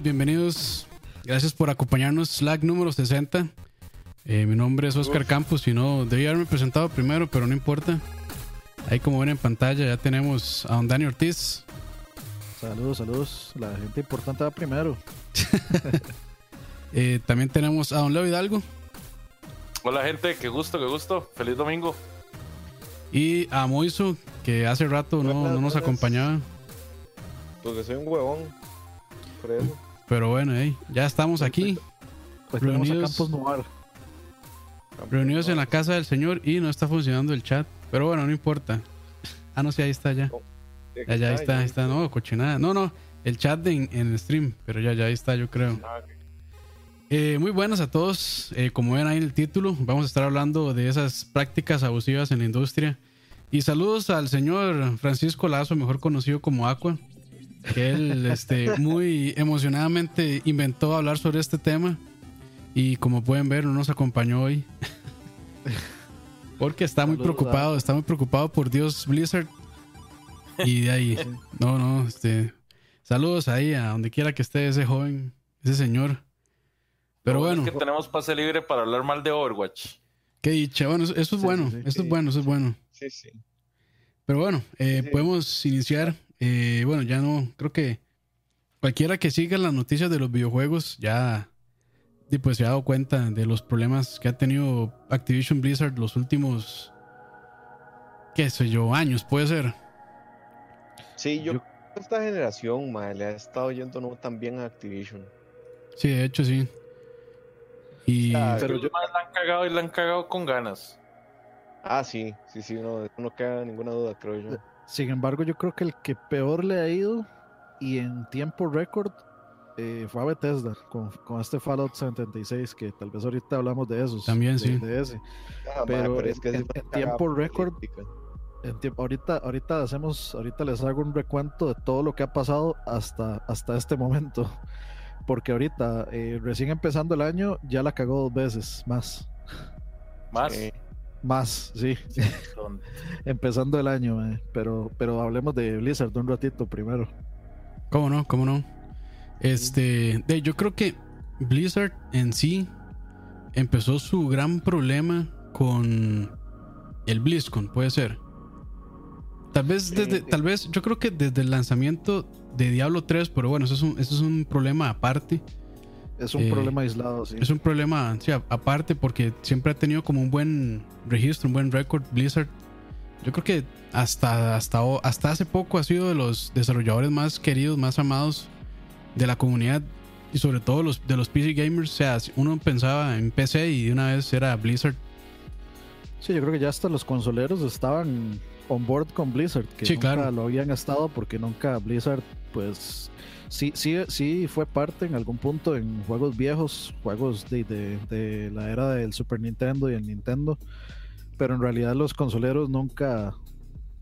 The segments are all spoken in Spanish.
bienvenidos, bienvenidos. Gracias por acompañarnos. Slack número 60. Eh, mi nombre es Oscar Campos y no debí haberme presentado primero, pero no importa. Ahí como ven en pantalla ya tenemos a don Dani Ortiz. Saludos, saludos. La gente importante va primero. Eh, también tenemos a don Leo Hidalgo. Hola gente, qué gusto, qué gusto. Feliz domingo. Y a Moiso, que hace rato no, no nos acompañaba. Porque soy un huevón. Por eso. Pero bueno, hey, ya estamos aquí. Pues a Reunidos. Campos Noir. Reunidos en la casa del señor y no está funcionando el chat. Pero bueno, no importa. Ah, no, sí, ahí está ya. Ya, ya, ahí está, ahí está. No, cochinada. No, no, el chat de en, en el stream. Pero ya, ya ahí está, yo creo. Ah. Eh, muy buenas a todos. Eh, como ven ahí en el título, vamos a estar hablando de esas prácticas abusivas en la industria. Y saludos al señor Francisco Lazo, mejor conocido como Aqua, que él este, muy emocionadamente inventó hablar sobre este tema. Y como pueden ver, no nos acompañó hoy. Porque está muy preocupado, está muy preocupado por Dios Blizzard. Y de ahí, no, no, este. Saludos ahí a donde quiera que esté ese joven, ese señor. Pero bueno, Es que tenemos pase libre para hablar mal de Overwatch. qué dicha. Bueno, eso, eso es Sí, bueno, sí, sí. eso es bueno, eso es bueno. Sí, sí. Pero bueno, eh, Sí. podemos iniciar. Eh, bueno, ya no, creo que cualquiera que siga las noticias de los videojuegos ya pues se ha dado cuenta de los problemas que ha tenido Activision Blizzard los últimos, qué sé yo, años, puede ser. Sí, yo, Yo- creo que esta generación, madre, le ha estado yendo no tan bien a Activision. Sí, de hecho sí. Y Ah, Pero yo- más la han cagado y la han cagado con ganas. Ah, sí, sí, sí, no, no queda ninguna duda, creo yo. Sin embargo, yo creo que el que peor le ha ido y en tiempo récord eh, fue a Bethesda con, con este Fallout 76, que tal vez ahorita hablamos de esos. También, de- sí. De ese. Ah, madre, pero es que en- en tiempo récord. En tiempo- ahorita, ahorita hacemos, ahorita les hago un recuento de todo lo que ha pasado hasta, hasta este momento. Porque ahorita, eh, recién empezando el año, ya la cagó dos veces más. Más. Sí. Más, sí. Empezando el año, eh, pero, pero hablemos de Blizzard un ratito primero. ¿Cómo no? ¿Cómo no? Este, de, yo creo que Blizzard en sí empezó su gran problema con el BlizzCon, puede ser. Tal vez Sí, desde, sí. tal vez, yo creo que desde el lanzamiento de Diablo 3, pero bueno, eso es un, eso es un problema aparte. Es un Eh, problema aislado, sí. Es un problema sí, aparte porque siempre ha tenido como un buen registro, un buen récord Blizzard. Yo creo que hasta, hasta, hasta hace poco ha sido de los desarrolladores más queridos, más amados de la comunidad y sobre todo los, de los PC gamers. O sea, uno pensaba en PC y de una vez era Blizzard. Sí, yo creo que ya hasta los consoleros estaban on board con Blizzard, que Sí, nunca claro. lo habían estado porque nunca Blizzard, pues sí, sí, sí fue parte en algún punto en juegos viejos, juegos de, de- de la era del Super Nintendo y el Nintendo, pero en realidad los consoleros nunca,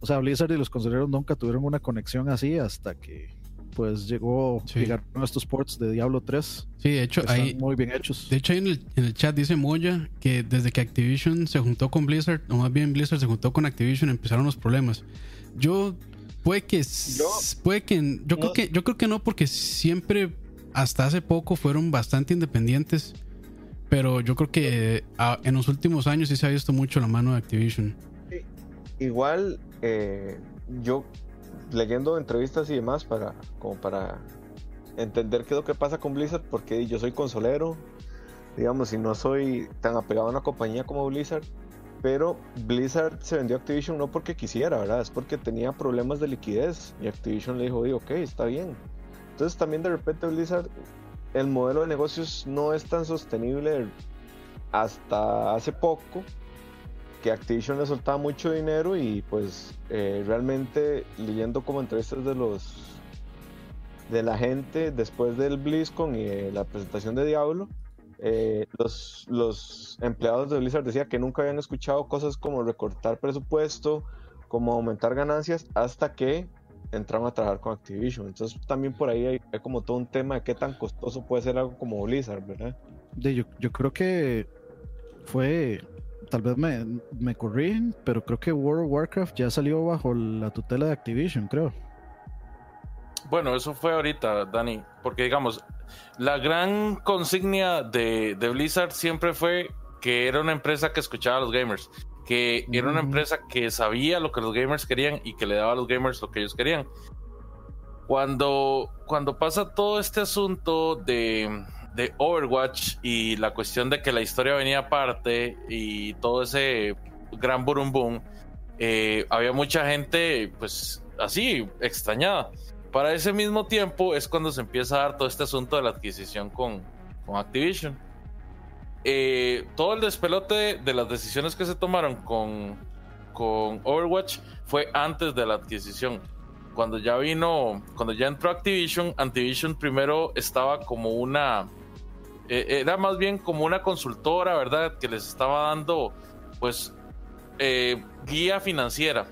o sea, Blizzard y los consoleros nunca tuvieron una conexión así hasta que pues llegó, Sí. llegaron estos ports de Diablo 3, Sí, de hecho, ahí, muy bien hechos. de hecho en el, en el chat dice Moya que desde que Activision se juntó con Blizzard, o más bien Blizzard se juntó con Activision, empezaron los problemas. Yo puede que Yo- puede que yo creo que yo creo que no porque siempre hasta hace poco fueron bastante independientes, pero yo creo que en los últimos años sí se ha visto mucho la mano de Activision. Igual, eh, yo leyendo entrevistas y demás para, como para entender qué es lo que pasa con Blizzard, porque yo soy consolero, digamos, y no soy tan apegado a una compañía como Blizzard, pero Blizzard se vendió a Activision no porque quisiera, ¿verdad? Es porque tenía problemas de liquidez y Activision le dijo, "Oye, ok, está bien. Entonces también de repente Blizzard, el modelo de negocios no es tan sostenible hasta hace poco que Activision le soltaba mucho dinero y pues eh, realmente leyendo como entrevistas de los de la gente después del BlizzCon y de la presentación de Diablo eh, los, los empleados de Blizzard decían que nunca habían escuchado cosas como recortar presupuesto como aumentar ganancias hasta que entraron a trabajar con Activision entonces también por ahí hay, como todo un tema de qué tan costoso puede ser algo como Blizzard ¿verdad? De, yo, yo creo que fue, tal vez me, me corrigen, pero creo que World of Warcraft ya salió bajo la tutela de Activision, creo. Bueno, eso fue ahorita, Dani, porque digamos, la gran consignia de, de Blizzard siempre fue que era una empresa que escuchaba a los gamers, que era una empresa que sabía lo que los gamers querían y que le daba a los gamers lo que ellos querían. Cuando, cuando pasa todo este asunto de, de Overwatch y la cuestión de que la historia venía aparte y todo ese gran boom boom, eh, había mucha gente, pues así, extrañada. Para ese mismo tiempo es cuando se empieza a dar todo este asunto de la adquisición con, con Activision. Eh, todo el despelote de las decisiones que se tomaron con, con Overwatch fue antes de la adquisición. Cuando ya vino, cuando ya entró Activision, Activision primero estaba como una, eh, era más bien como una consultora, ¿verdad? Que les estaba dando, pues, eh, guía financiera.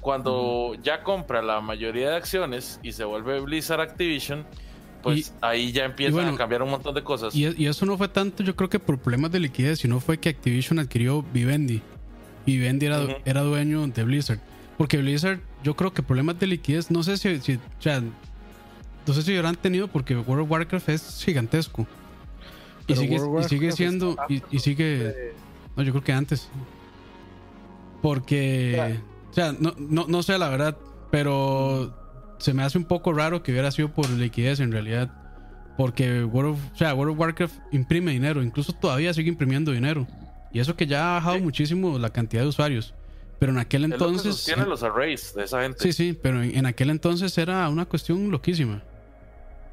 Cuando ya compra la mayoría de acciones y se vuelve Blizzard Activision, pues ahí ya empiezan a cambiar un montón de cosas. Y, eso no fue tanto, yo creo que por problemas de liquidez, sino fue que Activision adquirió Vivendi. Y Vivendi era, era dueño de Blizzard. Porque Blizzard, yo creo que problemas de liquidez, no sé si, si o sea, no sé si habrán tenido porque World of Warcraft es gigantesco. Y sigue, y sigue, siendo, y, sigue, no, yo creo que antes. Porque, sea, no, no, no sé la verdad, pero se me hace un poco raro que hubiera sido por liquidez en realidad. Porque World of, o sea, World of Warcraft imprime dinero, incluso todavía sigue imprimiendo dinero. Y eso que ya ha bajado muchísimo la cantidad de usuarios. Pero en aquel entonces. Tiene los arrays de esa gente. Sí, sí, pero en, aquel entonces era una cuestión loquísima.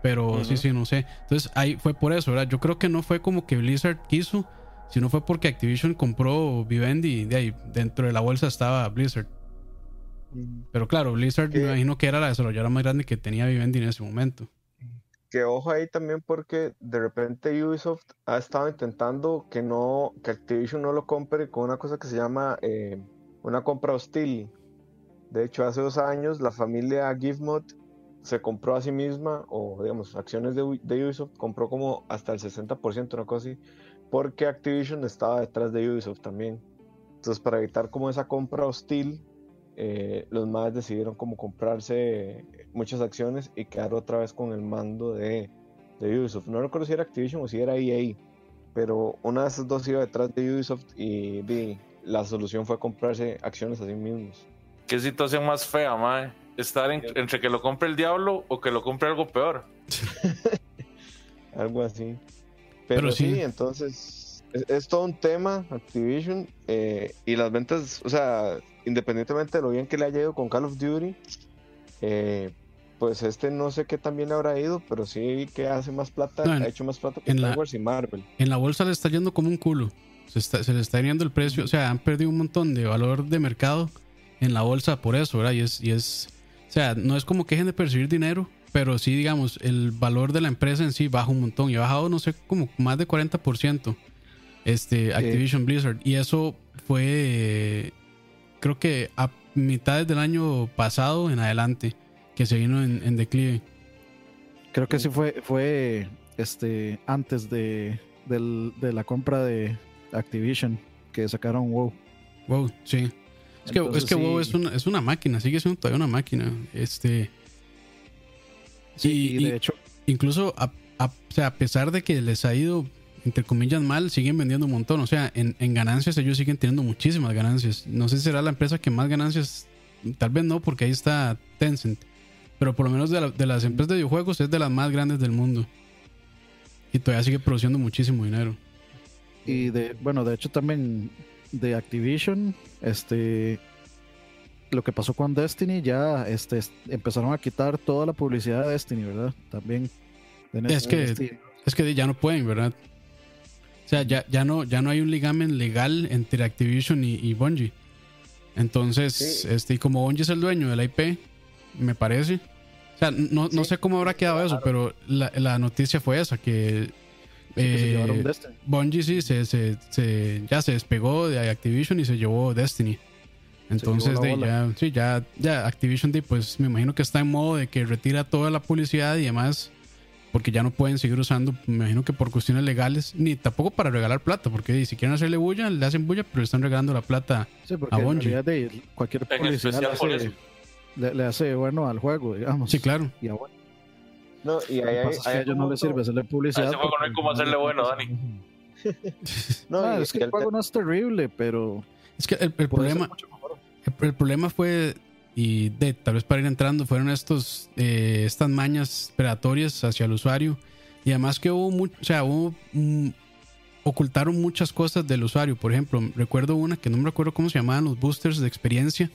Pero sí, sí, no sé. Entonces ahí fue por eso, ¿verdad? Yo creo que no fue como que Blizzard quiso, sino fue porque Activision compró Vivendi y de ahí dentro de la bolsa estaba Blizzard. Pero claro, Blizzard me imagino que era la desarrolladora más grande que tenía Vivendi en ese momento. Que ojo ahí también porque de repente Ubisoft ha estado intentando que no, que Activision no lo compre con una cosa que se llama eh, una compra hostil. De hecho, hace dos años la familia Gizmod se compró a sí misma, o digamos, acciones de, de Ubisoft, compró como hasta el 60%, una cosa así, porque Activision estaba detrás de Ubisoft también. Entonces, para evitar como esa compra hostil, eh, los más decidieron como comprarse muchas acciones y quedar otra vez con el mando de, de, Ubisoft. No recuerdo si era Activision o si era EA, pero una de esas dos iba detrás de Ubisoft y, la solución fue comprarse acciones a sí mismos. Qué situación más fea, mae. Estar entre que lo compre el diablo o que lo compre algo peor. algo así. Pero, sí, entonces es, todo un tema, Activision, eh, y las ventas, o sea, independientemente de lo bien que le haya ido con Call of Duty, eh, pues este no sé qué también habrá ido, pero sí que hace más plata, ha hecho más plata que Star Wars y Marvel. En la bolsa le está yendo como un culo. Se, le está yendo el precio, o sea, han perdido un montón de valor de mercado en la bolsa por eso, ¿verdad? Y es, y es, o sea, no es como que dejen de percibir dinero, pero sí, digamos, el valor de la empresa en sí baja un montón y ha bajado, no sé, como más de 40%. Este, Activision Blizzard. Y eso fue creo que a mitades del año pasado en adelante, que se vino en, declive. Creo que sí fue, fue este, antes de, de la compra de Activision, que sacaron WoW. WoW, sí. Es que, es que WoW es una, es una máquina, sigue siendo todavía una máquina. Este. Sí, y, de hecho. Incluso a, a, a pesar de que les ha ido entre comillas, mal, siguen vendiendo un montón. O sea, en, ganancias ellos siguen teniendo muchísimas ganancias. No sé si será la empresa que más ganancias, tal vez no, porque ahí está Tencent. Pero por lo menos de, las empresas de videojuegos es de las más grandes del mundo. Y todavía sigue produciendo muchísimo dinero. Y de, bueno, de hecho también de Activision, este, lo que pasó con Destiny, ya este, empezaron a quitar toda la publicidad de Destiny, ¿verdad? También. Es que, es que ya no pueden, ¿verdad? O sea, ya, ya, no, ya no hay un ligamen legal entre Activision y, Bungie. Entonces, este, como Bungie es el dueño de la IP, me parece. O sea, no, no sé cómo habrá quedado eso, pero la, la, noticia fue esa, que, eh, Bungie sí se, se, se, ya se despegó de Activision y se llevó Destiny. Entonces, de, ya, sí, ya, ya Activision, pues me imagino que está en modo de que retira toda la publicidad y demás porque ya no pueden seguir usando, me imagino que por cuestiones legales, ni tampoco para regalar plata, porque si quieren hacerle bulla, le hacen bulla, pero le están regalando la plata a Bungie. De cualquier publicidad le, le hace bueno al juego, digamos. Sí, claro. Y a bueno, No, y ahí que hay a ellos no les sirve hacerle publicidad. A ese juego no hay porque cómo hacerle bueno, Dani. No, Ah, es que el juego no es terrible, pero Es que el, problema, el problema fue, y de, tal vez para ir entrando, fueron estos, eh, estas mañas predatorias hacia el usuario. Y además que hubo, mucho, o sea, hubo, mm, ocultaron muchas cosas del usuario. Por ejemplo, recuerdo una que no me recuerdo cómo se llamaban los boosters de experiencia,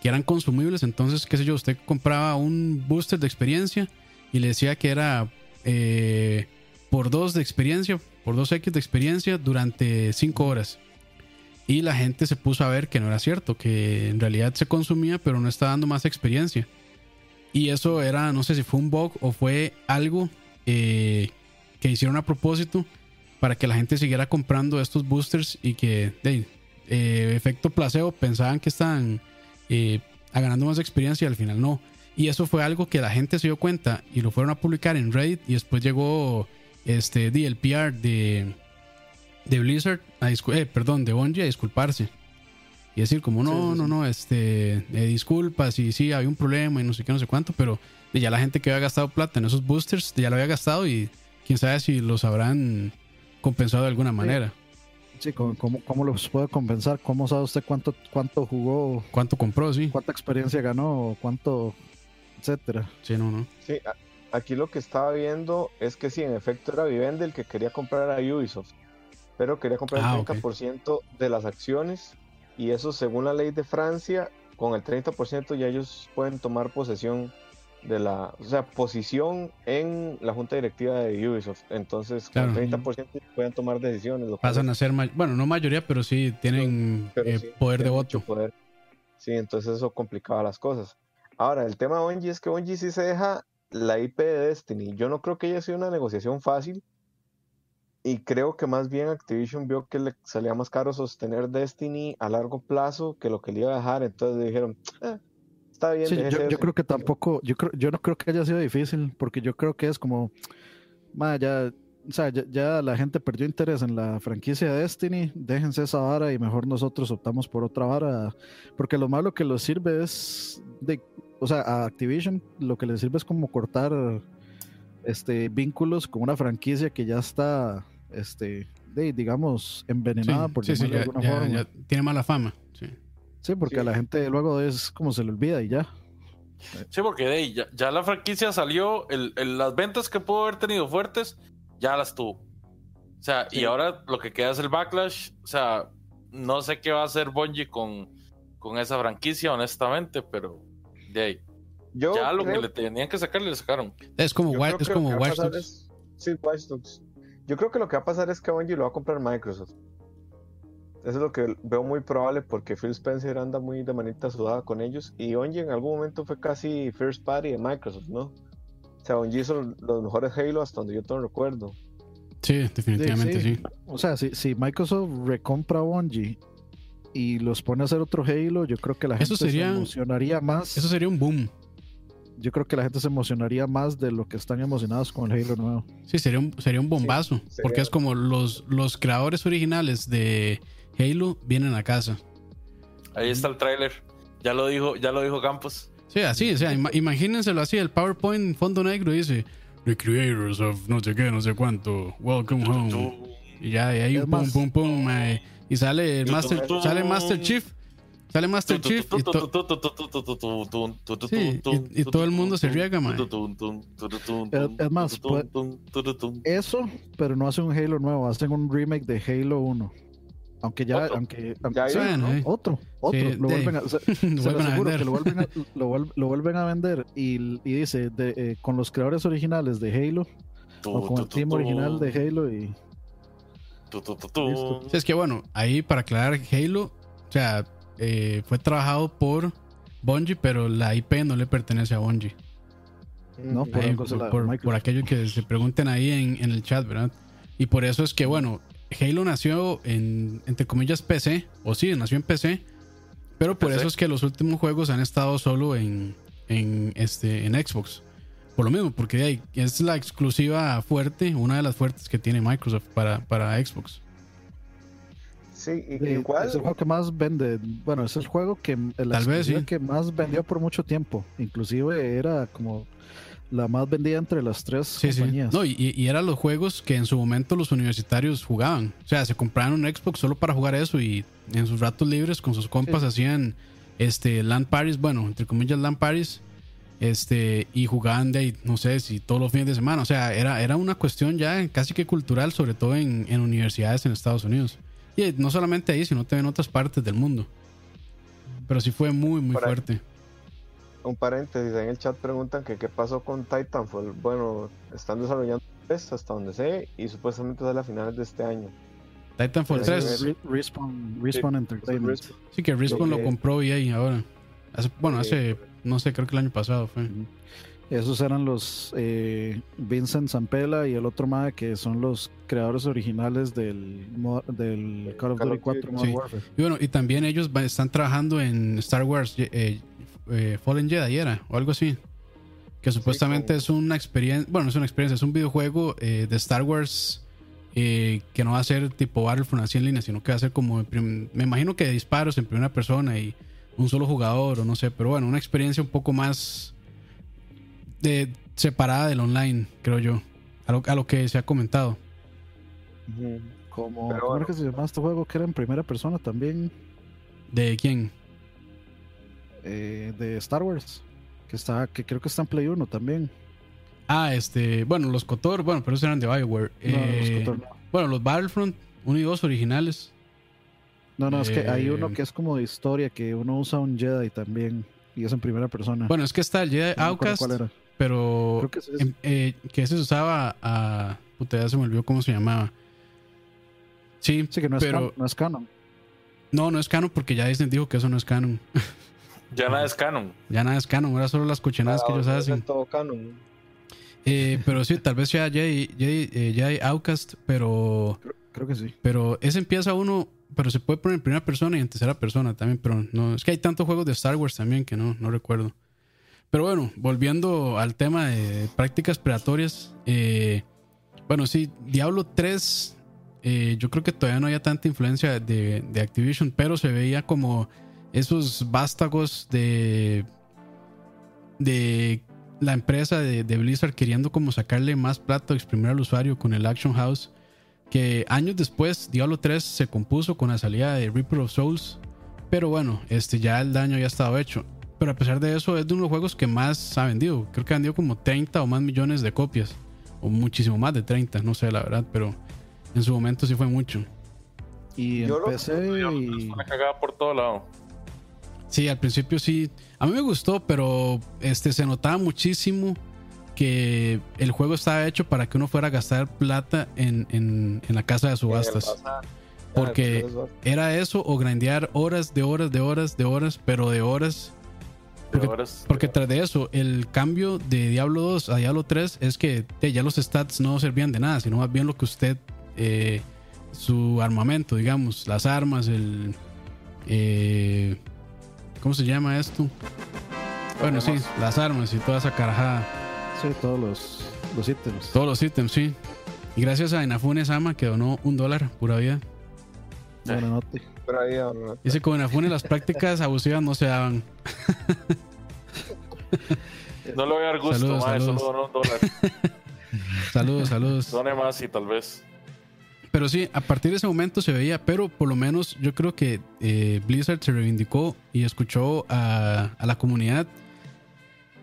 que eran consumibles. Entonces, qué sé yo, usted compraba un booster de experiencia y le decía que era eh, por dos de experiencia, por dos X de experiencia durante cinco horas. Y la gente se puso a ver que no era cierto, que en realidad se consumía, pero no está dando más experiencia. Y eso era, no sé si fue un bug o fue algo eh, que hicieron a propósito para que la gente siguiera comprando estos boosters y que, de, eh, efecto placebo, pensaban que estaban eh, ganando más experiencia y al final no. Y eso fue algo que la gente se dio cuenta y lo fueron a publicar en Reddit y después llegó este, el PR de, de Blizzard, a discu- eh, perdón, de Bungie a disculparse. Y decir como, no, Sí, sí, no, sí. no, este, eh, disculpas y sí, había un problema y no sé qué, no sé cuánto, pero ya la gente que había gastado plata en esos boosters, ya lo había gastado y quién sabe si los habrán compensado de alguna manera. Sí, ¿cómo, cómo, cómo los puede compensar? ¿Cómo sabe usted cuánto, cuánto jugó, ¿Cuánto compró? Sí, cuánta experiencia ganó, cuánto, etcétera? sí, no, no. Sí, aquí lo que estaba viendo es que sí, en efecto era Vivendi el que quería comprar a Ubisoft, pero quería comprar Ah, el ok. 30% de las acciones y eso según la ley de Francia, con el 30% ya ellos pueden tomar posesión de la, o sea, posición en la junta directiva de Ubisoft. Entonces, con Claro. el 30% pueden tomar decisiones. Pasan a ser, bueno, no mayoría, pero sí tienen pero eh, sí, poder de tiene mucho voto. poder. Sí, entonces eso complicaba las cosas. Ahora, el tema de Bungie es que Bungie sí se deja la IP de Destiny. Yo no creo que haya sido una negociación fácil. Y creo que más bien Activision vio que le salía más caro sostener Destiny a largo plazo que lo que le iba a dejar. Entonces dijeron, "Eh, está bien. Sí, yo, déjese yo ese". creo que tampoco, yo creo, yo no creo que haya sido difícil, porque yo creo que es como, ma, ya, o sea, ya, ya la gente perdió interés en la franquicia de Destiny, déjense esa vara y mejor nosotros optamos por otra vara, porque lo malo que les sirve es, de, o sea, a Activision lo que les sirve es como cortar este vínculos con una franquicia que ya está, este, de, digamos, envenenada por sí, sí, llamarle de alguna ya- forma. ya tiene mala fama. Sí. Sí, porque Sí. a la gente luego es como se le olvida y ya. Sí, porque de ahí ya, ya la franquicia salió, el, el- las ventas que pudo haber tenido fuertes, ya las tuvo. O sea, y Sí. ahora lo que queda es el backlash. O sea, no sé qué va a hacer Bungie con, con esa franquicia, honestamente, pero de ahí. Yo ya lo que le tenían que sacar, le sacaron. Es como, creo es como Watch Dogs. es- Sí, Watch Dogs. Yo creo que lo que va a pasar es que Bungie lo va a comprar Microsoft. Eso es lo que veo muy probable porque Phil Spencer anda muy de manita sudada con ellos y Bungie en algún momento fue casi first party de Microsoft, ¿no? O sea, Bungie hizo los mejores Halo hasta donde yo te lo Sí, definitivamente Sí, sí. sí. O sea, si, si Microsoft recompra Bungie y los pone a hacer otro Halo, yo creo que la Eso gente sería- se emocionaría más. Eso sería un boom. Yo creo que la gente se emocionaría más de lo que están emocionados con el Halo nuevo. Sí, sería un, sería un bombazo. sería- Porque es como los, los creadores originales de Halo vienen a casa. Ahí está el tráiler. Ya lo dijo, ya lo dijo Campos. Sí, así, o sea, ima- imagínenselo así, el PowerPoint en fondo negro dice The creators of no sé qué, no sé cuánto, welcome home. Y ya, y ahí pum, pum, pum, mae. y sale el Master, sale Master Chief, sale Master Chief y, to- Sí, y- y todo el mundo se riega, man. Es- más, pues- Eso, pero no hacen un Halo nuevo, hacen un remake de Halo 1. Aunque ya, Otro. aunque, Ya eh. otro, otro, Sí, lo vuelven a, se, se lo aseguro vender. que lo vuelven a, lo, vuel- lo vuelven a vender y, y dice de, eh, con los creadores originales de Halo o con el team original de Halo y es que bueno, ahí para aclarar, Halo, o sea, eh, fue trabajado por Bungie, pero la IP no le pertenece a Bungie. no por, Ahí, algo se por, la- por- aquello que se pregunten ahí en, en el chat, ¿verdad? Y por eso es que, bueno, Halo nació en, entre comillas, PC, o sí, nació en PC, pero por PC. eso es que los últimos juegos han estado solo en, en, este, en Xbox. Por lo mismo, porque es la exclusiva fuerte, una de las fuertes que tiene Microsoft para, para Xbox. Sí, y- Sí, igual. Es el juego que más vende. Bueno, es el juego que la Tal vez, sí. que más vendió por mucho tiempo. Inclusive era como la más vendida entre las tres Sí, sí. compañías. No, y, y eran los juegos que en su momento los universitarios jugaban. O sea, se compraban un Xbox solo para jugar eso y en sus ratos libres con sus compas Sí. hacían este LAN parties, bueno, entre comillas LAN parties, este, y jugaban de ahí, no sé si todos los fines de semana. O sea, era, era una cuestión ya casi que cultural, sobre todo en, en universidades en Estados Unidos. Y no solamente ahí, sino también en otras partes del mundo. Pero sí fue muy, muy ahí. fuerte. Un paréntesis, en el chat preguntan que qué pasó con Titanfall. Bueno, están desarrollando esto hasta donde sé y supuestamente sale a finales de este año. Titanfall Sí, 3. Re- Respawn, Respawn Entertainment. Sí, que Respawn Lo compró EA ahora. Hace- bueno, hace, no sé, creo que el año pasado fue. Esos eran los eh, Vincent Zampella y el otro MAD que son los creadores originales del, del Call of Duty of 4 Duty. Modern Sí. Warfare. Y bueno, y también ellos están trabajando en Star Wars eh, eh, Fallen Jedi era, o algo así. Que supuestamente es una experiencia, bueno, no es una experiencia, es un videojuego eh, de Star Wars eh, que no va a ser tipo Battlefront así en línea, sino que va a ser como, me imagino que de disparos en primera persona y un solo jugador o no sé, pero bueno, una experiencia un poco más de, separada del online, creo yo, a lo, a lo que se ha comentado. Como, ¿Cómo era que se llamaba este juego? Que era en primera persona también, ¿De quién? eh, de Star Wars. Que, está, que creo que está en Play 1 también. Ah, este, bueno, los Kotor, bueno, pero esos eran de Bioware. No, los Eh, Cotor no. Bueno, los Battlefront 1 y 2 originales. No, no, es que hay Eh, uno que es como de historia, que uno usa un Jedi también y es en primera persona. Bueno, es que está el Jedi No Outcast, cuál era. Pero Creo que es ese. em, eh, que ese se usaba a. Puta, ya se me olvidó cómo se llamaba. Sí, Sí, que no es, pero canon, no es canon. no, no es canon porque ya Disney dijo que eso no es canon. Ya nada es canon. ya nada es canon, ahora solo las cochinadas que ellos es hacen. todo canon. Eh, pero sí, tal vez sea Jedi, Jedi, eh, Jedi Outcast, pero Creo que sí. Pero ese empieza uno, pero se puede poner en primera persona y en tercera persona también, pero no, es que hay tantos juegos de Star Wars también que no, no recuerdo. Pero bueno, volviendo al tema de prácticas predatorias, eh, bueno, sí, Diablo 3, eh, yo creo que todavía no había tanta influencia de, de Activision, pero se veía como esos vástagos de, de la empresa de, de Blizzard queriendo como sacarle más plata exprimir al usuario con el Action House que años después Diablo 3 se compuso con la salida de Reaper of Souls, pero bueno, este ya el daño ya estaba hecho. Pero a pesar de eso es de uno de los juegos que más ha vendido. Creo que ha vendido como 30 o más millones de copias. O muchísimo más de 30, no sé la verdad, pero en su momento sí fue mucho. Y Yo lo- empecé y... una cagada por todo lado. Sí, al principio sí. A mí me gustó, pero este se notaba muchísimo que el juego estaba hecho para que uno fuera a gastar plata en, en- en la casa de subastas. Porque era eso o grandear horas de horas de horas de horas, pero de horas. Porque, Ahora es- porque tras de eso, el cambio de Diablo 2 a Diablo 3 es que eh, ya los stats no servían de nada, sino más bien lo que usted, eh, su armamento, digamos, las armas, el... eh, ¿Cómo se llama esto? Bueno, sí, las armas y toda esa carajada. Sí, todos los, los ítems. Todos los ítems, sí. Y gracias a Inafune Sama que donó un dólar, pura vida. Buena nota. Pero ahí, ahora- Dice que con Inafune las prácticas abusivas no se daban. No le voy a dar gusto, Saludos, mae, saludos. solo donó un dólar. Saludos, saludos. Done más y tal vez. Pero sí, a partir de ese momento se veía, pero por lo menos yo creo que eh, Blizzard se reivindicó y escuchó a, a la comunidad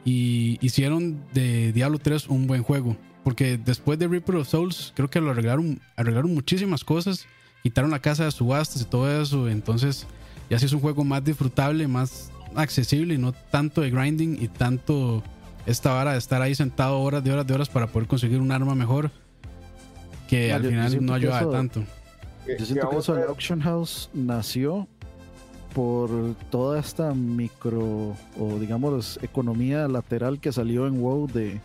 y hicieron de Diablo 3 un buen juego. Porque después de Reaper of Souls, creo que lo arreglaron, arreglaron muchísimas cosas, quitaron la casa de subastas y todo eso. Entonces, ya sí es un juego más disfrutable, más accesible y no tanto de grinding y tanto esta vara de estar ahí sentado horas de horas de horas para poder conseguir un arma mejor. Que No, al yo- final no ayuda eso- tanto. Yo siento que eso del Auction House nació por toda esta micro o digamos economía lateral que salió en WoW de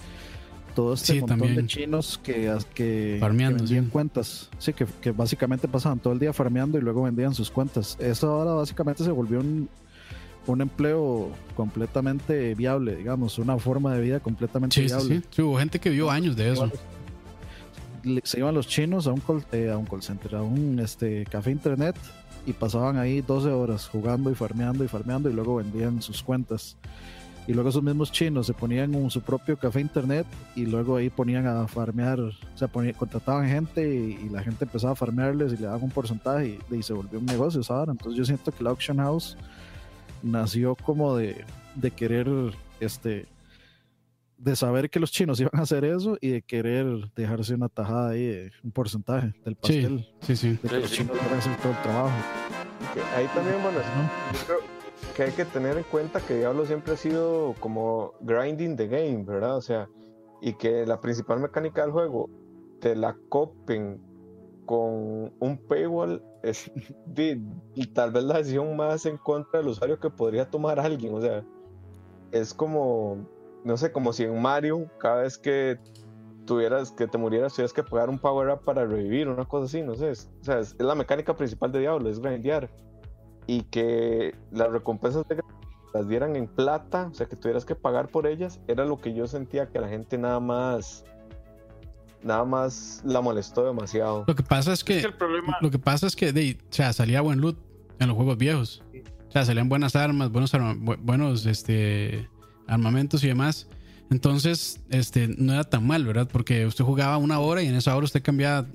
todo este Sí, montón también. de chinos que, que, Farmeando, que vendían sí. cuentas. Sí, que, que básicamente pasaban todo el día farmeando y luego vendían sus cuentas. Eso ahora básicamente se volvió un, un empleo completamente viable, digamos, una forma de vida completamente Sí, viable. sí. Sí, hubo gente que vivió años de eso. se iban los chinos a un call, eh, a un call center, a un este, café internet y pasaban ahí 12 horas jugando y farmeando y farmeando y luego vendían sus cuentas. Y luego esos mismos chinos se ponían en su propio café internet y luego ahí ponían a farmear, o sea, contrataban gente y, la gente empezaba a farmearles y le daban un porcentaje y, se volvió un negocio, ¿sabes? Entonces yo siento que la Auction House nació como de, de querer, este, de saber que los chinos iban a hacer eso y de querer dejarse una tajada ahí, un porcentaje del pastel. Sí, sí, De que los chinos van a hacer todo el trabajo. Ahí también, bueno, que hay que tener en cuenta que Diablo siempre ha sido como grinding the game, ¿verdad? O sea, y que la principal mecánica del juego te la copen con un paywall es y tal vez la decisión más en contra del usuario que podría tomar alguien. O sea, es como, no sé, como si en Mario, cada vez que tuvieras que te murieras, tuvieras que pagar un power up para revivir, una cosa así, no sé. o sea, es, es la mecánica principal de Diablo, es grindear y que las recompensas las dieran en plata, o sea, que tuvieras que pagar por ellas, era lo que yo sentía que la gente nada más nada más la molestó demasiado. Lo que pasa es que, lo que pasa es que o sea, salía buen loot en los juegos viejos. O sea, salían buenas armas, buenos buenos este armamentos y demás. Entonces, este no era tan mal, ¿verdad? Porque usted jugaba una hora y en esa hora usted cambiaba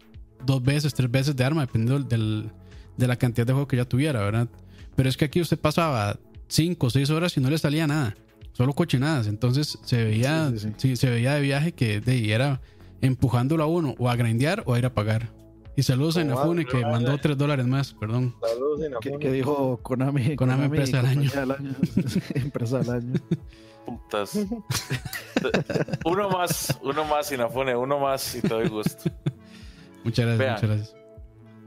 dos veces, tres veces de arma, dependiendo del, de la cantidad de juego que ya tuviera, ¿verdad? Pero es que aquí usted pasaba 5 o 6 horas y no le salía nada, solo cochinadas. Entonces se veía, sí, se veía de viaje que de, era empujándolo a uno o a grindear o a ir a pagar. Y saludos a Inafune que mandó 3 dólares más, perdón. Saludos Inafune. Que, dijo Konami. Konami, empresa del año. empresa del año. Putas. uno más, uno más Inafune, uno más y te doy gusto. Muchas gracias, muchas gracias.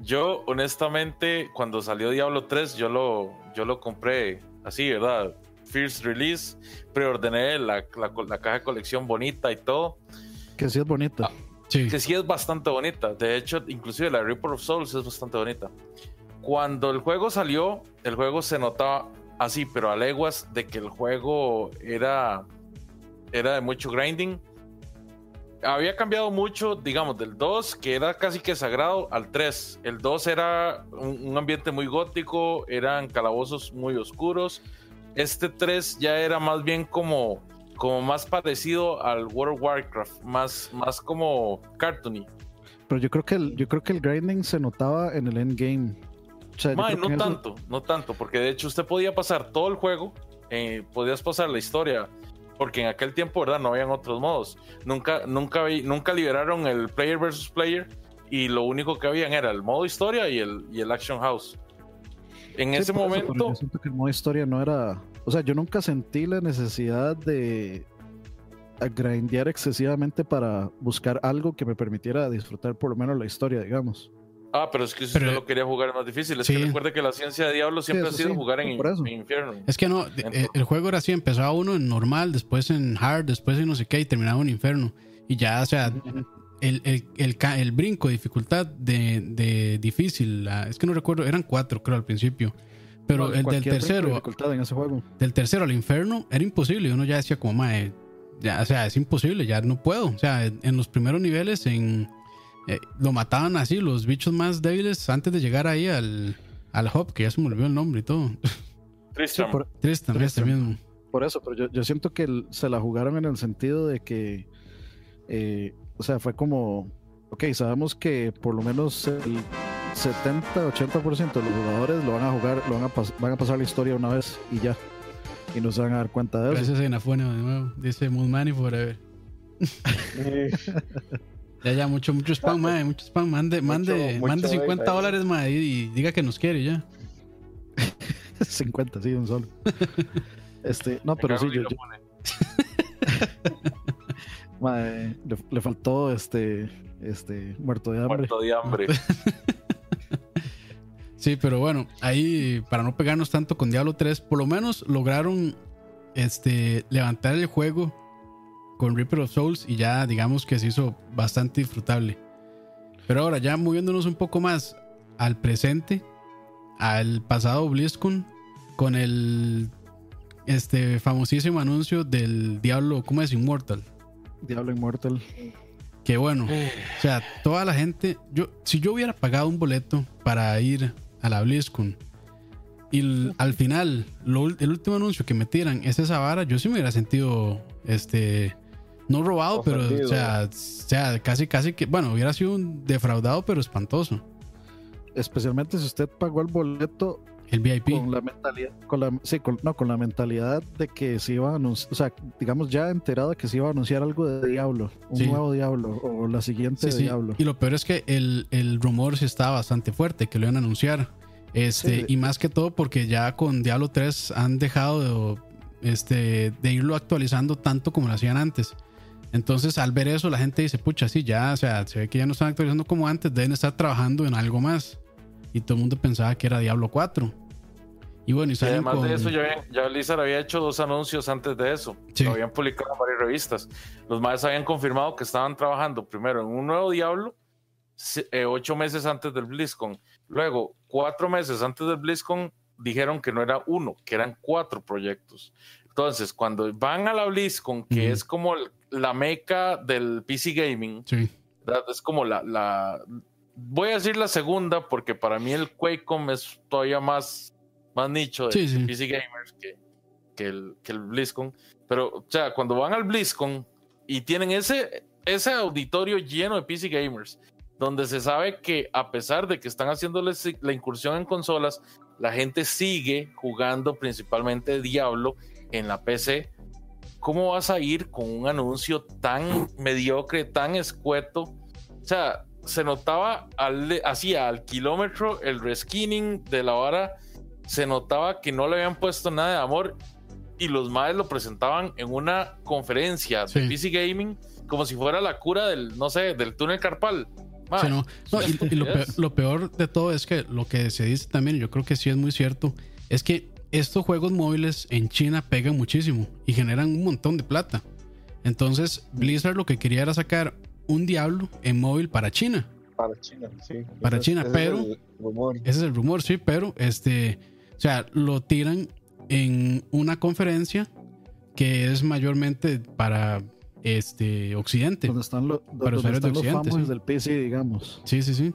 Yo, honestamente, cuando salió Diablo 3, yo lo, yo lo compré así, ¿verdad? First release, preordené la, la, caja de colección bonita y todo. Que sí es bonita. Ah, sí. Que sí es bastante bonita. De hecho, inclusive la Reaper of Souls es bastante bonita. Cuando el juego salió, el juego se notaba así, pero a leguas de que el juego era, era de mucho grinding había cambiado mucho, digamos, del 2, que era casi que sagrado, al 3. El 2 era un, ambiente muy gótico, eran calabozos muy oscuros. Este 3 ya era más bien como, como más parecido al World of Warcraft, más, más como cartoony. Pero yo creo que el, yo creo que el grinding se notaba en el endgame. no tanto, no tanto, porque de hecho usted podía pasar todo el juego, eh, podías pasar la historia porque en aquel tiempo, ¿verdad? No habían otros modos. Nunca, nunca, nunca liberaron el player versus player y lo único que habían era el modo historia y el, y el action house. En ese momento... yo siento que el modo historia no era... O sea, yo nunca sentí la necesidad de grindear excesivamente para buscar algo que me permitiera disfrutar por lo menos la historia, digamos. Ah, pero es que si usted lo quería jugar más difícil. Es que recuerde que la ciencia de Diablo siempre ha sido jugar en, infierno. Es que no, eh, el, juego era así: empezaba uno en normal, después en hard, después en no sé qué, y terminaba en infierno. Y ya, o sea, el, el, el, brinco de dificultad de, de difícil, es que no recuerdo, eran cuatro, creo, al principio. Pero el del tercero, en ese juego. del tercero al infierno, era imposible. Y uno ya decía, como, mae, ya, o sea, es imposible, ya no puedo. O sea, en los primeros niveles, en eh, lo mataban así, los bichos más débiles, antes de llegar ahí al, al hub, que ya se me olvidó el nombre y todo. Tristan. por, Tristan, este mismo. Por eso, pero yo, yo siento que se la jugaron en el sentido de que, eh, o sea, fue como, ok, sabemos que por lo menos el 70-80% de los jugadores lo van a jugar, lo van a, van a pasar la historia una vez y ya. Y no se van a dar cuenta de eso. Gracias a Inafune de nuevo. Dice Moon Money Forever. Ya, ya, mucho, mucho spam, mae, mucho spam. Mande, mande, mande 50 dólares, mae, y, diga que nos quiere ya. 50, sí, un solo. este, no, pero sí, yo. le, le, faltó este, este, muerto de hambre. Muerto de hambre. sí, pero bueno, ahí, para no pegarnos tanto con Diablo 3, por lo menos lograron este, levantar el juego con Reaper of Souls y ya digamos que se hizo bastante disfrutable. Pero ahora ya moviéndonos un poco más al presente, al pasado BlizzCon, con el este famosísimo anuncio del Diablo, ¿cómo es? Immortal. Diablo Immortal. Que bueno, o sea, toda la gente, yo, si yo hubiera pagado un boleto para ir a la BlizzCon y al final el último anuncio que me tiran es esa vara, yo sí me hubiera sentido, este, no robado, pero, o sea, o sea, casi, casi que, bueno, hubiera sido un defraudado, pero espantoso. Especialmente si usted pagó el boleto el VIP. Con la mentalidad, con la, sí, no, con la mentalidad de que se iba a anunciar, o sea, digamos ya enterado de que se iba a anunciar algo de Diablo, un nuevo Diablo o la siguiente Diablo. Y lo peor es que el, el rumor sí estaba bastante fuerte, que lo iban a anunciar. Este, y más que todo porque ya con Diablo 3 han dejado de, este, de irlo actualizando tanto como lo hacían antes. Entonces, al ver eso, la gente dice, pucha, sí, ya, o sea, se ve que ya no están actualizando como antes, deben estar trabajando en algo más. Y todo el mundo pensaba que era Diablo 4. Y bueno, y, además de eso, ya, ya Blizzard había hecho dos anuncios antes de eso. Lo habían publicado en varias revistas. Los más habían confirmado que estaban trabajando primero en un nuevo Diablo, eh, ocho meses antes del BlizzCon. Luego, cuatro meses antes del BlizzCon, dijeron que no era uno, que eran cuatro proyectos. Entonces, cuando van a la BlizzCon, que es como la meca del PC Gaming, es como la, la, voy a decir la segunda, porque para mí el QuakeCon es todavía más, más nicho de PC Gamers que, que, el, que el BlizzCon. Pero, o sea, cuando van al BlizzCon y tienen ese, ese auditorio lleno de PC Gamers, donde se sabe que a pesar de que están haciéndoles la incursión en consolas, la gente sigue jugando principalmente Diablo en la PC. ¿Cómo vas a ir con un anuncio tan mediocre, tan escueto? O sea, se notaba al, así al kilómetro el reskinning de la vara, se notaba que no le habían puesto nada de amor y los madres lo presentaban en una conferencia de PC Gaming como si fuera la cura del, no sé, del túnel carpal. y, lo, peor, de todo es que lo que se dice también, yo creo que sí es muy cierto, es que estos juegos móviles en China pegan muchísimo y generan un montón de plata. Entonces, Blizzard lo que quería era sacar un Diablo en móvil para China. Para China, sí. Para China, pero. ese es el rumor, sí, pero este. O sea, lo tiran en una conferencia que es mayormente para este Occidente. Donde están, para usuarios de Occidente. Los del PC, digamos. Sí, sí, sí.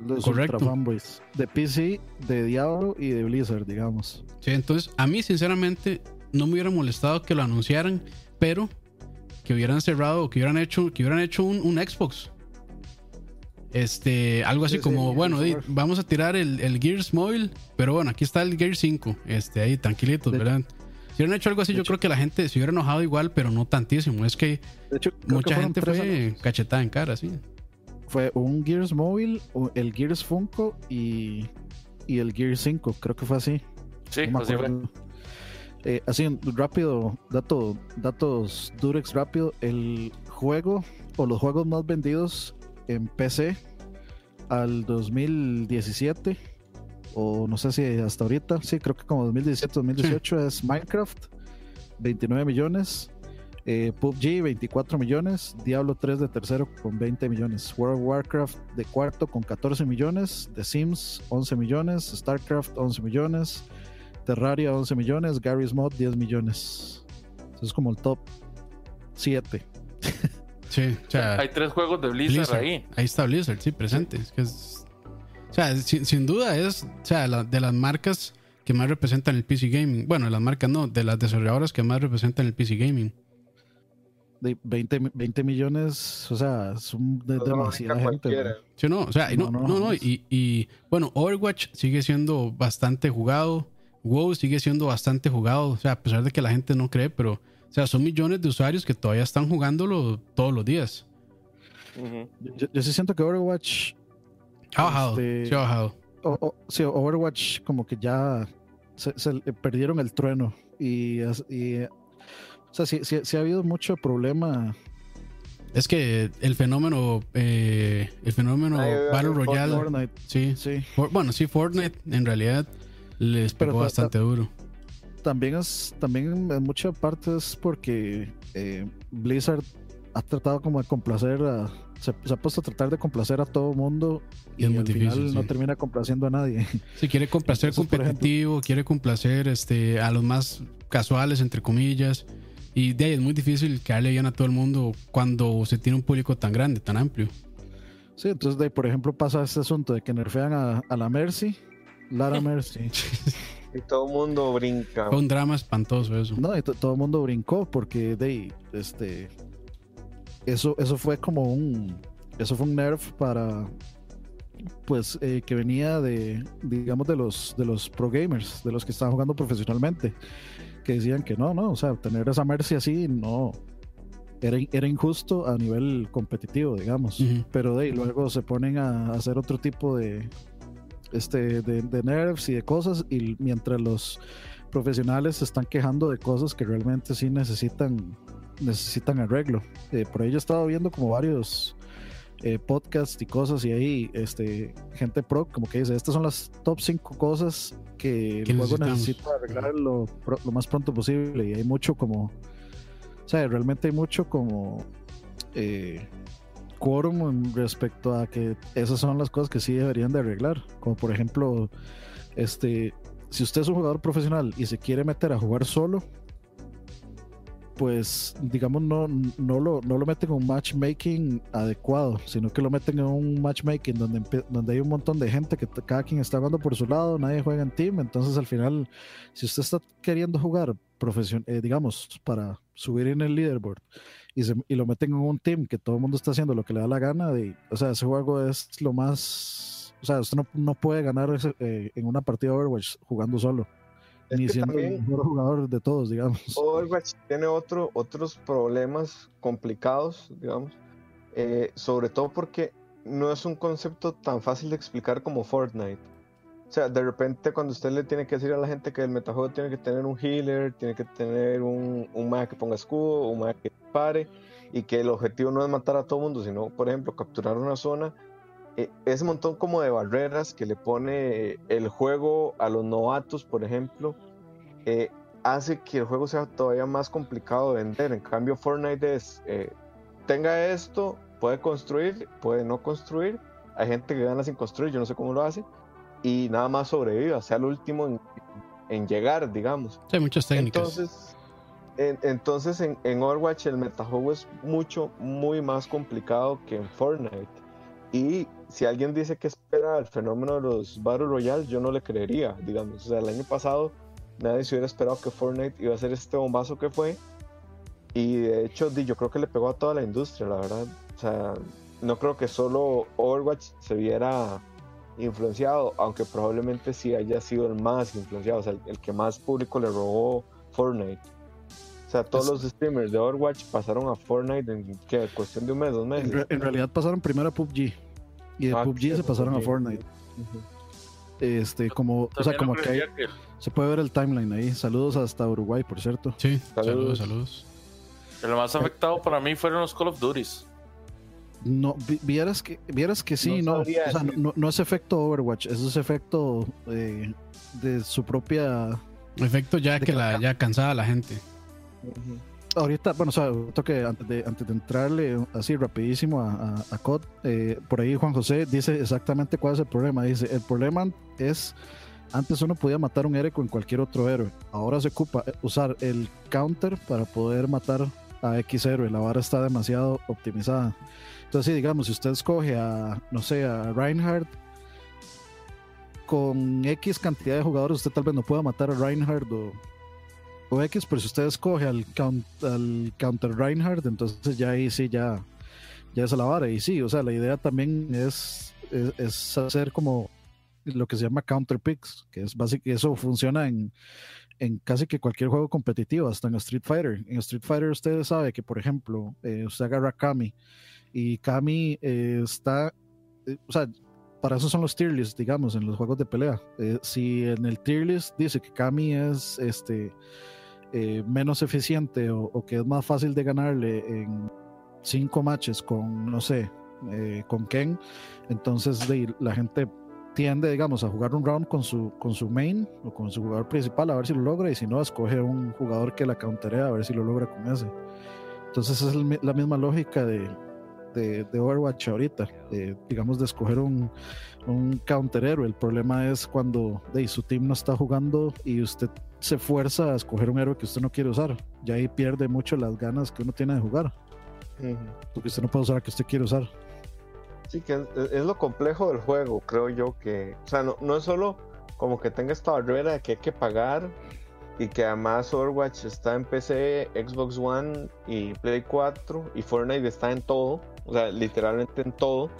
Los Correcto. fanboys. De PC, de Diablo y de Blizzard, digamos. Sí, entonces a mí, sinceramente, no me hubiera molestado que lo anunciaran, pero que hubieran cerrado, que hubieran hecho, que hubieran hecho un, un Xbox. Este, algo así como, bueno, vamos a tirar el, el, Gears móvil, pero bueno, aquí está el Gears 5, este, ahí, tranquilitos, ¿verdad? Si hubieran hecho algo así, yo creo que la gente se hubiera enojado igual, pero no tantísimo. Es que mucha gente fue cachetada en cara, sí. Fue un Gears móvil, el Gears Funko y, y el Gears 5, creo que fue así. Sí, así fue. Eh, así rápido, dato, datos Durex rápido. El juego o los juegos más vendidos en PC al 2017 o no sé si hasta ahorita, sí, creo que como 2017-2018 es Minecraft, 29 millones, eh, PUBG 24 millones, Diablo 3 de tercero con 20 millones, World of Warcraft de cuarto con 14 millones, The Sims 11 millones, StarCraft 11 millones, Terraria 11 millones, Garry's Mod 10 millones. Eso es como el top 7. Sí, o sea, hay tres juegos de Blizzard, ahí. Ahí está Blizzard, sí, presente. o sea, sin, duda es o sea, de las marcas que más representan el PC Gaming. Bueno, las marcas no, de las desarrolladoras que más representan el PC Gaming. De 20, 20 millones, o sea, es de, demasiada gente. Sí, no, o sea, no, no, no, y, y, bueno, Overwatch sigue siendo bastante jugado. WoW sigue siendo bastante jugado, o sea, a pesar de que la gente no cree, pero, o sea, son millones de usuarios que todavía están jugándolo todos los días. yo, sí siento que Overwatch. Ha bajado, este, sí ha bajado. sí, Overwatch como que ya se, perdieron el trueno y, o sea, sí, sí, ha habido mucho problema es que el fenómeno, eh, el fenómeno Battle Royale, sí, sí. bueno, sí, Fortnite en realidad les pegó bastante duro. También es, también en mucha parte es porque eh, Blizzard ha tratado como de complacer a, se, ha puesto a tratar de complacer a todo mundo y, al final no termina complaciendo a nadie. Si quiere complacer competitivo, quiere complacer este a los más casuales entre comillas, Y de ahí es muy difícil que darle bien a todo el mundo cuando se tiene un público tan grande, tan amplio. Sí, entonces de ahí, por ejemplo pasa este asunto de que nerfean a, a la Mercy, Lara Mercy. Y todo el mundo brinca. Fue un drama espantoso eso. No, y to- todo el mundo brincó porque de ahí, este eso eso fue como un eso fue un nerf para pues eh, que venía de digamos de los de los pro gamers, de los que estaban jugando profesionalmente, que decían que no, no, o sea, tener esa mercy así no era, era injusto a nivel competitivo, digamos. Pero de ahí luego se ponen a hacer otro tipo de este de, de nerfs y de cosas y mientras los profesionales se están quejando de cosas que realmente sí necesitan necesitan arreglo. Eh, por ahí yo estaba viendo como varios eh, podcasts y cosas y ahí este gente pro como que dice estas son las top 5 cosas que el juego necesita arreglar lo, lo más pronto posible y hay mucho como o sea realmente hay mucho como eh, quórum respecto a que esas son las cosas que sí deberían de arreglar. Como por ejemplo este si usted es un jugador profesional y se quiere meter a jugar solo pues digamos no, no, lo, no lo meten en un matchmaking adecuado, sino que lo meten en un matchmaking donde, donde hay un montón de gente que cada quien está jugando por su lado, nadie juega en team, entonces al final, si usted está queriendo jugar profesion eh, digamos, para subir en el leaderboard y, se- y lo meten en un team que todo el mundo está haciendo lo que le da la gana, de, o sea, ese juego es lo más, o sea, usted no, no puede ganar ese, eh, en una partida de Overwatch jugando solo. Es Ni siendo el mejor jugador de todos, digamos. Overwatch tiene otro, otros problemas complicados, digamos, eh, sobre todo porque no es un concepto tan fácil de explicar como Fortnite. O sea, de repente cuando usted le tiene que decir a la gente que el metajuego tiene que tener un healer, tiene que tener un, un mago que ponga escudo, un mago que pare, y que el objetivo no es matar a todo mundo, sino, por ejemplo, capturar una zona, ese montón como de barreras que le pone el juego a los novatos, por ejemplo, eh, hace que el juego sea todavía más complicado de vender. En cambio, Fortnite es, eh, tenga esto, puede construir, puede no construir. Hay gente que gana sin construir, yo no sé cómo lo hace. Y nada más sobreviva, sea el último en, en llegar, digamos. Sí, hay muchas técnicas. Entonces, en, entonces en, en Overwatch el metajuego es mucho, muy más complicado que en Fortnite. Y si alguien dice que espera el fenómeno de los Battle Royale, yo no le creería, digamos. O sea, el año pasado nadie se hubiera esperado que Fortnite iba a ser este bombazo que fue. Y de hecho, yo creo que le pegó a toda la industria, la verdad. O sea, no creo que solo Overwatch se viera influenciado, aunque probablemente sí haya sido el más influenciado, o sea, el, el que más público le robó Fortnite. O sea, todos Es- los streamers de Overwatch pasaron a Fortnite en ¿qué? cuestión de un mes, dos En, meses. re- en realidad pasaron primero a PUBG y de Ah, PUBG se pasaron a. Fortnite. Este, como, o sea, como que hay- que se puede ver el timeline ahí. Saludos hasta Uruguay, por cierto. Sí, Saludos. saludos, saludos. el más afectado para mí fueron los Call of Duties. No, vi- vieras que, vieras que sí, No o sea, no, no es efecto Overwatch, eso es efecto eh, de su propia. Efecto ya que la ya cansada la gente. Ujú. Ahorita, bueno, o sea, toque antes de, antes de entrarle así rapidísimo a, a, eh, por ahí Juan José dice exactamente cuál es el problema. Dice, el problema es, antes uno podía matar un héroe con cualquier otro héroe. Ahora se ocupa usar el counter para poder matar a X héroe. La vara está demasiado optimizada. Entonces, sí, digamos, si usted escoge a, no sé, a Reinhardt, con X cantidad de jugadores, usted tal vez no pueda matar a Reinhardt o X, pero si usted escoge al, count- al counter Reinhardt, entonces ya ahí sí, ya, ya es a la vara. Y sí, o sea, la idea también es, es, hacer como lo que se llama counter picks, que es básicamente eso funciona en, en casi que cualquier juego competitivo, hasta en Street Fighter. En Street Fighter usted sabe que, por ejemplo, eh, usted agarra a Kami y Kami eh, está, eh, o sea, para eso son los tier lists, digamos, en los juegos de pelea. Si en el tier list dice que Kami es este eh, menos eficiente o, o que es más fácil de ganarle en cinco matches con, no sé, eh, con Ken, entonces de, la gente tiende, digamos, a jugar un round con su, con su main o con su jugador principal a ver si lo logra y si no, escoge un jugador que la counterea a ver si lo logra con ese. Entonces es el la misma lógica de, de, de Overwatch ahorita, de, digamos de escoger un, un counter héroe. El problema es cuando de, su team no está jugando y usted se fuerza a escoger un héroe que usted no quiere usar. Y ahí pierde mucho las ganas que uno tiene de jugar. Porque usted no puede usar a que usted quiere usar. Sí, que es, es, lo complejo del juego, creo yo que, o sea, no, no es solo como que tenga esta barrera de que hay que pagar y que además Overwatch está en PC, Xbox One y Play 4 y Fortnite está en todo, o sea, literalmente en todo,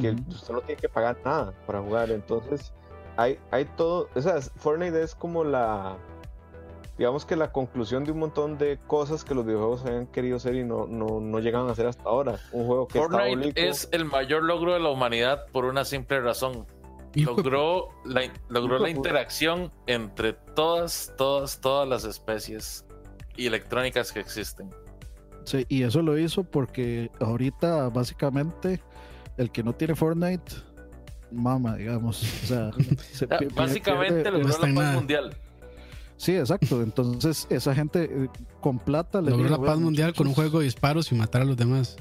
que uh -huh. usted no tiene que pagar nada para jugar, entonces hay, hay todo, o sea, Fortnite es como la, digamos que la conclusión de un montón de cosas que los videojuegos habían querido hacer y no, no, no llegaban a hacer hasta ahora, un juego que Fortnite es el mayor logro de la humanidad por una simple razón, logró la, logró la interacción entre todas, todas, todas las especies electrónicas que existen. Sí, y eso lo hizo porque ahorita básicamente el que no tiene Fortnite, mama, digamos. O sea, se básicamente pierde, logró la paz mundial. Sí, exacto. Entonces, esa gente eh, con plata le logró la paz mundial con un juego de disparos y matar a los demás.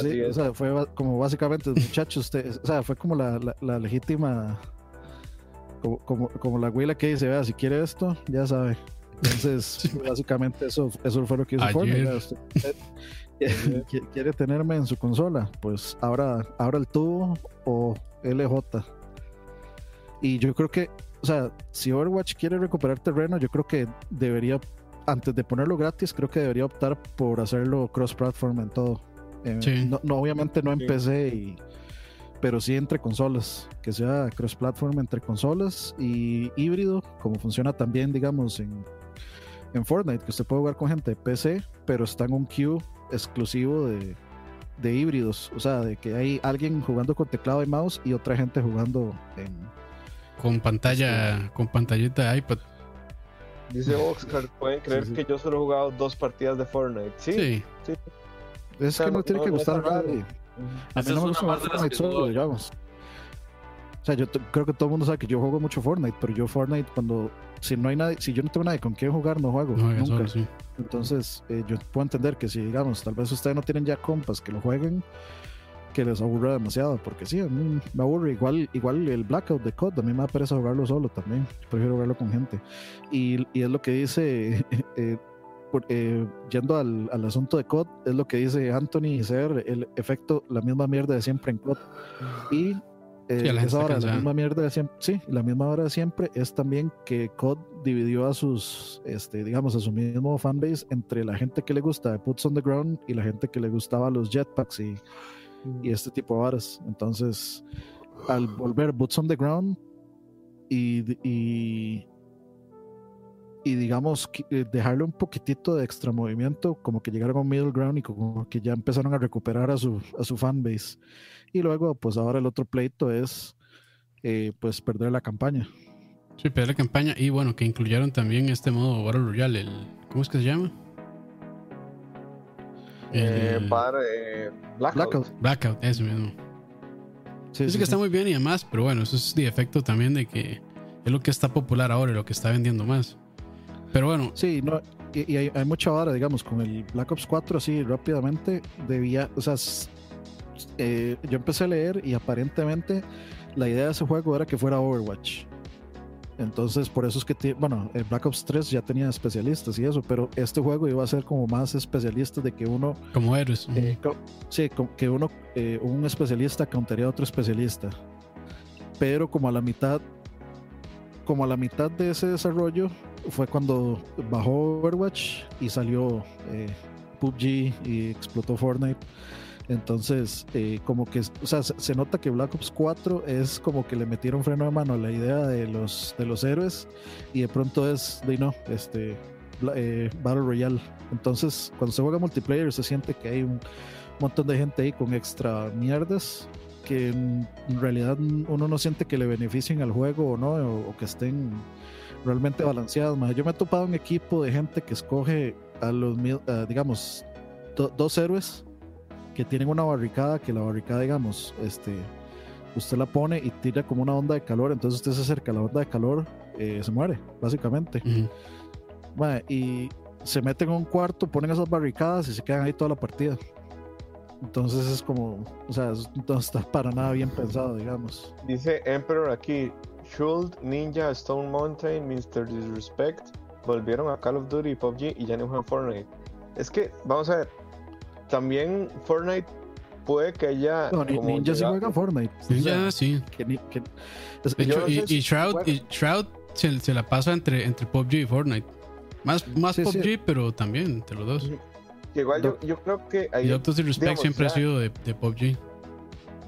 Sí, o sea, fue como básicamente, muchachos, usted, o sea, fue como la, la, la legítima, como, como, como, la huila que dice, vea, si quiere esto, ya sabe. Entonces, sí. básicamente eso, eso fue lo que hizo Fortnite. Usted, usted quiere tenerme en su consola, pues ahora, ahora el tubo o LJ. Y yo creo que, o sea, si Overwatch quiere recuperar terreno, yo creo que debería, antes de ponerlo gratis, creo que debería optar por hacerlo cross-platform en todo. Eh, sí. no, no, obviamente no en sí. PC, y, pero sí entre consolas, que sea cross-platform entre consolas y híbrido, como funciona también, digamos, en, en Fortnite, que usted puede jugar con gente de PC, pero está en un queue exclusivo de, de híbridos, o sea, de que hay alguien jugando con teclado y mouse y otra gente jugando en con pantalla, con pantallita de iPad. Dice Oscar, pueden creer sí, sí. que yo solo he jugado dos partidas de Fortnite. Sí, sí. sí. Es o sea, que no tiene no, que gustar a nadie. A mí no me gusta jugar Fortnite solo, digamos. O sea, yo creo que todo el mundo sabe que yo juego mucho Fortnite, pero yo Fortnite cuando si no hay nadie, si yo no tengo nadie con quien jugar, no juego no nunca. Solo, sí. Entonces, eh, yo puedo entender que si digamos, tal vez ustedes no tienen ya compas que lo jueguen, que les aburra demasiado, porque sí, a mí me aburre. Igual, igual el Blackout de COD, a mí me da pereza jugarlo solo también. Prefiero jugarlo con gente. Y, y es lo que dice, eh, por, eh, yendo al, al, asunto de COD, es lo que dice Anthony y Ser, el efecto, la misma mierda de siempre en COD. Y eh, sí, esa hora, la misma mierda de siempre, sí, la misma hora de siempre es también que COD dividió a sus, este, digamos, a su mismo fanbase entre la gente que le gusta de Puts on the Ground y la gente que le gustaba los jetpacks y y este tipo de varas. Entonces, al volver Boots on the Ground y, y, y digamos, eh, dejarle un poquitito de extra movimiento, como que llegaron a un middle ground y como que ya empezaron a recuperar a su, a su fanbase. Y luego, pues ahora el otro pleito es, eh, pues, perder la campaña. Sí, perder la campaña y bueno, que incluyeron también este modo Battle Royale, el, ¿cómo es que se llama? Eh, para, eh, Blackout. Blackout. Blackout, eso mismo. Sí, sí, que sí. está muy bien y además, pero bueno, eso es de efecto también de que es lo que está popular ahora y lo que está vendiendo más. Pero bueno. Sí, no, y, y hay, hay, mucha hora, digamos, con el Black Ops 4, así rápidamente, debía, o sea, eh, yo empecé a leer y aparentemente la idea de ese juego era que fuera Overwatch. Entonces, por eso es que, bueno, el Black Ops 3 ya tenía especialistas y eso, pero este juego iba a ser como más especialista de que uno. Como héroes. Eh, co sí, que uno, eh, un especialista countería a otro especialista. Pero como a la mitad, como a la mitad de ese desarrollo fue cuando bajó Overwatch y salió eh, PUBG y explotó Fortnite. Entonces, eh, como que, o sea, se nota que Black Ops 4 es como que le metieron freno de mano a la idea de los, de los héroes y de pronto es, de no, este, eh, Battle Royale. Entonces, cuando se juega multiplayer, se siente que hay un montón de gente ahí con extra mierdas que en realidad uno no siente que le beneficien al juego o no, o, que estén realmente balanceados. Yo me he topado un equipo de gente que escoge a los, digamos, do, dos héroes que tienen una barricada, que la barricada, digamos, este, usted la pone y tira como una onda de calor, entonces usted se acerca a la onda de calor, eh, se muere, básicamente. Uh -huh. bueno, y se meten en un cuarto, ponen esas barricadas y se quedan ahí toda la partida. Entonces es como, o sea, no está para nada bien pensado, digamos. Dice Emperor aquí, Shuld, Ninja, Stone Mountain, Mr. Disrespect, volvieron a Call of Duty PUBG y ya no juegan Fortnite. Es que, vamos a ver, también Fortnite puede que haya... No, Ninja sí juega Fortnite. Ninja sí. y, Shroud, y Shroud se, la pasa entre, entre PUBG y Fortnite. Más, más PUBG, pero también entre los dos. Igual yo, yo creo que... Hay, y Doctor Disrespect siempre ha sido de, de PUBG.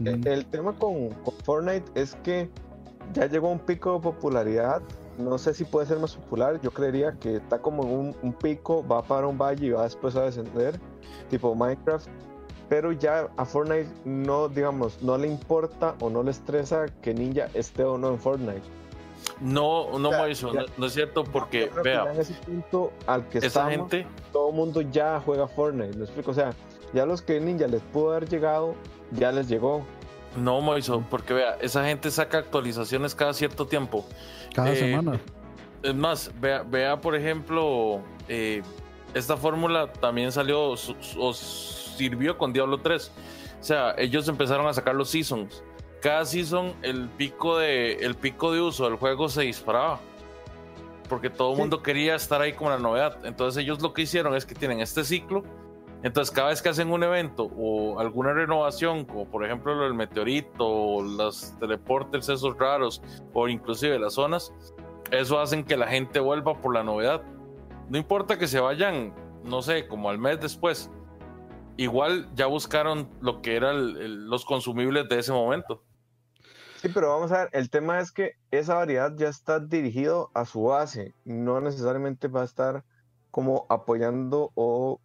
El, el tema con, con Fortnite es que ya llegó un pico de popularidad. No sé si puede ser más popular. Yo creería que está como en un, pico, va para un valle y va después a descender, tipo Minecraft. Pero ya a Fortnite no, digamos, no le importa o no le estresa que Ninja esté o no en Fortnite. No, no, o no, es cierto porque, vea, en ese punto al que esa gente, todo el mundo ya juega Fortnite, ¿me explico? O sea, ya los que Ninja les pudo haber llegado, ya les llegó. No, Moiso, porque vea, esa gente saca actualizaciones cada cierto tiempo. Cada eh, semana. Es más, vea, vea por ejemplo, eh, esta fórmula también salió o sirvió con Diablo 3. O sea, ellos empezaron a sacar los seasons. Cada season el pico de, el pico de uso del juego se disparaba. Porque todo el mundo quería estar ahí como la novedad. Entonces ellos lo que hicieron es que tienen este ciclo entonces, cada vez que hacen un evento o alguna renovación, como por ejemplo el meteorito, o los teleportes esos raros, o inclusive las zonas, eso hacen que la gente vuelva por la novedad. No importa que se vayan, no sé, como al mes después. Igual ya buscaron lo que eran los consumibles de ese momento. Sí, pero vamos a ver, el tema es que esa variedad ya está dirigido a su base, no necesariamente va a estar como apoyando o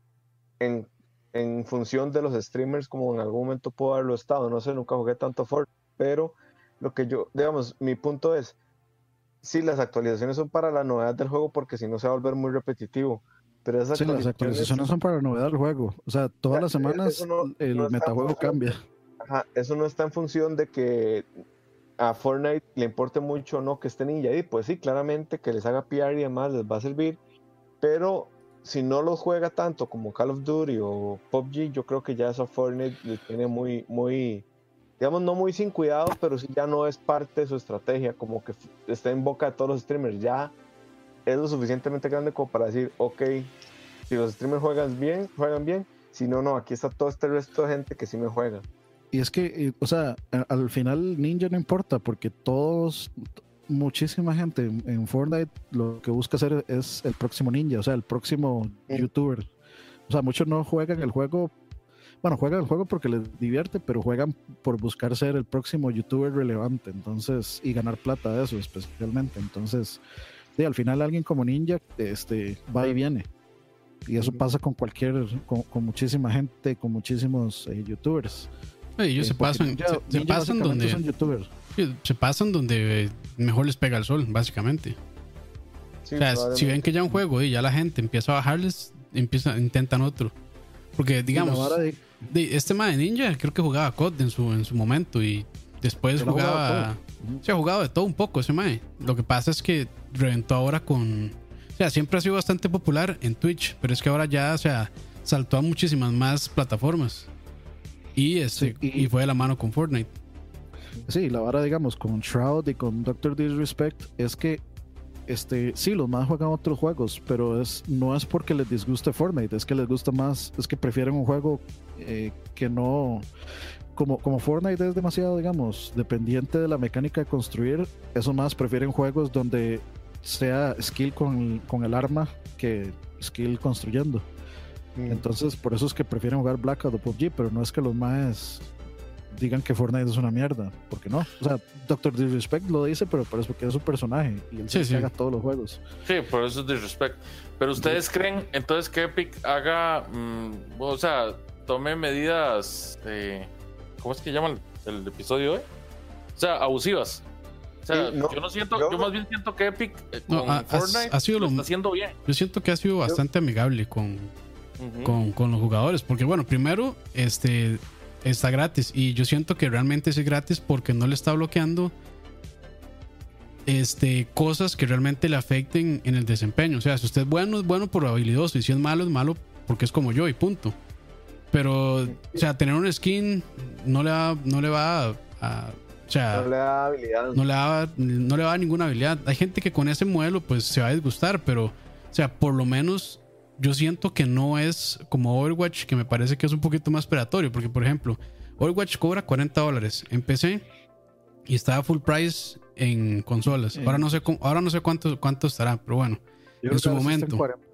en, en, función de los streamers como en algún momento puedo haberlo estado. No sé, nunca jugué tanto Fortnite, pero lo que yo, digamos, mi punto es, sí, las actualizaciones son para la novedad del juego porque si no se va a volver muy repetitivo. Pero esas sí, las actualizaciones son para la novedad del juego. O sea, todas las semanas el metajuego cambia. Ajá, eso no está en función de que a Fortnite le importe mucho o no que esté ninja ahí. Pues sí, claramente que les haga PR y demás les va a servir. Pero si no lo juega tanto como Call of Duty o PUBG, yo creo que ya eso Fortnite le tiene muy, muy, digamos, no muy sin cuidado, pero sí ya no es parte de su estrategia, como que está en boca de todos los streamers. Ya es lo suficientemente grande como para decir, ok, si los streamers juegan bien, juegan bien, si no, no, aquí está todo este resto de gente que sí me juega. Y es que, o sea, al final Ninja no importa, porque todos, muchísima gente en, Fortnite lo que busca hacer es el próximo ninja, o sea, el próximo youtuber. O sea, muchos no juegan el juego, bueno, juegan el juego porque les divierte, pero juegan por buscar ser el próximo youtuber relevante, entonces, y ganar plata de eso especialmente. Entonces, sí, al final alguien como ninja este, va y viene. Y eso pasa con cualquier, con, muchísima gente, con muchísimos eh, youtubers. ellos se pasan, se, pasan donde son youtubers se pasan donde mejor les pega el sol, básicamente. o sea, si ven que ya un juego y ya la gente empieza a bajarles, empieza, intentan otro. Porque, digamos, de... este de Ninja creo que jugaba COD en su, en su momento y después jugaba. Se ha jugado de todo un poco ese mae. Lo que pasa es que reventó ahora con. O sea, siempre ha sido bastante popular en Twitch, pero es que ahora ya, o sea, saltó a muchísimas más plataformas. Y, este, y fue de la mano con Fortnite. Sí, la vara, digamos, con Shroud y con Doctor Disrespect es que este, sí, los más juegan otros juegos, pero es, no es porque les disguste Fortnite, es que les gusta más, es que prefieren un juego eh, que no. Como, como Fortnite es demasiado, digamos, dependiente de la mecánica de construir, eso más prefieren juegos donde sea skill con, con el arma que skill construyendo. Mm. Entonces, por eso es que prefieren jugar Blackout o PUBG, pero no es que los más digan que Fortnite es una mierda, porque no. O sea, Doctor Disrespect lo dice, pero, pero es porque es su personaje y él se haga todos los juegos. Sí, por eso es Disrespect. Pero ustedes creen entonces que Epic haga, mm, o sea, tome medidas, ¿cómo es que llaman el, episodio hoy? O sea, abusivas. O sea, yo no siento, yo, más bien siento que Epic eh, con Fortnite ha, sido lo, está haciendo bien. Yo siento que ha sido bastante amigable con, con, con los jugadores, porque bueno, primero, este está gratis. Y yo siento que realmente es gratis porque no le está bloqueando este, cosas que realmente le afecten en el desempeño. O sea, si usted es bueno, es bueno por habilidoso. Y si es malo, es malo porque es como yo y punto. Pero, o sea, tener un skin no le va, no le va a, o sea, No le da habilidad. no le da, no le va a dar ninguna habilidad. Hay gente que con ese modelo pues se va a disgustar, pero, o sea, por lo menos yo siento que no es como Overwatch, que me parece que es un poquito más predatorio, porque por ejemplo, Overwatch cobra 40 dólares en PC y está a full price en consolas. Ahora no sé, cómo- ahora no sé cuánto, cuánto estará, pero bueno. Yo En su momento. 40.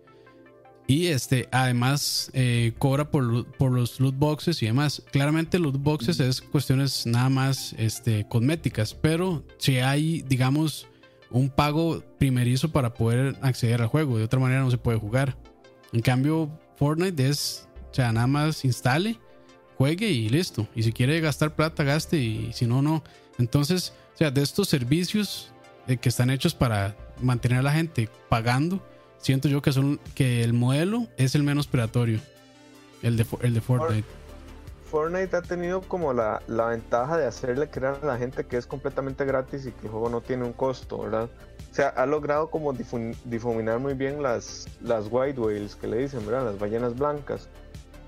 Y este, además, eh, cobra por, por los loot boxes y demás. Claramente, loot boxes es cuestiones nada más este, cosméticas, pero si hay, digamos, un pago primerizo para poder acceder al juego, de otra manera no se puede jugar. En cambio, Fortnite es, o sea, nada más instale, juegue y listo. Y si quiere gastar plata, gaste y si no, no. Entonces, o sea, de estos servicios eh, que están hechos para mantener a la gente pagando, siento yo que son que el modelo es el menos predatorio. El de, el de Fortnite. Fortnite ha tenido como la, la ventaja de hacerle creer a la gente que es completamente gratis y que el juego no tiene un costo, ¿verdad? O sea, ha logrado como difu- difuminar muy bien las, las white whales que le dicen, ¿verdad? Las ballenas blancas.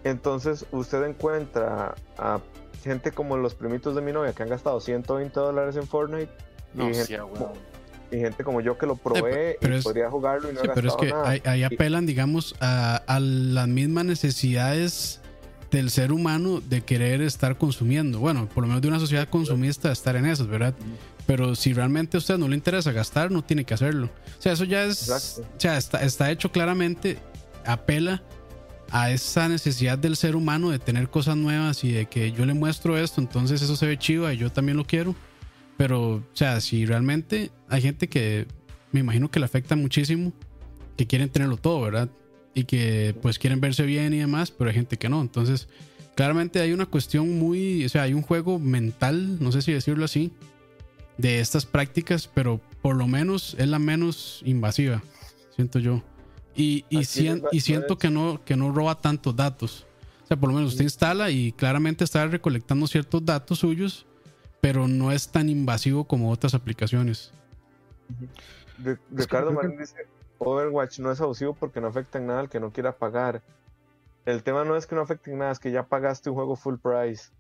Entonces usted encuentra a gente como los primitos de mi novia que han gastado 120 dólares en Fortnite No, y, gente, y como yo que lo probé pero y es- podría jugarlo y no Sí, he pero es que nada. ahí, ahí apelan, digamos, a, a las mismas necesidades del ser humano de querer estar consumiendo. Bueno, por lo menos de una sociedad consumista estar en esas, ¿verdad? Pero si realmente a usted no le interesa gastar, no tiene que hacerlo. O sea, eso ya es. Exacto. O sea, está, está hecho claramente, apela a esa necesidad del ser humano de tener cosas nuevas y de que yo le muestro esto, entonces eso se ve chido y yo también lo quiero. Pero, o sea, si realmente hay gente que me imagino que le afecta muchísimo, que quieren tenerlo todo, ¿verdad? Y que pues quieren verse bien y demás, pero hay gente que no. Entonces, claramente hay una cuestión muy, o sea, hay un juego mental, no sé si decirlo así, de estas prácticas, pero por lo menos es la menos invasiva, siento yo. Y, y, sien- y siento que no, que no roba tantos datos. O sea, por lo menos usted instala y claramente está recolectando ciertos datos suyos, pero no es tan invasivo como otras aplicaciones. Ri- Ricardo Marín dice, Overwatch no es abusivo porque no afecta en nada al que no quiera pagar. El tema no es que no afecte en nada, es que ya pagaste un juego full price.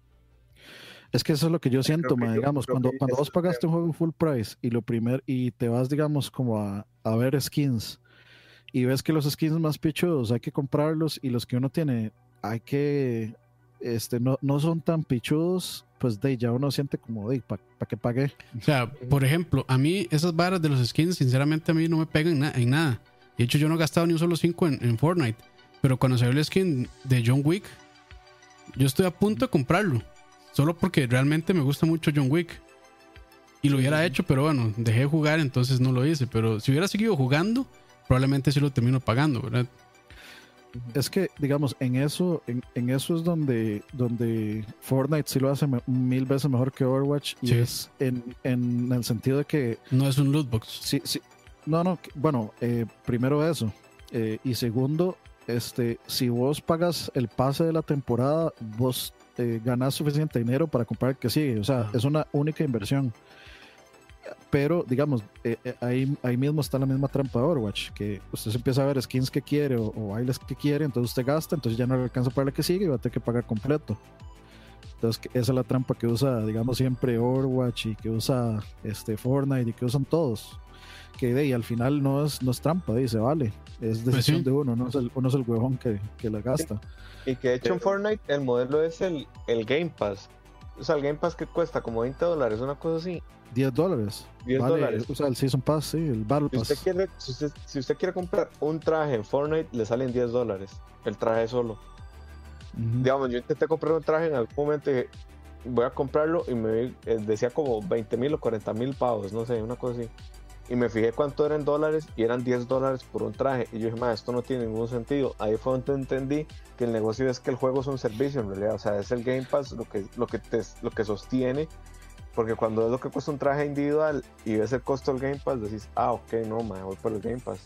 Es que eso es lo que yo siento, que ma, yo- digamos, cuando, cuando vos pagaste un juego full price y lo primer, y te vas, digamos, como a, a ver skins y ves que los skins más pichudos hay que comprarlos y los que uno tiene hay que, este, no, no son tan pichudos, pues de ya uno siente como, de, ¿para qué pagué? O sea, por ejemplo, a mí esas varas de los skins, sinceramente a mí no me pegan en, na- en nada. De hecho, yo no he gastado ni un solo 5 en, en Fortnite. Pero cuando salió el skin de John Wick, yo estoy a punto de comprarlo. Solo porque realmente me gusta mucho John Wick. Y lo hubiera hecho, pero bueno, dejé de jugar, entonces no lo hice. Pero si hubiera seguido jugando, probablemente sí lo termino pagando, ¿verdad? Es que, digamos, en eso, en, en eso es donde, donde Fortnite sí lo hace mil veces mejor que Overwatch y Sí. es en, en el sentido de que No es un loot box. Sí, sí. No, no, bueno, eh, primero eso. Eh, y segundo, este, si vos pagas el pase de la temporada, vos eh, ganas suficiente dinero para comprar el que sigue. O sea, es una única inversión. Pero, digamos, eh, eh, ahí, ahí mismo está la misma trampa de Overwatch, que usted se empieza a ver skins que quiere o, o bailes que quiere, entonces usted gasta, entonces ya no le alcanza para la que sigue y va a tener que pagar completo. Entonces, esa es la trampa que usa, digamos, siempre Overwatch y que usa este Fortnite y que usan todos. Que de ahí al final no es, no es trampa, dice, vale. Es decisión sí. de uno, no es el, uno es el huevón que, que la gasta. Y que de hecho en Fortnite el modelo es el, el Game Pass. O sea, el Game Pass que cuesta como 20 dólares, una cosa así. 10 dólares. 10 vale, dólares. O sea, el Season Pass, sí, el Battle Si Pass. usted, quiere, si, usted, si usted quiere comprar un traje en Fortnite, le salen 10 dólares. El traje solo. Ujú. Digamos, yo intenté comprar un traje en algún momento y dije, voy a comprarlo y me eh, decía como 20 mil o 40 mil pavos, no sé, una cosa así. Y me fijé cuánto eran dólares y eran 10 dólares por un traje. Y yo dije, "Ma, esto no tiene ningún sentido. Ahí fue donde entendí que el negocio es que el juego es un servicio en realidad. O sea, es el Game Pass lo que, lo que, te, lo que sostiene. Porque cuando es lo que cuesta un traje individual y ves el costo del Game Pass, decís, ah, ok, no, ma, voy por el Game Pass.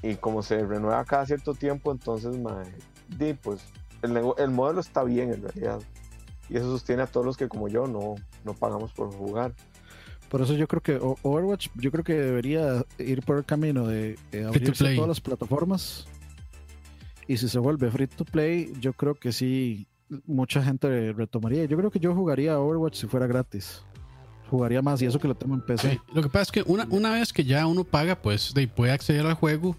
Y como se renueva cada cierto tiempo, entonces, ma, di, pues el, el modelo está bien en realidad. Y eso sostiene a todos los que como yo no, no pagamos por jugar. Por eso yo creo que Overwatch, yo creo que debería ir por el camino de eh, abrirse a todas las plataformas Y si se vuelve free to play, yo creo que sí, mucha gente retomaría. Yo creo que yo jugaría Overwatch si fuera gratis. Jugaría más y eso que lo tengo en PC. Sí, Lo que pasa es que una, una vez que ya uno paga, pues de, puede acceder al juego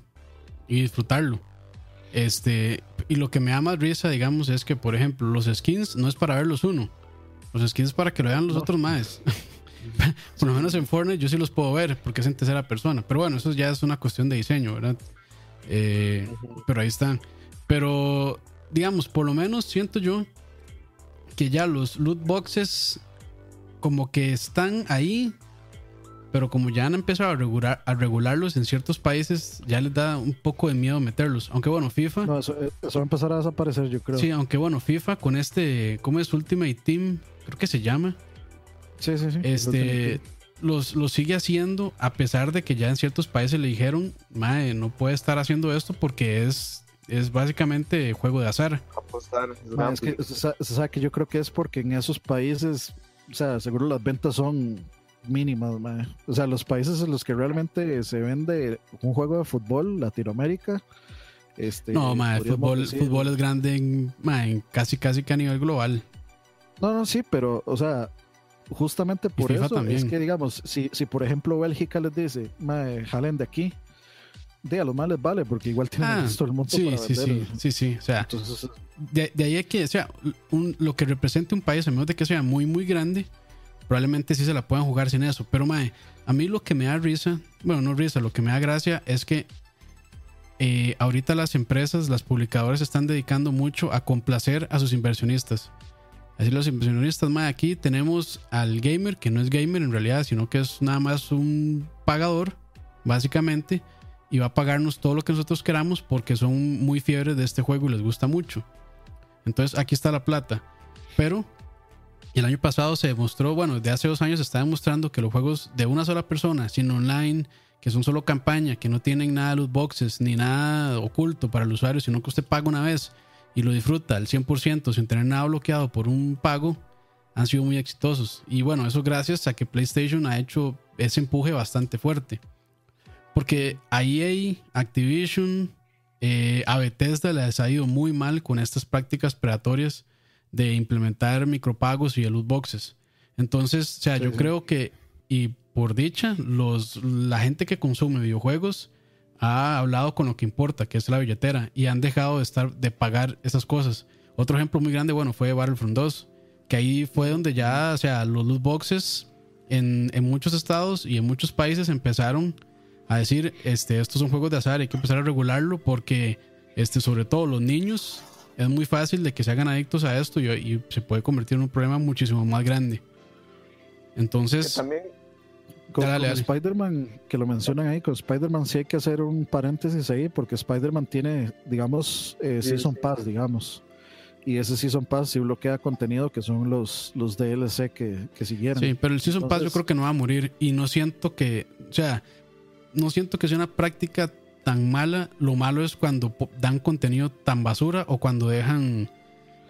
y disfrutarlo. Este, y lo que me da más risa, digamos, es que, por ejemplo, los skins no es para verlos uno. Los skins es para que lo vean los No. otros más. por lo menos en Fortnite yo sí los puedo ver porque es en tercera persona. Pero bueno, eso ya es una cuestión de diseño, ¿verdad? Eh, pero ahí están. Pero, digamos, por lo menos siento yo que ya los loot boxes como que están ahí, pero como ya han empezado a, regular, a regularlos en ciertos países, ya les da un poco de miedo meterlos. Aunque bueno, FIFA, No, eso, eso va a empezar a desaparecer, yo creo. sí, aunque bueno, FIFA con este, ¿cómo es Ultimate Team? Creo que se llama. Sí, sí. sí. Este, los, los sigue haciendo a pesar de que ya en ciertos países le dijeron, mae, no puede estar haciendo esto porque es, es básicamente juego de azar. Apostar. es Ma, es que gambling. se sa- se sabe que yo creo que es porque en esos países, o sea, seguro las ventas son mínimas, ma. O sea, los países en los que realmente se vende un juego de fútbol, Latinoamérica, este No, mae, podríamos fútbol, decir- fútbol es grande en, mae, en casi casi que a nivel global. No, no, sí, pero, o sea, justamente por eso también. es que, digamos, si, si por ejemplo Bélgica les dice, jalen de aquí, de a los males vale, porque igual tienen Ah, el mundo Sí, para sí, sí, sí, sí. O sea, Entonces, de, de ahí es que, o sea, un- lo que represente un país, a menos de que sea muy, muy grande, probablemente sí se la puedan jugar sin eso. Pero, mae, a mí lo que me da risa, bueno, no risa, lo que me da gracia es que eh, ahorita las empresas, las publicadoras están dedicando mucho a complacer a sus inversionistas. Así los inversionistas, mae, aquí tenemos al gamer, que no es gamer en realidad, sino que es nada más un pagador, básicamente, y va a pagarnos todo lo que nosotros queramos porque son muy fiebres de este juego y les gusta mucho. Entonces aquí está la plata. Pero el año pasado se demostró, bueno, de hace dos años se está demostrando que los juegos de una sola persona, sin online, que son solo campaña, que no tienen nada de loot boxes ni nada oculto para el usuario, sino que usted paga una vez y lo disfruta al 100% sin tener nada bloqueado por un pago, han sido muy exitosos. Y bueno, eso gracias a que PlayStation ha hecho ese empuje bastante fuerte. Porque a EA, Activision, eh, a Bethesda les ha ido muy mal con estas prácticas predatorias de implementar micropagos y de loot boxes. Entonces, o sea, Sí, yo sí. creo que, y por dicha, los, la gente que consume videojuegos ha hablado con lo que importa, que es la billetera, y han dejado de estar de pagar esas cosas. Otro ejemplo muy grande, bueno, fue Battlefront 2, que ahí fue donde ya, o sea, los loot boxes en, en muchos estados y en muchos países empezaron a decir, este, estos son juegos de azar, hay que empezar a regularlo porque, este, sobre todo los niños, es muy fácil de que se hagan adictos a esto y, y se puede convertir en un problema muchísimo más grande. Que Entonces, también Con, con. Spider-Man, que lo mencionan ahí, con Spider-Man sí hay que hacer un paréntesis ahí, porque Spider-Man tiene, digamos, eh, Sí, Season. Pass, digamos. Y ese Season Pass sí bloquea contenido que son los, los DLC que, que siguieron. Sí, pero el Season Pass yo Entonces- creo que no va a morir y no siento que, o sea, no siento que sea una práctica tan mala. Lo malo es cuando dan contenido tan basura o cuando dejan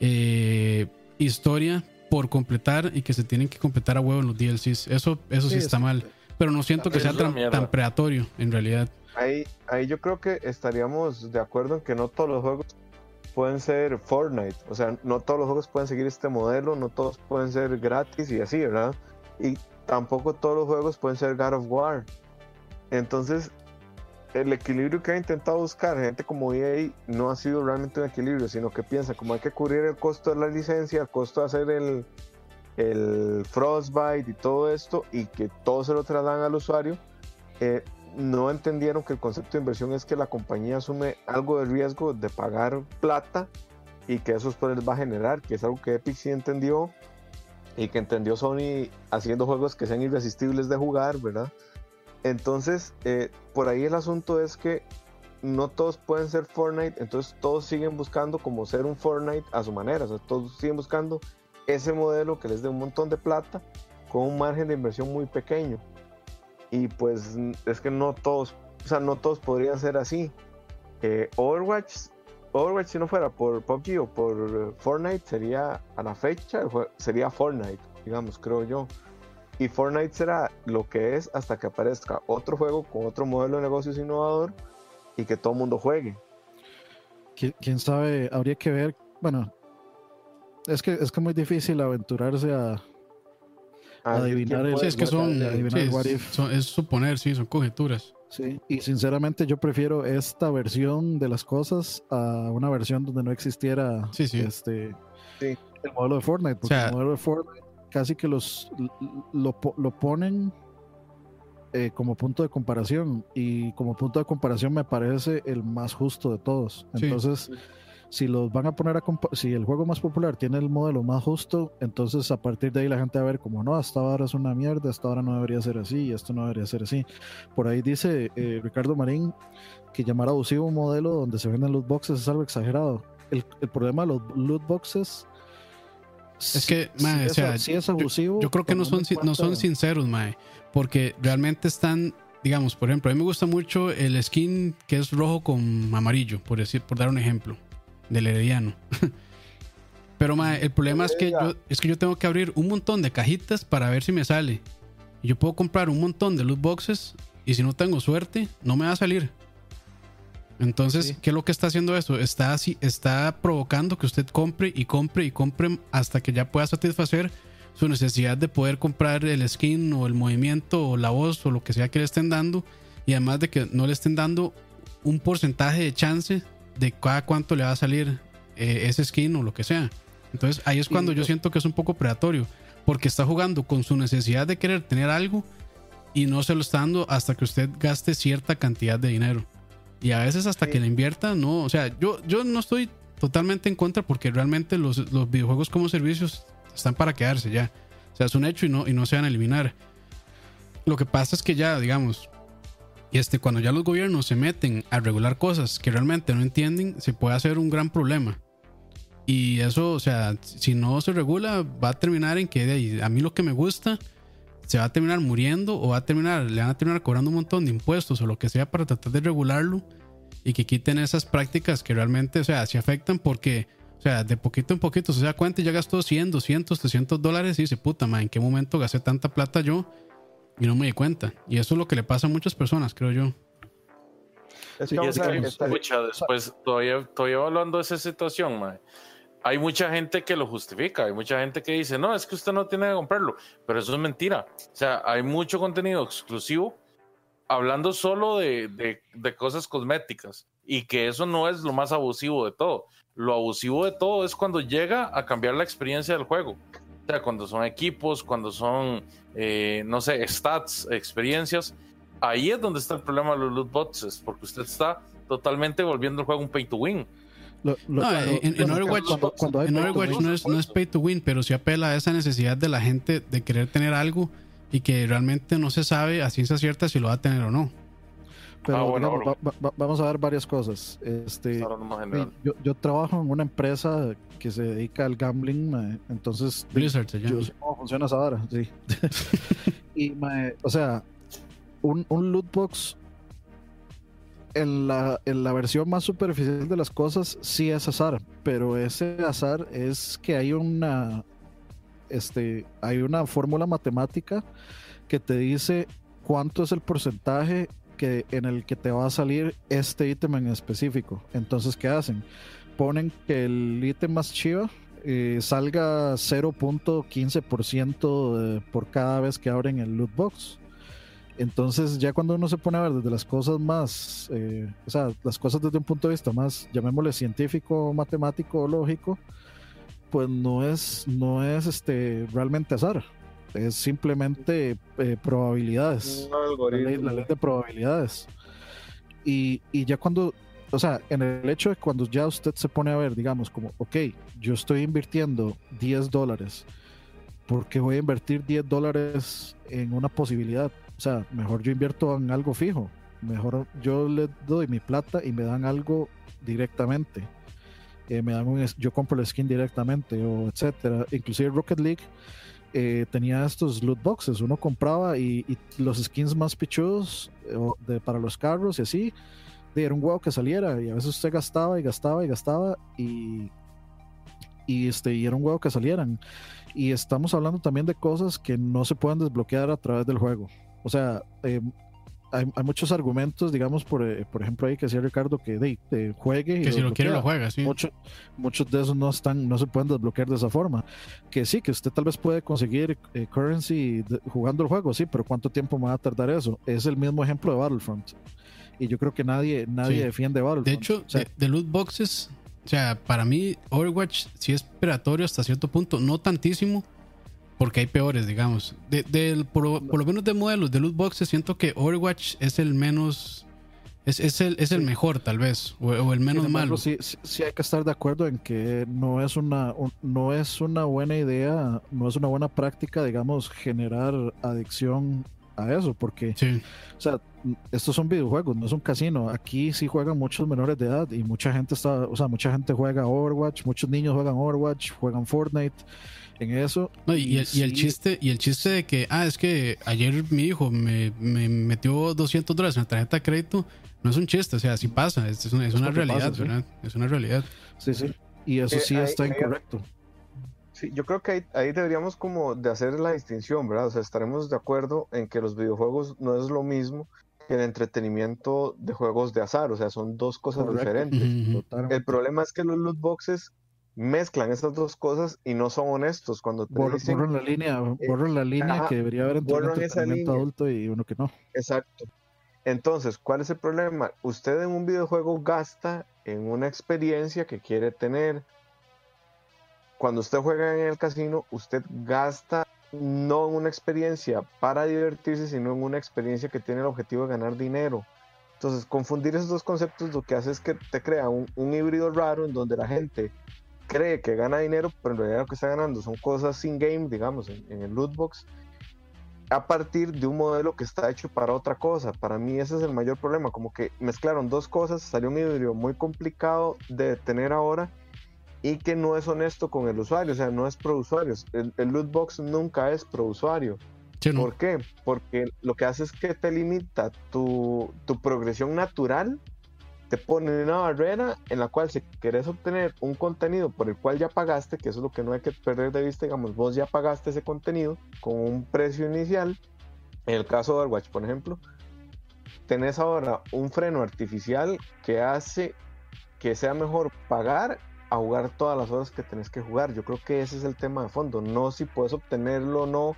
eh, historia por completar y que se tienen que completar a huevo en los DLCs. Eso, eso sí, Sí, está es- mal. Pero no siento que sea tan, tan predatorio en realidad. ahí, ahí yo creo que estaríamos de acuerdo en que no todos los juegos pueden ser Fortnite. O sea, no todos los juegos pueden seguir este modelo, no todos pueden ser gratis y así, ¿verdad? Y tampoco todos los juegos pueden ser God of War. Entonces, el equilibrio que ha intentado buscar gente como EA no ha sido realmente un equilibrio, sino que piensa como hay que cubrir el costo de la licencia, el costo de hacer el, el Frostbite y todo esto, y que todo se lo trasladan al usuario. eh, no entendieron que el concepto de inversión es que la compañía asume algo de riesgo de pagar plata y que eso después les va a generar, que es algo que Epic sí entendió y que entendió Sony haciendo juegos que sean irresistibles de jugar, ¿verdad? Entonces, eh, por ahí el asunto es que no todos pueden ser Fortnite, entonces todos siguen buscando como ser un Fortnite a su manera, o sea, todos siguen buscando ese modelo que les dé un montón de plata con un margen de inversión muy pequeño. Y pues es que no todos, o sea, no todos podrían ser así. Eh, Overwatch, Overwatch si no fuera por PUBG o por eh, Fortnite sería a la fecha sería Fortnite, digamos, creo yo. Y Fortnite será lo que es hasta que aparezca otro juego con otro modelo de negocios innovador y que todo el mundo juegue. quién sabe, habría que ver, bueno, es que es que muy difícil aventurarse a, Ah, adivinar ¿quién el- Sí, es que son, adivinar sí, son- es suponer, sí, son conjeturas. Sí, y sinceramente yo prefiero esta versión de las cosas a una versión donde no existiera Sí, sí. este Sí. el modelo de Fortnite, porque sea- el modelo de Fortnite casi que los lo, lo ponen eh, como punto de comparación y como punto de comparación me parece el más justo de todos. Sí. Entonces, si los van a poner a si el juego más popular tiene el modelo más justo, entonces a partir de ahí la gente va a ver como no, hasta ahora es una mierda, hasta ahora no debería ser así, y esto no debería ser así. Por ahí dice eh, Ricardo Marín que llamar abusivo un modelo donde se venden loot boxes es algo exagerado. El, el problema de los loot boxes Es que, mae, sí o es- abusivo. Yo creo que no son, no son sinceros, mae. Porque realmente están, digamos, por ejemplo, a mí me gusta mucho el skin que es rojo con amarillo, por decir, por dar un ejemplo, del herediano. Pero mae, el problema es que, yo, es que yo tengo que abrir un montón de cajitas para ver si me sale. Yo puedo comprar un montón de loot boxes y si no tengo suerte, no me va a salir. Entonces, Sí. ¿qué es lo que está haciendo eso? Está, así, está provocando que usted compre y compre y compre hasta que ya pueda satisfacer su necesidad de poder comprar el skin o el movimiento o la voz o lo que sea que le estén dando. Y además de que no le estén dando un porcentaje de chance de cada cuánto le va a salir eh, ese skin o lo que sea. Entonces ahí es Sí, cuando yo yo- siento que es un poco predatorio. Porque está jugando con su necesidad de querer tener algo y no se lo está dando hasta que usted gaste cierta cantidad de dinero. Y a veces hasta Sí. que le invierta, no. O sea, yo, yo no estoy totalmente en contra porque realmente los, los videojuegos como servicios están para quedarse ya. O sea, es un hecho y no, y no se van a eliminar. Lo que pasa es que ya, digamos, y este, cuando ya los gobiernos se meten a regular cosas que realmente no entienden, se puede hacer un gran problema. Y eso, o sea, si no se regula, va a terminar en que a mí lo que me gusta se va a terminar muriendo o va a terminar, le van a terminar cobrando un montón de impuestos o lo que sea para tratar de regularlo y que quiten esas prácticas que realmente, o sea, se afectan porque, o sea, de poquito en poquito se da cuenta y ya gastó 100, 200, 300 dólares y dice, puta, ma, ¿en qué momento gasté tanta plata yo? Y no me di cuenta. Y eso es lo que le pasa a muchas personas, creo yo. Es Sí, que vamos es a que, escucha, después, todavía, todavía hablando de esa situación, mae, hay mucha gente que lo justifica, hay mucha gente que dice, no, es que usted no tiene que comprarlo, pero eso es mentira. O sea, hay mucho contenido exclusivo hablando solo de, de- cosas cosméticas y que eso no es lo más abusivo de todo. Lo abusivo de todo es cuando llega a cambiar la experiencia del juego. O sea, cuando son equipos, cuando son, eh, no sé, stats, experiencias. Ahí es donde está el problema de los loot boxes, porque usted está totalmente volviendo el juego un pay to win. Lo- lo- No, lo- en, Overwatch, cuando- cuando en pay to Overwatch win, no, es, no es pay to win, pero sí apela a esa necesidad de la gente de querer tener algo y que realmente no se sabe a ciencia cierta si lo va a tener o no. pero Ah, bueno, digamos, va- va- vamos a ver varias cosas. Este, yo, yo trabajo en una empresa que se dedica al gambling, mae, entonces Blizzard se llama. yo sé cómo funciona esa vara, sí. y, mae, o sea, un, un loot box en la, en la versión más superficial de las cosas sí es azar, pero ese azar es que hay una, este, hay una fórmula matemática que te dice cuánto es el porcentaje que, en el que te va a salir este ítem en específico. Entonces, ¿qué hacen? Ponen que el ítem más chiva eh, salga 0.15% de- por cada vez que abren el loot box. Entonces, ya cuando uno se pone a ver desde las cosas más, eh, o sea, las cosas desde un punto de vista más, llamémosle científico, matemático lógico, pues no es, no es este, realmente azar. Es simplemente eh, probabilidades. La ley, la ley de probabilidades. Y, y ya cuando, o sea, en el hecho de cuando ya usted se pone a ver, digamos, como, ok, yo estoy invirtiendo 10 dólares, ¿por qué voy a invertir 10 dólares en una posibilidad? O sea, mejor yo invierto en algo fijo. Mejor yo le doy mi plata y me dan algo directamente. Eh, me dan un, yo compro el skin directamente o etcétera. Inclusive Rocket League eh, tenía estos loot boxes. Uno compraba y, los skins más pichudos eh, para los carros y así, era un huevo que saliera y a veces usted gastaba y gastaba y gastaba y, y, este, y era un huevo que salieran. Y estamos hablando también de cosas que no se pueden desbloquear a través del juego. O sea, eh, hay, hay, muchos argumentos, digamos, por, eh, por ejemplo, ahí que decía Ricardo que de, juegue. Que si lo quiere lo juega, sí. muchos de esos no están, no se pueden desbloquear de esa forma. Que sí, que usted tal vez puede conseguir eh, currency jugando el juego, sí, pero ¿cuánto tiempo me va a tardar eso? Es el mismo ejemplo de Battlefront. Y yo creo que nadie, nadie defiende Battlefront. De hecho, de, loot boxes, o sea, para mí Overwatch sí es predatorio hasta cierto punto, no tantísimo porque hay peores, digamos. De, por, lo menos de modelos de loot boxes, siento que Overwatch es el menos. Es, es, el, es el mejor, tal vez, o, el menos malo. Sí, sí, hay que estar de acuerdo en que no es, una, no es una buena idea, no es una buena práctica, digamos, generar adicción a eso, porque, o sea, estos son videojuegos, no es un casino. Aquí sí juegan muchos menores de edad y mucha gente está, o sea, mucha gente juega Overwatch, muchos niños juegan Overwatch, juegan Fortnite en eso. y, el, chiste y el chiste de que, ah, es que ayer mi hijo me, metió 200 dólares en la tarjeta de crédito, no es un chiste, o sea, así pasa, es, una, es una realidad, Es una realidad. Sí, sí. Y eso sí eh, está incorrecto. Sí, yo creo que ahí, deberíamos como de hacer la distinción, ¿verdad? O sea, estaremos de acuerdo en que los videojuegos no es lo mismo que el entretenimiento de juegos de azar, o sea, son dos cosas diferentes. El problema es que los loot boxes mezclan esas dos cosas y no son honestos cuando te dicen, borran la línea, eh, borran la línea que debería haber entre un adulto y uno que no. Exacto. Entonces, ¿cuál es el problema? Usted en un videojuego gasta en una experiencia que quiere tener. Cuando usted juega en el casino, usted gasta no en una experiencia para divertirse, sino en una experiencia que tiene el objetivo de ganar dinero. Entonces, confundir esos dos conceptos lo que hace es que te crea un, un híbrido raro en donde la gente cree que gana dinero, pero en realidad lo que está ganando son cosas sin game, digamos, en, el loot box, a partir de un modelo que está hecho para otra cosa. Para mí ese es el mayor problema, como que mezclaron dos cosas, salió un híbrido muy complicado de tener ahora y que no es honesto con el usuario, o sea, no es pro usuarios. El, el loot box nunca es pro usuario. ¿Por qué? Porque lo que hace es que te limita tu, tu progresión natural te pone una barrera en la cual si querés obtener un contenido por el cual ya pagaste, que eso es lo que no hay que perder de vista, digamos, vos ya pagaste ese contenido con un precio inicial, en el caso de Overwatch, por ejemplo, tenés ahora un freno artificial que hace que sea mejor pagar a jugar todas las horas que tenés que jugar. Yo creo que ese es el tema de fondo, no si puedes obtenerlo o no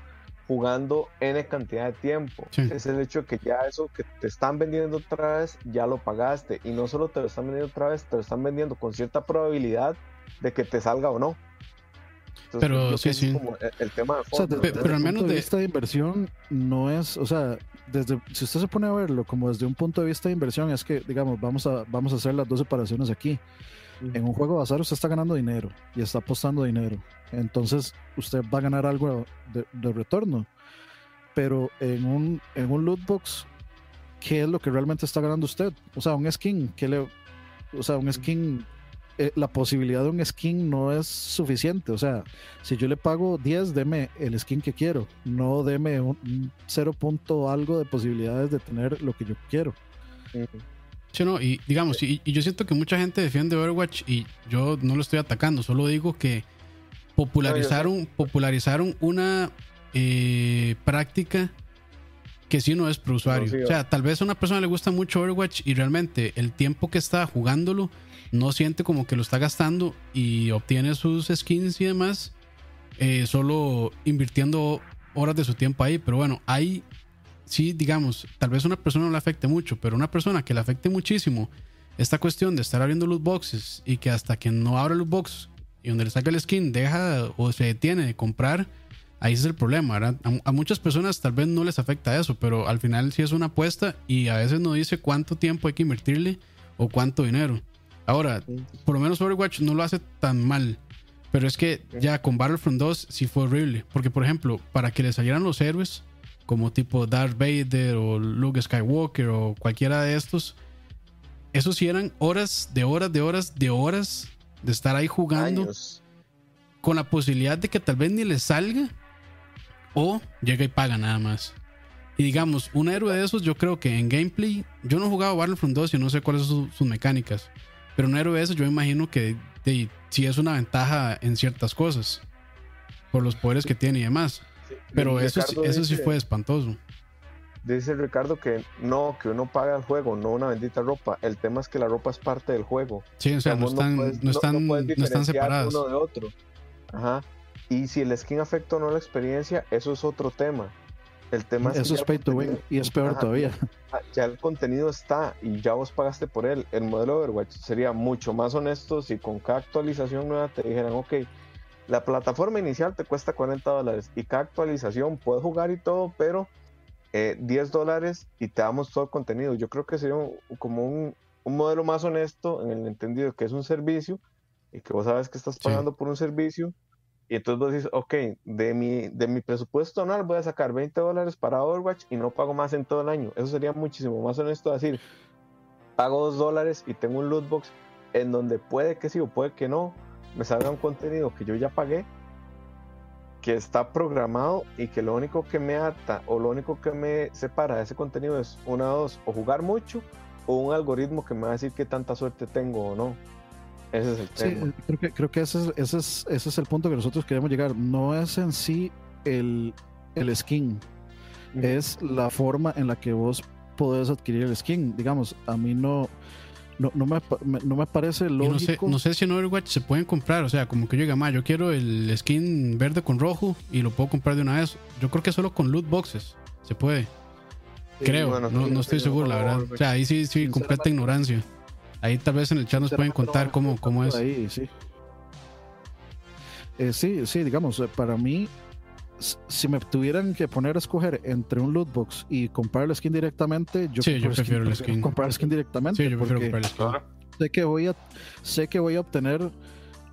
jugando N cantidad de tiempo. Es el hecho que ya eso que te están vendiendo otra vez, ya lo pagaste. Y no solo te lo están vendiendo otra vez, te lo están vendiendo con cierta probabilidad de que te salga o no. pero sí, sí. el, tema de pero, al menos de vista de inversión no es, o sea, desde si usted se pone a verlo como desde un punto de vista de inversión es que digamos vamos a vamos a hacer las dos separaciones aquí. En un juego de azar usted está ganando dinero y está apostando dinero. Entonces usted va a ganar algo de, retorno. Pero en un, en un loot box, ¿qué es lo que realmente está ganando usted? O sea, un skin, ¿qué le, o sea, un skin, eh, la posibilidad de un skin no es suficiente. O sea, si yo le pago 10, deme el skin que quiero. No deme un, 0 punto algo de posibilidades de tener lo que yo quiero. Sí, no, y digamos, y, yo siento que mucha gente defiende Overwatch y yo no lo estoy atacando, solo digo que popularizaron, popularizaron una eh, práctica que sí no es pro usuario. o sea, tal vez a una persona le gusta mucho Overwatch y realmente el tiempo que está jugándolo no siente como que lo está gastando y obtiene sus skins y demás eh, solo invirtiendo horas de su tiempo ahí. Pero bueno, hay sí, digamos, tal vez a una persona no le afecte mucho, pero una persona que le afecte muchísimo esta cuestión de estar abriendo los boxes y que hasta que no abre los boxes y donde le saca el skin deja o se detiene de comprar, ahí es el problema, ¿verdad? A, muchas personas tal vez no les afecta eso, pero al final sí es una apuesta y a veces no dice cuánto tiempo hay que invertirle o cuánto dinero. Ahora, por lo menos Overwatch no lo hace tan mal. Pero es que ya con Battlefront 2 sí fue horrible. Porque, por ejemplo, para que le salieran los héroes, como tipo Darth Vader o Luke Skywalker o cualquiera de estos, esos sí eran horas de horas de horas de horas de estar ahí jugando con la posibilidad de que tal vez ni le salga o llega y paga nada más. Y digamos, un héroe de esos, yo creo que en gameplay, yo no he jugado Battlefront 2 y no sé cuáles son sus, mecánicas, pero un héroe de esos, yo imagino que sí es una ventaja en ciertas cosas por los poderes que tiene y demás. Pero eso, eso sí fue espantoso. dice Ricardo que no, que uno paga el juego, no una bendita ropa. El tema es que la ropa es parte del juego. Sí, o sea, no están, no, puedes- están, puedes no están diferenciar separadas. uno de otro. Ajá. Y si el skin afecta o no la experiencia, eso es otro tema. El tema es que Eso es pay to win y es peor Ajá, todavía. Ah, ya el contenido está y ya vos pagaste por él. El modelo de Overwatch sería mucho más honesto si con cada actualización nueva te dijeran, ok, la plataforma inicial te cuesta 40 dólares y cada actualización puedes jugar y todo, pero eh, 10 dólares y te damos todo el contenido. Yo creo que sería un- como un, un modelo más honesto en el entendido que es un servicio y que vos sabes que estás Sí. pagando por un servicio. Y entonces vos dices, ok, de mi, de mi presupuesto anual voy a sacar 20 dólares para Overwatch y no pago más en todo el año. Eso sería muchísimo más honesto decir, pago 2 dólares y tengo un loot box en donde puede que sí o puede que no, me salga un contenido que yo ya pagué, que está programado y que lo único que me ata o lo único que me separa de ese contenido es una o dos, o jugar mucho o un algoritmo que me va a decir qué tanta suerte tengo o no. Ese es el Sí, tema. creo que, creo que ese, es, ese, es, ese es el punto que nosotros queremos llegar. No es en sí el, el skin, es la forma en la que vos podés adquirir el skin. Digamos, a mí no, no, no, me, no me parece Y no sé, lógico. no sé si en Overwatch se pueden comprar, o sea, como que yo diga, "Ma, yo quiero el skin verde con rojo y lo puedo comprar de una vez. Yo creo que solo con loot boxes se puede. Sí, Creo, bueno, no, sí, no estoy sí, seguro, la verdad. O sea, ahí sí, sí, completa ignorancia. Ahí tal vez en el chat nos pueden contar cómo, cómo es. ahí, sí. Eh, sí, sí, digamos, eh, para mí, si me tuvieran que poner a escoger entre un loot box y comprar el skin directamente, yo, Sí, yo compro prefiero el skin. comprar el skin directamente. Sí, yo prefiero porque comprar el skin. Sé que voy a sé que voy a obtener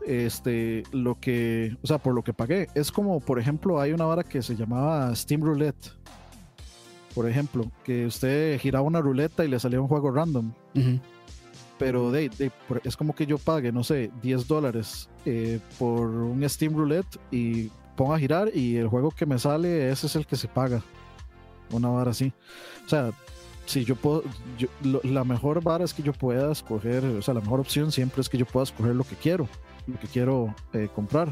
este lo que o sea por lo que pagué es como por ejemplo hay una vara que se llamaba Steam Roulette por ejemplo que usted giraba una ruleta y le salía un juego random pero de, de- por- es como que yo pague no sé 10 dólares eh, por un Steam Roulette y ponga a girar y el juego que me sale ese es el que se paga una vara así o sea si yo puedo, yo- la mejor vara es que yo pueda escoger, o sea, la mejor opción siempre es que yo pueda escoger lo que quiero, lo que quiero eh, comprar.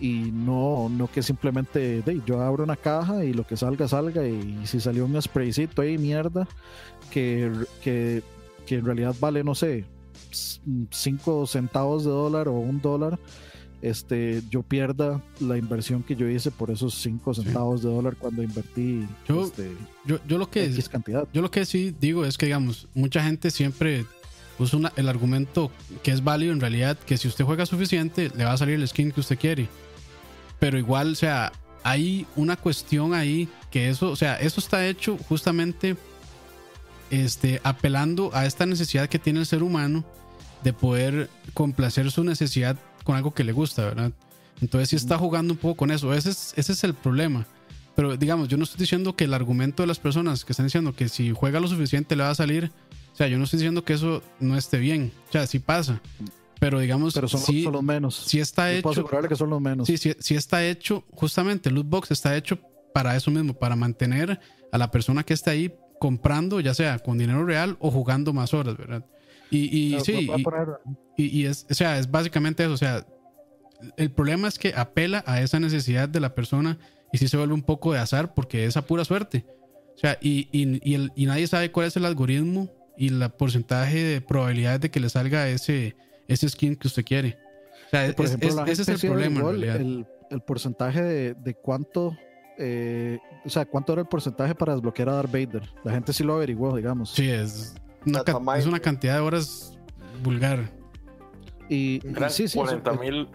Y no, no que simplemente de, yo abro una caja y lo que salga, salga. Y si salió un spraycito ahí, mierda, que, que, que en realidad vale, no sé, 5 centavos de dólar o un dólar, este, yo pierda la inversión que yo hice por esos 5 centavos de dólar cuando invertí Yo- este, Yo, yo lo que X cantidad. yo lo que sí digo es que digamos, mucha gente siempre usa una- el argumento que es válido en realidad, que si usted juega suficiente, le va a salir el skin que usted quiere. Pero igual, o sea, hay una cuestión ahí que eso, o sea, eso está hecho justamente este, apelando a esta necesidad que tiene el ser humano de poder complacer su necesidad con algo que le gusta, ¿verdad? Entonces sí está jugando un poco con eso. Ese es, ese es el problema. Pero digamos, yo no estoy diciendo que el argumento de las personas que están diciendo que si juega lo suficiente le va a salir. O sea, yo no estoy diciendo que eso no esté bien. O sea, sí pasa. Pero digamos, Pero son, sí, son los menos. sí está Yo puedo hecho. asegurarle que son los menos. Sí, sí, sí está hecho, justamente el loot box está hecho para eso mismo, para mantener a la persona que está ahí comprando, ya sea con dinero real o jugando más horas, ¿verdad? Y, y sí, y, y- y es, o sea, es básicamente eso, o sea, el problema es que apela a esa necesidad de la persona y sí se vuelve un poco de azar porque es a pura suerte. O sea, y, y, y el- y nadie sabe cuál es el algoritmo y el porcentaje de probabilidades de que le salga ese, ese skin que usted quiere. O sea, por es- ejemplo, es- la ese es el problema el, el porcentaje de, de cuánto, eh, o sea, cuánto era el porcentaje para desbloquear a Darth Vader. La gente sí lo averiguó, digamos. Sí, es una, más- es una cantidad de horas vulgar. Y, y Eran sí, sí, 40 sí, mil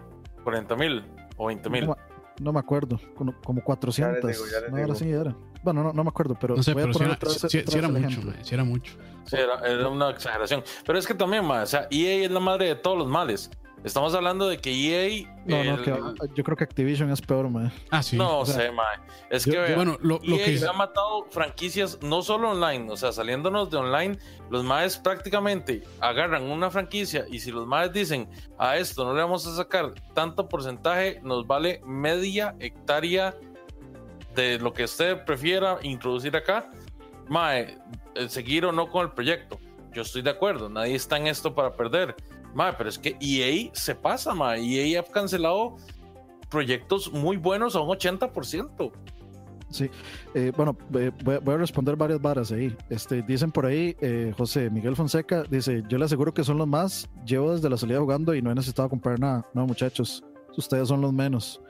40 mil o 20 mil. No, me- no me acuerdo, como, como 400. Ya digo, ya no, ahora digo. sí era. Bueno, no, no me acuerdo, pero No sé, voy a pero sí poner era, otra era mucho, sí era mucho. Sí, era, era una exageración. Pero es que también, ma, o sea, EA es la madre de todos los males. Estamos hablando de que EA. No, no, que, yo creo que Activision es peor, man. Ah, sí. no o sea, sé, ma. Es yo- que yo- Bueno, lo, lo EA que... ha matado franquicias no solo online, o sea, saliéndonos de online, los maes prácticamente agarran una franquicia y si los maes dicen a esto no le vamos a sacar tanto porcentaje, nos vale media hectárea de lo que usted prefiera introducir acá, mae, eh, seguir o no con el proyecto. Yo estoy de acuerdo, nadie está en esto para perder. Mae, pero es que EA se pasa, mae. EA ha cancelado proyectos muy buenos a un 80%. Sí, eh, bueno, voy, voy, a responder varias varas ahí. Este, dicen por ahí, eh, José Miguel Fonseca dice: Yo le aseguro que son los más. Llevo desde la salida jugando y no he necesitado comprar nada. No, muchachos, ustedes son los menos.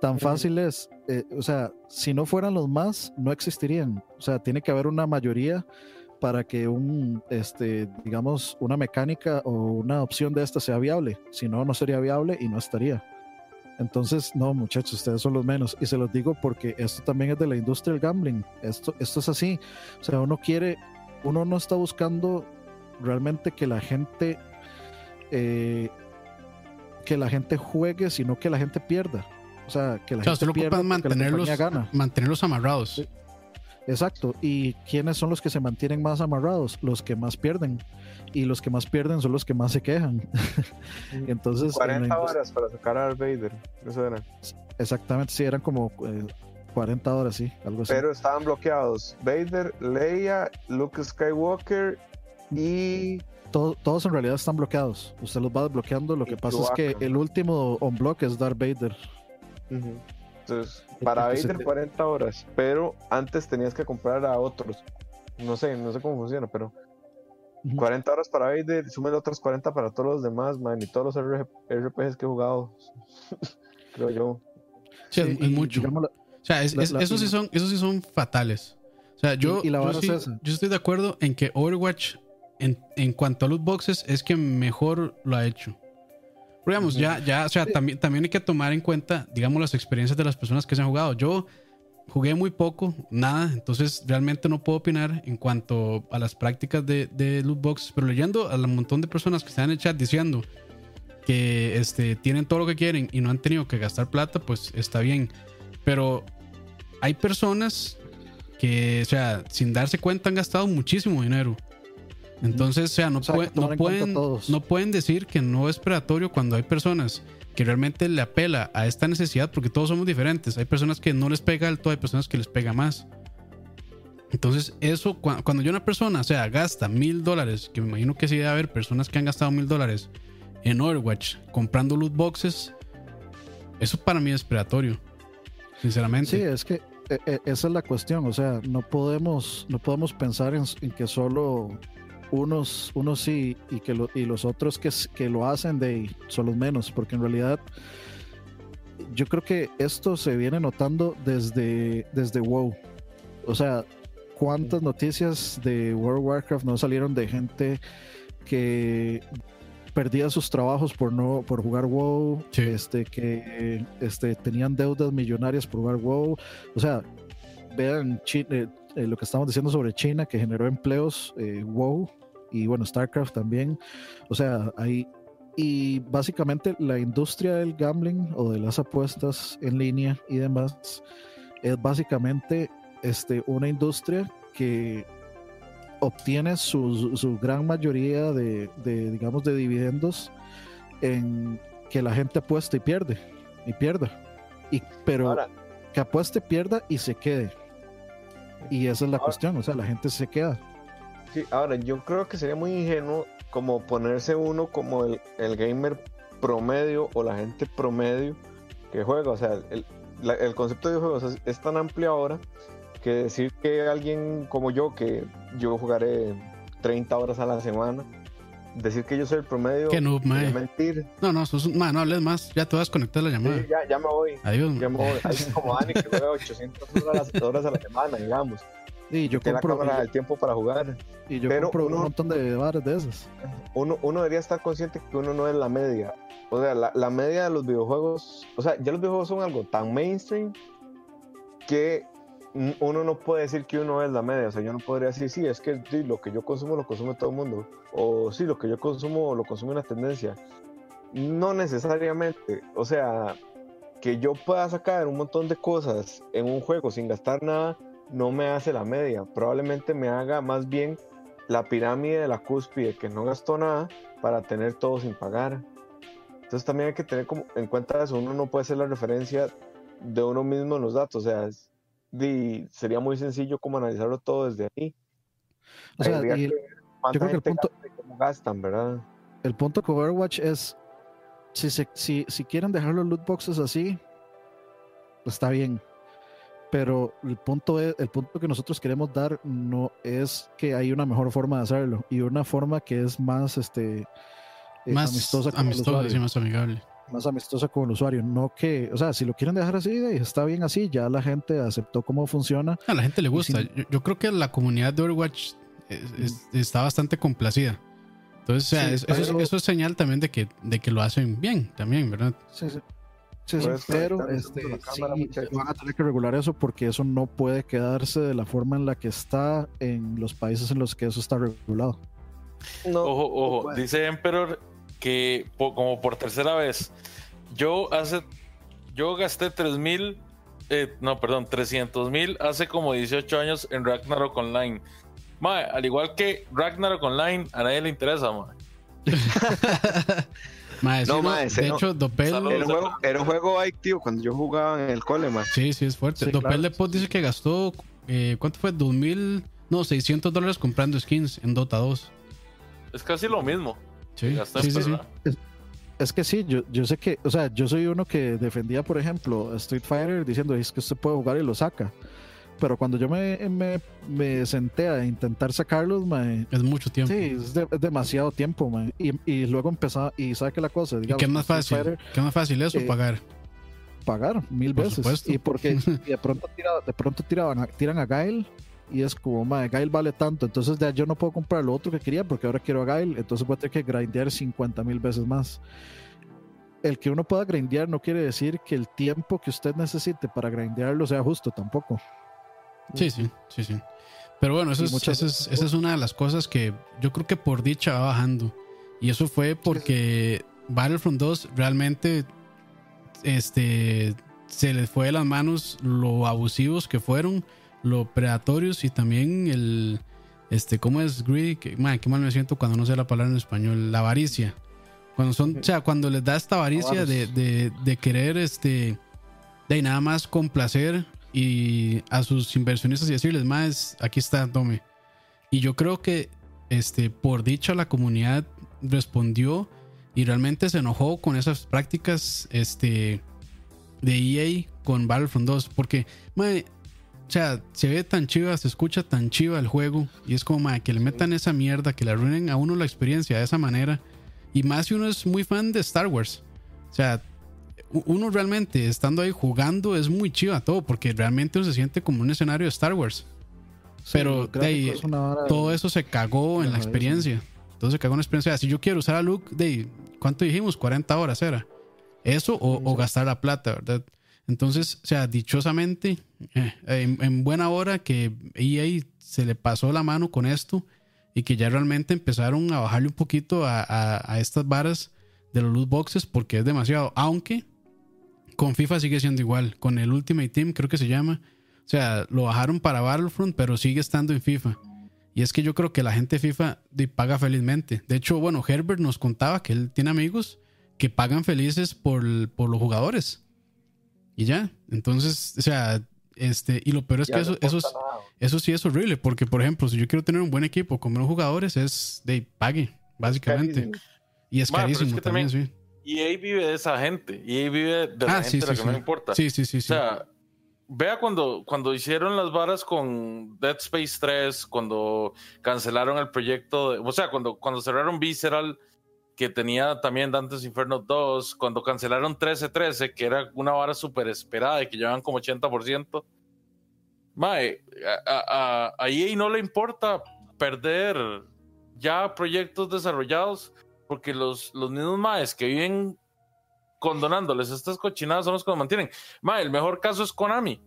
Tan fácil es, eh, o sea, si no fueran los más, no existirían. O sea, tiene que haber una mayoría para que un, este, digamos, una mecánica o una opción de esta sea viable. Si no, no sería viable y no estaría. Entonces, no, muchachos, ustedes son los menos. Y se los digo porque esto también es de la industria del gambling. Esto, esto es así. O sea, uno quiere, uno no está buscando realmente que la gente, eh, que la gente juegue, sino que la gente pierda. O sea, que la gente pierda mantenerlos, mantenerlos amarrados. Exacto. ¿Y quiénes son los que se mantienen más amarrados? Los que más pierden. Y los que más pierden son los que más se quejan. Entonces. 40 horas para sacar a Vader. Eso era. Exactamente, sí, eran como 40 eh, horas, sí, algo así. Pero estaban bloqueados Vader, Leia, Luke Skywalker y. todos en realidad están bloqueados. Usted los va desbloqueando. Lo que pasa es que el último on block es Darth Vader. Entonces, para Vader 40 horas, pero antes tenías que comprar a otros. No sé, no sé cómo funciona, pero 40 horas para Vader, súmele otras 40 para todos los demás, man, y todos los RPGs que he jugado. Creo yo. Sí, es, mucho. o sea, esos, sí son, esos sí son fatales. O sea, yo, yo, estoy de acuerdo en que Overwatch, en, en cuanto a loot boxes, es que mejor lo ha hecho digamos, ya, ya, o sea, también, también hay que tomar en cuenta, digamos, las experiencias de las personas que se han jugado. Yo jugué muy poco, nada, entonces realmente no puedo opinar en cuanto a las prácticas de, de loot boxes, pero leyendo a un montón de personas que están en el chat diciendo que este, tienen todo lo que quieren y no han tenido que gastar plata, pues está bien. Pero hay personas que, o sea, sin darse cuenta han gastado muchísimo dinero. Entonces, o sea, no, no, pueden, no pueden decir que no es predatorio cuando hay personas que realmente le apela a esta necesidad, porque todos somos diferentes. Hay personas que no les pega alto, hay personas que les pega más. Entonces, eso, cuando yo una persona, o sea, gasta mil dólares, que me imagino que sí debe haber personas que han gastado mil dólares en Overwatch comprando loot boxes, eso para mí es predatorio, sinceramente. Sí, es que eh, eh, esa es la cuestión, o sea, no podemos, no podemos pensar en que solo unos, unos sí y, que y los otros que, que lo hacen de son los menos, porque en realidad yo creo que esto se viene notando desde, desde WoW. O sea, cuántas noticias de World of Warcraft no salieron de gente que perdía sus trabajos por no por jugar WoW, este que este tenían deudas millonarias por jugar WoW, o sea, vean eh, eh, lo que estamos diciendo sobre China que generó empleos eh, WoW y bueno, StarCraft también. O sea, hay... Y básicamente la industria del gambling o de las apuestas en línea y demás es básicamente este, una industria que obtiene su, su gran mayoría de, de, digamos, de dividendos en que la gente apuesta y pierde, y pierda. Y, pero que apueste, pierda y se quede. Y esa es la cuestión, o sea, la gente se queda ahora yo creo que sería muy ingenuo como ponerse uno como el, gamer promedio o la gente promedio que juega. O sea, el, concepto de juegos es, tan amplio ahora que decir que alguien como yo, que yo jugaré 30 horas a la semana, decir que yo soy el promedio que no, mentir. No, no, no hables más, ya te vas a conectar la llamada. ya, ya, me voy. Adiós. Ya me voy. como Dani que juega 800 horas a la semana, digamos. Y yo compro el tiempo para jugar. Y yo compro un montón de bares de esos. Uno, uno debería estar consciente que uno no es la media. O sea, la, la, media de los videojuegos, o sea, ya los videojuegos son algo tan mainstream que uno no puede decir que uno es la media. O sea, yo no podría decir, sí, es que sí, lo que yo consumo lo consume todo el mundo. O sí, lo que yo consumo lo consume una tendencia. No necesariamente. O sea, que yo pueda sacar un montón de cosas en un juego sin gastar nada no me hace la media, probablemente me haga más bien la pirámide de la cúspide que no gastó nada para tener todo sin pagar. Entonces también hay que tener como en cuenta eso, uno no puede ser la referencia de uno mismo en los datos, o sea, sería muy sencillo como analizarlo todo desde ahí. O sea, yo creo que el punto, gastan, ¿verdad? El punto Overwatch es, si, si, si quieren dejar los loot boxes así, pues está bien pero el punto, es, el punto que nosotros queremos dar no es que hay una mejor forma de hacerlo y una forma que es más este eh, más amistosa, con amistosa y más amigable más amistosa con el usuario. No que, o sea, si lo quieren dejar así, está bien así, ya la gente aceptó cómo funciona. A la gente le gusta. Yo, creo que la comunidad de Overwatch está bastante complacida. Entonces, o sea, eso, es, señal también de que, de que lo hacen bien, también, ¿verdad? Sí, sí. Sí, pero este, van a tener que regular eso porque eso no puede quedarse de la forma en la que está en los países en los que eso está regulado. ojo, ojo, dice Emperor que como por tercera vez, yo hace, yo gasté 3 mil, eh, no, perdón, 300 mil hace como 18 años en Ragnarok Online. al igual que Ragnarok Online, a nadie le interesa, mae. no, de hecho, Dopel. Era un, juego, era un juego activo cuando yo jugaba en el cole, man. Sí, sí, es fuerte. Dopel de dice que gastó, eh, ¿cuánto fue? 2000, no, 600 dólares comprando skins en Dota 2. Es casi lo mismo. Sí, sí, sí, Es, que sí, yo, yo sé que, o sea, yo soy uno que defendía, por ejemplo, Street Fighter diciendo es que usted puede jugar y lo saca. Pero cuando yo me, me, me senté a intentar sacarlos, es mucho tiempo. Sí, es, demasiado tiempo, Y, y, luego empezaba, y sabe que la cosa, digamos, ¿Qué es más fácil? ¿Qué más fácil eso o pagar? Pagar mil veces. Y porque de pronto, tira, de pronto tiraban, tiran a Gael y es como, madre, Gail vale tanto, entonces ya yo no puedo comprar lo otro que quería porque ahora quiero a Gail, entonces voy a tener que grindear 50 mil veces más. El que uno pueda grindear no quiere decir que el tiempo que usted necesite para grindearlo sea justo tampoco. Sí, sí, sí, sí. Pero bueno, eso es, esa es una de las cosas que yo creo que por dicha va bajando. Y eso fue porque Battlefront 2 realmente este, se les fue de las manos lo abusivos que fueron lo predatorios y también el, este, ¿cómo es greedy? Que, qué mal me siento cuando no sé la palabra en español, la avaricia. Cuando son, o sea, cuando les da esta avaricia de, de, de, querer, este, de nada más complacer y a sus inversionistas y decirles, más, aquí está, tome. Y yo creo que, este, por dicha la comunidad respondió y realmente se enojó con esas prácticas, este, de EA con Battlefront 2, porque, madre, o sea, se ve tan chiva, se escucha tan chiva el juego. Y es como que le metan esa mierda, que le arruinen a uno la experiencia de esa manera. Y más si uno es muy fan de Star Wars. O sea, uno realmente estando ahí jugando es muy chiva todo, porque realmente uno se siente como un escenario de Star Wars. Pero de todo eso se cagó en la experiencia. Todo se cagó en la experiencia. Si yo quiero usar a Luke, de ¿cuánto dijimos? 40 horas era. Eso o, o gastar la plata, ¿verdad? Entonces, o sea, dichosamente, eh, en, buena hora que EA se le pasó la mano con esto y que ya realmente empezaron a bajarle un poquito a, estas varas de los loot boxes porque es demasiado. Aunque con FIFA sigue siendo igual. Con el Ultimate Team, creo que se llama. O sea, lo bajaron para Battlefront, pero sigue estando en FIFA. Y es que yo creo que la gente de FIFA paga felizmente. De hecho, bueno, Herbert nos contaba que él tiene amigos que pagan felices por, por los jugadores. Y ya. Entonces, o sea, este, y lo peor es que eso, eso, eso sí es horrible, porque por ejemplo, si yo quiero tener un buen equipo con buenos jugadores, es de pague, básicamente. y es carísimo también, sí. Y ahí vive de esa gente, y ahí vive de la ah, gente la que no importa. Sí, sí, sí. O sea, vea cuando, cuando hicieron las varas con Dead Space 3, cuando cancelaron el proyecto, o sea, cuando, cuando cerraron Visceral que tenía también Dantes Inferno 2, cuando cancelaron 1313, que era una vara súper esperada y que llevan como 80%. Mae, a, a, EA no le importa perder ya proyectos desarrollados porque los, los mismos maes que viven condonándoles estas cochinadas son los que los mantienen. Mae, el mejor caso es Konami.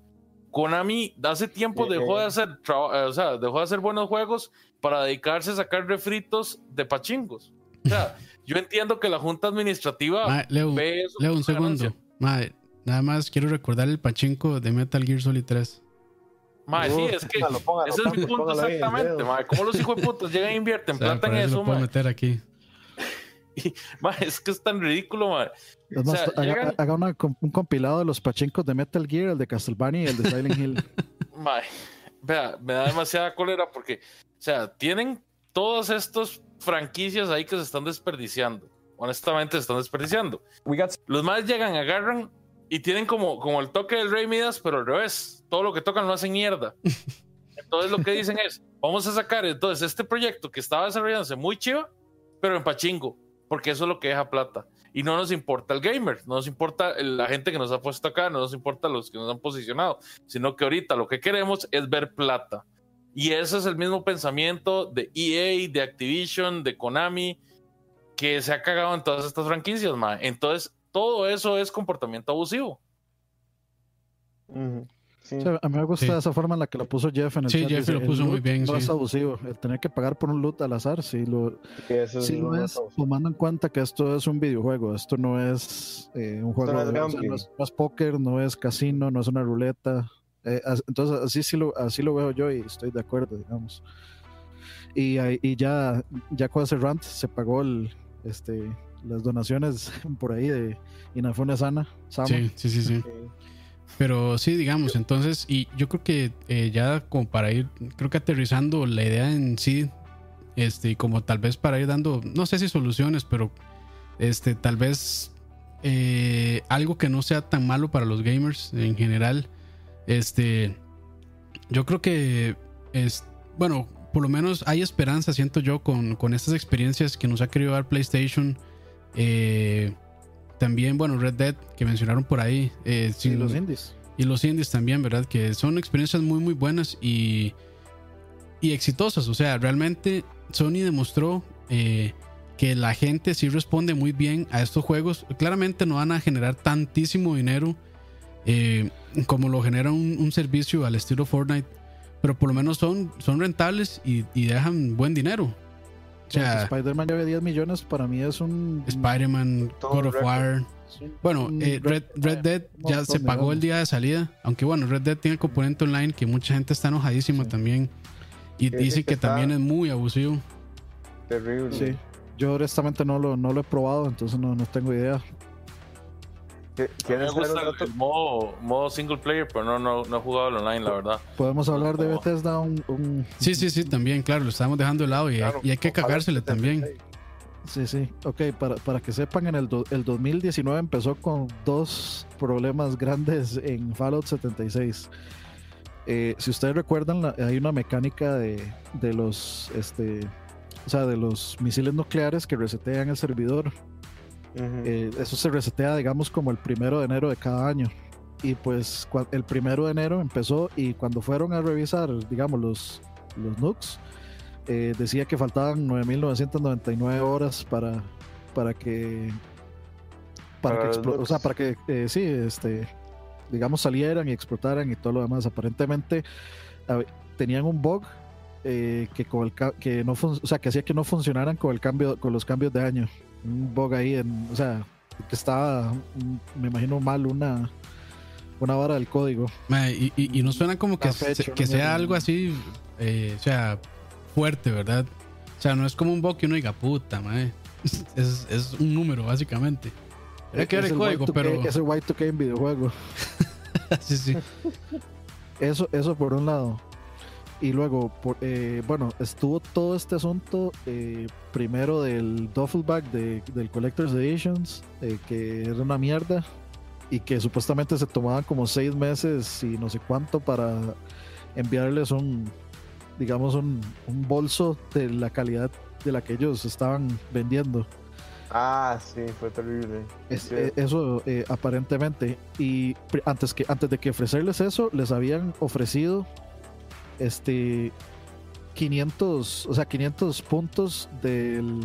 Konami hace tiempo dejó de hacer, o sea, dejó de hacer buenos juegos para dedicarse a sacar refritos de pachingos. O sea, yo entiendo que la junta administrativa Leo, un segundo. nada más quiero recordar el pachinko de Metal Gear Solid 3. Madre, sí, es que ese es mi punto exactamente. Madre, ¿Cómo los hijos de putas llegan e invierten o plata en eso? Lo puedo meter aquí. Y, es que es tan ridículo, madre. haga, un compilado de los pachincos de Metal Gear, el de Castlevania y el de Silent Hill. Vea, me da demasiada cólera porque, o sea, tienen todos estos franquicias ahí que se están desperdiciando. Honestamente, se están desperdiciando. Los más llegan, agarran y tienen como, como el toque del Rey Midas, pero al revés. todo lo que tocan lo hacen mierda. Entonces lo que dicen es, vamos a sacar entonces este proyecto que estaba desarrollándose muy chiva, pero en pachingo, porque eso es lo que deja plata. Y no nos importa el gamer, no nos importa la gente que nos ha puesto acá, no nos importa los que nos han posicionado, sino que ahorita lo que queremos es ver plata. Y ese es el mismo pensamiento de EA, de Activision, de Konami, que se ha cagado en todas estas franquicias, ma. Entonces, todo eso es comportamiento abusivo. A mí me gusta esa forma en la que lo puso Jeff en el sí, Jeff lo puso muy bien. No es abusivo. El tener que pagar por un loot al azar, sí lo, sí lo es, tomando en cuenta que esto es un videojuego. Esto no es eh, un juego de. no, es, póker, no es casino, no es una ruleta. Eh, entonces, así, sí lo, así lo veo yo y estoy de acuerdo, digamos. Y, y ya, ya con ese rant se pagó el, este, las donaciones por ahí de Inafune Sana. Sí, sí, sí, sí. Pero sí, digamos, entonces, y yo creo que eh, ya como para ir, creo que aterrizando la idea en sí, este, como tal vez para ir dando, no sé si soluciones, pero este, tal vez eh, algo que no sea tan malo para los gamers en general. Este, yo creo que es, bueno, por lo menos hay esperanza, siento yo, con, con estas experiencias que nos ha querido dar PlayStation. Eh, también, bueno, Red Dead, que mencionaron por ahí. Eh, y los indies. Y los indies también, ¿verdad? Que son experiencias muy, muy buenas y, y exitosas. O sea, realmente Sony demostró eh, que la gente sí responde muy bien a estos juegos. Claramente no van a generar tantísimo dinero eh, como lo genera un, servicio al estilo Fortnite, pero por lo menos son, son rentables y, dejan buen dinero. O sea, Spider-Man lleve 10 millones, para mí es un. Spider-Man, God of War. Bueno, eh, Red, Red, Dead ya se pagó el día de salida. Aunque bueno, Red Dead tiene el componente online que mucha gente está enojadísima también. Y dice que, también es muy abusivo. Terrible. Sí. Yo honestamente no lo, no lo he probado, entonces no, no tengo idea. Me gusta el, modo, single player, pero no, no, no he jugado el online, la verdad. Podemos hablar de Bethesda un, Sí, sí, sí, también, claro, lo estamos dejando de lado y, hay, que cagársele también. Sí, sí. Ok, para, para que sepan, en el, el 2019 empezó con dos problemas grandes en Fallout 76. Eh, si ustedes recuerdan, hay una mecánica de, de los este, o sea, de los misiles nucleares que resetean el servidor eh, eso se resetea, digamos, como el primero de enero de cada año. Y pues el primero de enero empezó y cuando fueron a revisar, digamos, los, los nukes, eh, decía que faltaban 9.999 horas para, para que para, que o sea, para que eh, sí, este, digamos, salieran y explotaran y todo lo demás. Aparentemente tenían un bug que con el que no o sea, que hacía que no funcionaran con el cambio con los cambios de año un bug ahí, en, o sea, que estaba, me imagino mal una, una vara del código. y, no suena como que, que sea algo así, eh, o sea, fuerte, ¿verdad? O sea, no es como un bug que uno diga, puta, madre. Es, es un número, básicamente. Hay que ver el, código, pero. Es el white 2K en videojuego. sí, sí. Eso, eso por un lado. Y luego, eh, bueno, estuvo todo este asunto eh, primero del Duffelback de, del Collector's Editions, eh, que era una mierda y que supuestamente se tomaban como seis meses y no sé cuánto para enviarles un, digamos, un, bolso de la calidad de la que ellos estaban vendiendo. Ah, sí, fue terrible. eso aparentemente. Y antes, que, antes de que ofrecerles eso, les habían ofrecido este 500, o sea, 500 puntos del,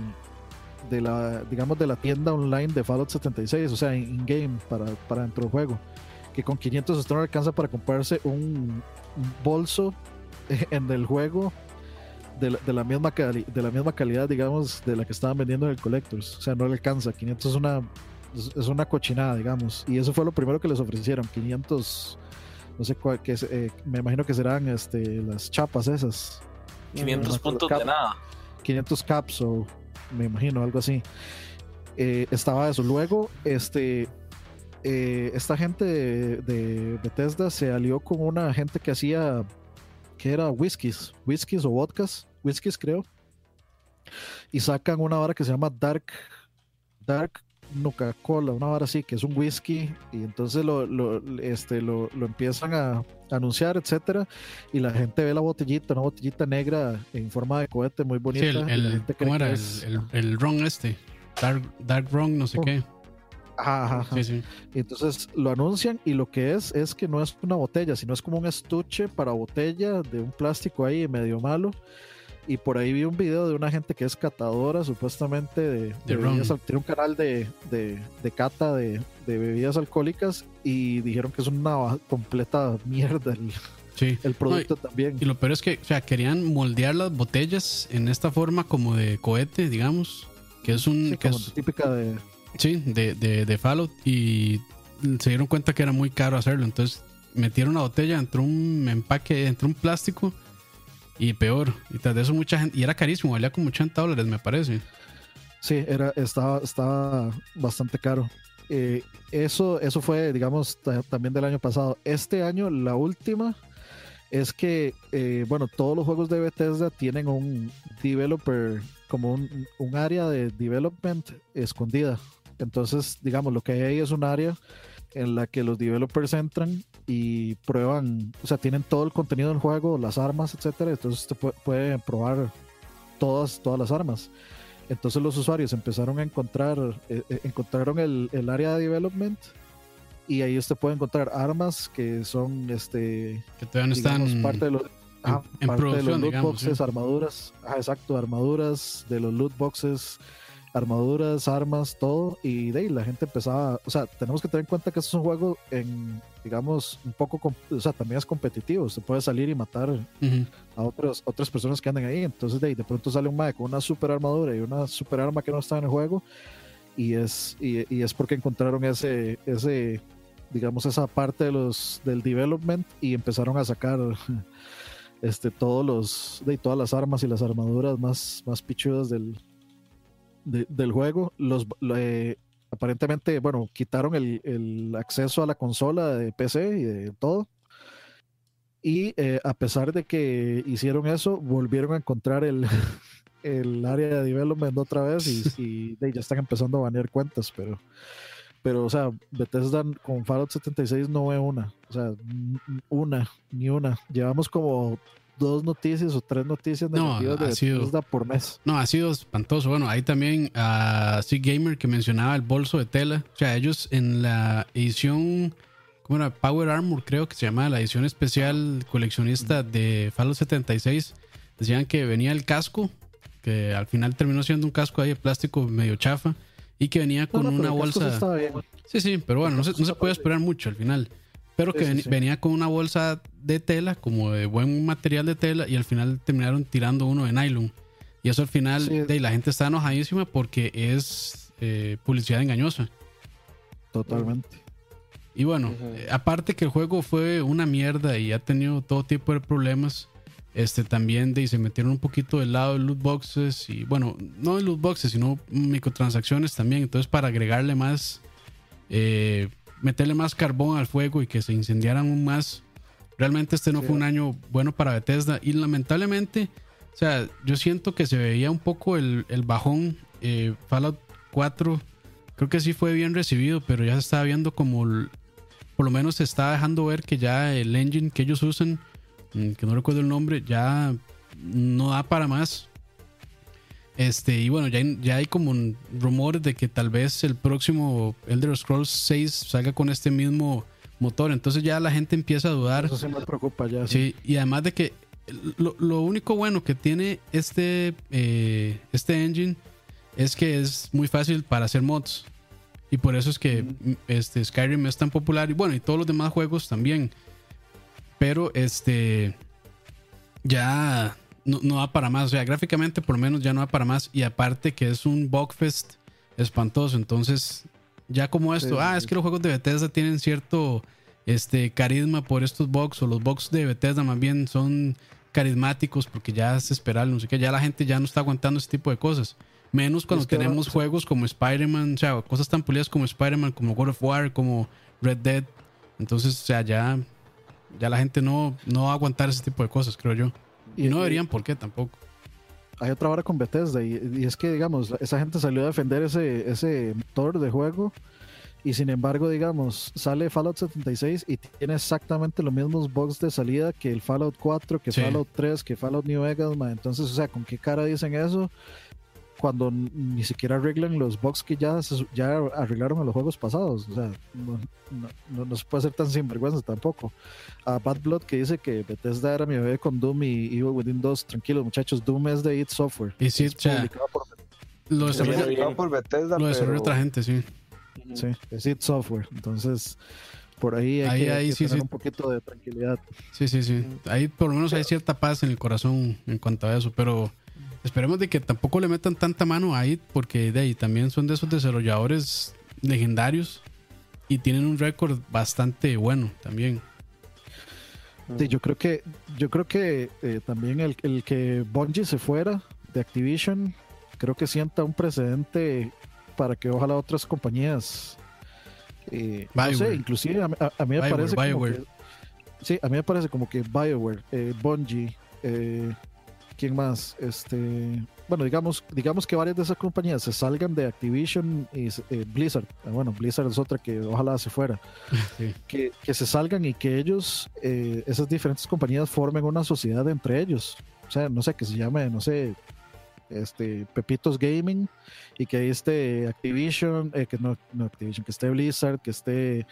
de la, digamos, de la tienda online de Fallout 76, o sea, in-game para, para dentro del juego. Que con 500 esto no alcanza para comprarse un, bolso en el juego de la, de la misma de la misma calidad, digamos, de la que estaban vendiendo en el Collectors. O sea, no le alcanza. 500 es una, es una cochinada, digamos. Y eso fue lo primero que les ofrecieron. 500 no sé cuál, que eh, me imagino que serán este, las chapas esas. 500 puntos de nada. 500 caps o me imagino, algo así. Eh, estaba eso. Luego, este, eh, esta gente de, Bethesda se alió con una gente que hacía, que era whiskies, whiskies o vodkas, whiskies creo. Y sacan una hora que se llama Dark, Dark Nuca Cola, una vara así, que es un whisky, y entonces lo, lo, este, lo, lo empiezan a anunciar, etcétera, y la gente ve la botellita, una botellita negra en forma de cohete muy bonita. Sí, el, el, ¿cómo era? es- El, el, el ron este. Dark, dark ron, no sé Oh. qué. Ajá, ajá, ajá. Sí, sí. Entonces lo anuncian y lo que es es que no es una botella, sino es como un estuche para botella de un plástico ahí medio malo. Y por ahí vi un video de una gente que es catadora supuestamente de, de bebidas, tiene un canal de, de, de cata de, de bebidas alcohólicas y dijeron que es una completa mierda el, Sí. el producto también. Y lo peor es que, o sea, querían moldear las botellas en esta forma como de cohete, digamos. Que es un. Sí, que como es- típica de... sí, de, de, de Fallout. Y se dieron cuenta que era muy caro hacerlo. Entonces metieron una botella entre un empaque, entre un plástico. Y peor. Y tras de eso, mucha gente. Y era carísimo, valía como 80 dólares, me parece. Sí, era, estaba, estaba bastante caro. Eh, eso, eso fue, digamos, ta- también del año pasado. Este año, la última es que, eh, bueno, todos los juegos de Bethesda tienen un developer, como un, un área de development escondida. Entonces, digamos, lo que hay ahí es un área en la que los developers entran y prueban, o sea, tienen todo el contenido del juego, las armas, etcétera. Entonces, te pu- pueden probar todas, todas las armas. Entonces los usuarios empezaron a encontrar, eh, eh, encontraron el, el área de development y ahí usted puede encontrar armas que son, este, Que todavía no digamos, están. parte de los, en parte de los loot digamos, boxes, sí. armaduras, ajá, exacto, armaduras de los loot boxes, armaduras, armas, todo y de ahí la gente empezaba, o sea, tenemos que tener en cuenta que esto es un juego en, digamos, un poco, o sea, también es competitivo, se puede salir y matar a otras, otras personas que andan ahí. Entonces de, ahí de pronto sale un mae con una super armadura y una super arma que no está en el juego. Y es, y, y es porque encontraron ese, ese, digamos, esa parte de los, del development y empezaron a sacar este, todos los, de todas las armas y las armaduras más, más pichudas del, de- del juego. Los, lo, eh, aparentemente, bueno, quitaron el, el acceso a la consola de PC y de todo. Y eh, a pesar de que hicieron eso, volvieron a encontrar el, el área de development otra vez y, y ya están empezando a banear cuentas, pero, pero, o sea, Bethesda con Fallout 76 no ve una, o sea, una, ni una. Llevamos como dos noticias o tres noticias No, negativas de ha sido- Bethesda por mes. No, ha sido espantoso. Bueno, ahí también a uh, Gamer que mencionaba el bolso de tela. O sea, ellos en la edición, ¿cómo era? Power Armor, creo que se llamaba, la edición especial coleccionista de Fallout 76. Decían que venía el casco, que al final terminó siendo un casco ahí de plástico medio chafa, y que venía con No, no, una bolsa. Sí, sí, pero bueno, no se, no se puede esperar mucho al final. Pero que Sí, sí, ven- sí. venía con una bolsa de tela, como de buen material de tela, y al final terminaron tirando uno de nylon. Y eso al final, Sí. de, la gente está enojadísima porque es eh, publicidad engañosa. Totalmente. Y bueno, eh, aparte que el juego fue una mierda y ha tenido todo tipo de problemas, este también de, y se metieron un poquito del lado de loot boxes y bueno, no de loot boxes, sino microtransacciones también. Entonces, para agregarle más, eh, meterle más carbón al fuego y que se incendiaran aún más. Realmente este no Sí. fue un año bueno para Bethesda y lamentablemente, o sea, yo siento que se veía un poco el, el bajón. eh, Fallout 4 creo que sí fue bien recibido, pero ya se estaba viendo como, el- por lo menos se está dejando ver que ya el engine que ellos usan, mm, que no recuerdo el nombre, ya no da para más. Este, y bueno, ya hay, ya hay como un- rumores de que tal vez el próximo Elder Scrolls 6 salga con este mismo motor. Entonces ya la gente empieza a dudar. Eso sí me preocupa ya. sí. Sí, y además de que lo, lo único bueno que tiene este, eh, este engine es que es muy fácil para hacer mods. Y por eso es que mm, este, Skyrim es tan popular. Y bueno, y todos los demás juegos también. Pero este. Ya no, no da para más. O sea, gráficamente por lo menos ya no da para más. Y aparte que es un bugfest espantoso. Entonces, ya como esto, Sí, ah, sí, es que los juegos de Bethesda tienen cierto este carisma por estos bugs o los bugs de Bethesda más bien son carismáticos porque ya es esperable, no sé qué, ya la gente ya no está aguantando ese tipo de cosas. Menos cuando Es que ahora- tenemos juegos como Spider-Man, o sea, cosas tan pulidas como Spider-Man, como God of War, como Red Dead. Entonces, o sea, ya, ya la gente no, no va a aguantar ese tipo de cosas, creo yo. Y no deberían, ¿por qué tampoco? hay otra hora con Bethesda y, y es que, digamos, esa gente salió a defender ese, ese motor de juego y sin embargo, digamos, sale Fallout 76 y tiene exactamente los mismos bugs de salida que el Fallout 4, que Sí. Fallout 3, que Fallout New Vegas, entonces, o sea, ¿con qué cara dicen eso? Cuando ni siquiera arreglan los bugs que ya, se- ya arreglaron en los juegos pasados. O sea, no, no- no- no se puede ser tan sinvergüenza tampoco. A Bad Blood que dice que Bethesda era mi bebé con Doom y Evil Within 2. Tranquilos, muchachos, Doom es de id Software. Y sí, es publicado por, Lo. Publicado por Bethesda, lo desarrolla pero- otra gente, sí. sí, es id Software. Entonces, por ahí hay Ahí- que, hay ahí que sí, tener sí. un poquito de tranquilidad. Sí, sí, sí. Ahí por lo menos hay cierta paz en el corazón en cuanto a eso, pero esperemos de que tampoco le metan tanta mano ahí porque de ahí también son de esos desarrolladores legendarios y tienen un récord bastante bueno también. Sí, yo creo que, yo creo que eh, también el, el que Bungie se fuera de Activision, creo que sienta un precedente para que ojalá otras compañías, eh, no sé, inclusive a, a- a mí me Bioware, parece como que, sí, a mí me parece como que Bioware, eh, Bungie, eh, ¿quién más? Este, bueno, digamos, digamos que varias de esas compañías se salgan de Activision y eh, Blizzard, ah, bueno, Blizzard es otra que ojalá se fuera Sí. que, que se salgan y que ellos, eh, esas diferentes compañías, formen una sociedad entre ellos. O sea, no sé, que se llame, no sé, este Pepitos Gaming y que esté Activision, eh, que no, no Activision, que esté Blizzard, que esté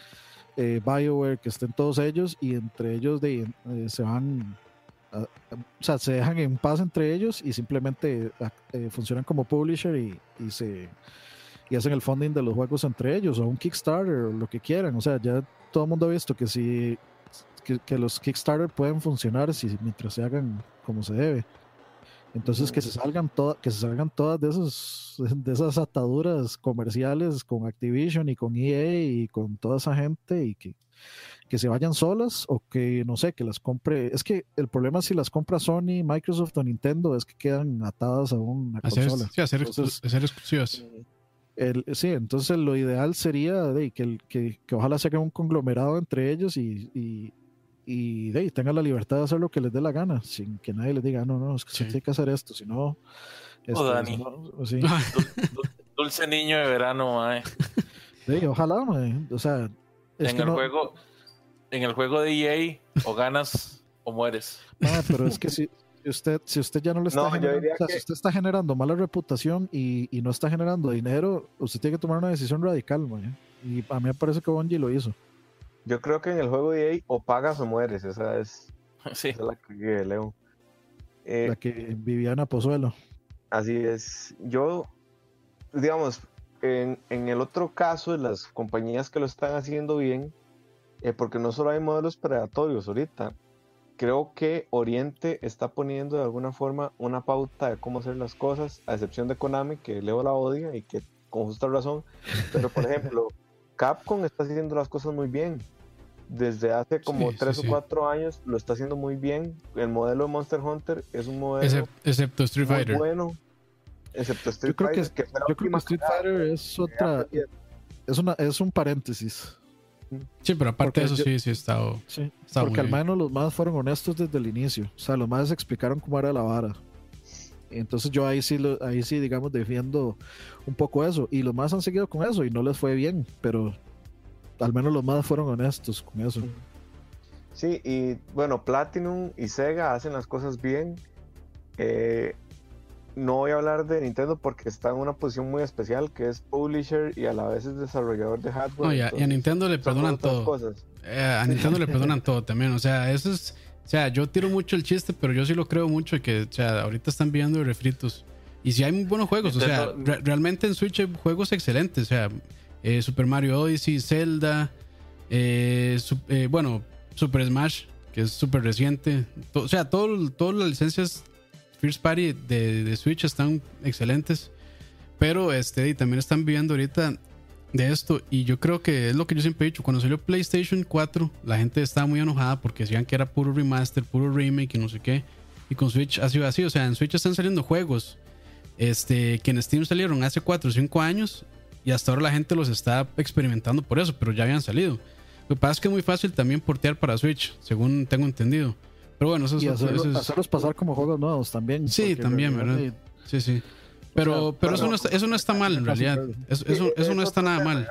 BioWare, que estén todos ellos y entre ellos de, se van, o sea, se dejan en paz entre ellos y simplemente a- eh, funcionan como publisher y, y se y hacen el funding de los juegos entre ellos o un Kickstarter o lo que quieran. O sea, ya todo el mundo ha visto que si que los Kickstarter pueden funcionar si mientras se hagan como se debe. Entonces que se salgan todas, que se salgan todas de esos, de esas ataduras comerciales con Activision y con EA y con toda esa gente y que, que se vayan solas o que no sé, que las compre. Es que el problema si las compra Sony, Microsoft o Nintendo es que quedan atadas a una Hacer, consola. sí, hacer, Entonces, hacer exclusivas. el- sí, entonces lo ideal sería de, que, el- que, que ojalá se haga un conglomerado entre ellos y, y, y de, ahí tengan la libertad de hacer lo que les dé la gana, sin que nadie les diga, "Ah, no, no, es que se Sí. tiene que hacer esto, si no... este, Dani. no- sí. Dulce niño de verano, mae. Sí, ojalá, mae, o sea... Es en que el no, juego, en el juego de EA, o ganas o mueres. mae, pero es que si, usted, si usted ya no le está No, yo generando, diría o sea, que- si usted está generando mala reputación y, y no está generando dinero, usted tiene que tomar una decisión radical, mae. Y a mí me parece que Bungie lo hizo. Yo creo que en el juego de EA o pagas o mueres. Esa es, Sí. esa es la que leo. Eh, La que Viviana Pozuelo. Así es. Yo, digamos, en, en el otro caso, las compañías que lo están haciendo bien, eh, porque no solo hay modelos predatorios ahorita, creo que Oriente está poniendo de alguna forma una pauta de cómo hacer las cosas, a excepción de Konami, que Leo la odia y que con justa razón. Pero, por ejemplo, Capcom está haciendo las cosas muy bien. Desde hace como Sí, sí, tres sí. o cuatro años lo está haciendo muy bien. El modelo de Monster Hunter es un modelo Excep- excepto Street muy Fighter. bueno. Excepto Street Yo creo que, Fighter, la yo creo que Street Fighter es que otra, es una, es un paréntesis. Sí, pero aparte de eso, yo- sí, sí, ha estado. Sí, porque muy al bien. menos los más fueron honestos desde el inicio. O sea, los más explicaron cómo era la vara. Entonces yo ahí sí, lo- ahí sí, digamos, defiendo un poco eso. Y los más han seguido con eso y no les fue bien, pero al menos los más fueron honestos con eso. Sí, y bueno, Platinum y Sega hacen las cosas bien. Eh, no voy a hablar de Nintendo porque está en una posición muy especial, que es publisher y a la vez es desarrollador de hardware. No, y a, y a Nintendo le perdonan todo. cosas. Eh, a Nintendo le perdonan todo también. O sea, eso es. O sea, yo tiro mucho el chiste, pero yo sí lo creo mucho que, o sea, ahorita están viendo refritos. Y si hay muy buenos juegos, o sea, re- realmente en Switch hay juegos excelentes. O sea, eh, Super Mario Odyssey, Zelda, eh, su- eh, bueno, Super Smash, que es súper reciente. To- o sea, todo, todas las licencias First Party de, de Switch están excelentes. Pero este, y también están viviendo ahorita de esto. Y yo creo que es lo que yo siempre he dicho. Cuando salió PlayStation 4, la gente estaba muy enojada porque decían que era puro remaster, puro remake y no sé qué. Y con Switch ha sido así. O sea, en Switch están saliendo juegos este, que en Steam salieron hace 4 o 5 años. Y hasta ahora la gente los está experimentando por eso, pero ya habían salido. Lo que pasa es que es muy fácil también portear para Switch, según tengo entendido. Pero bueno, eso, y hacerlo- eso es- hacerlos pasar como juegos nuevos también. Sí, también, ¿verdad? Sí, sí. Pero, pero eso, no está, eso no está mal en realidad. Eso, Sí, eso, eso no es está nada mal.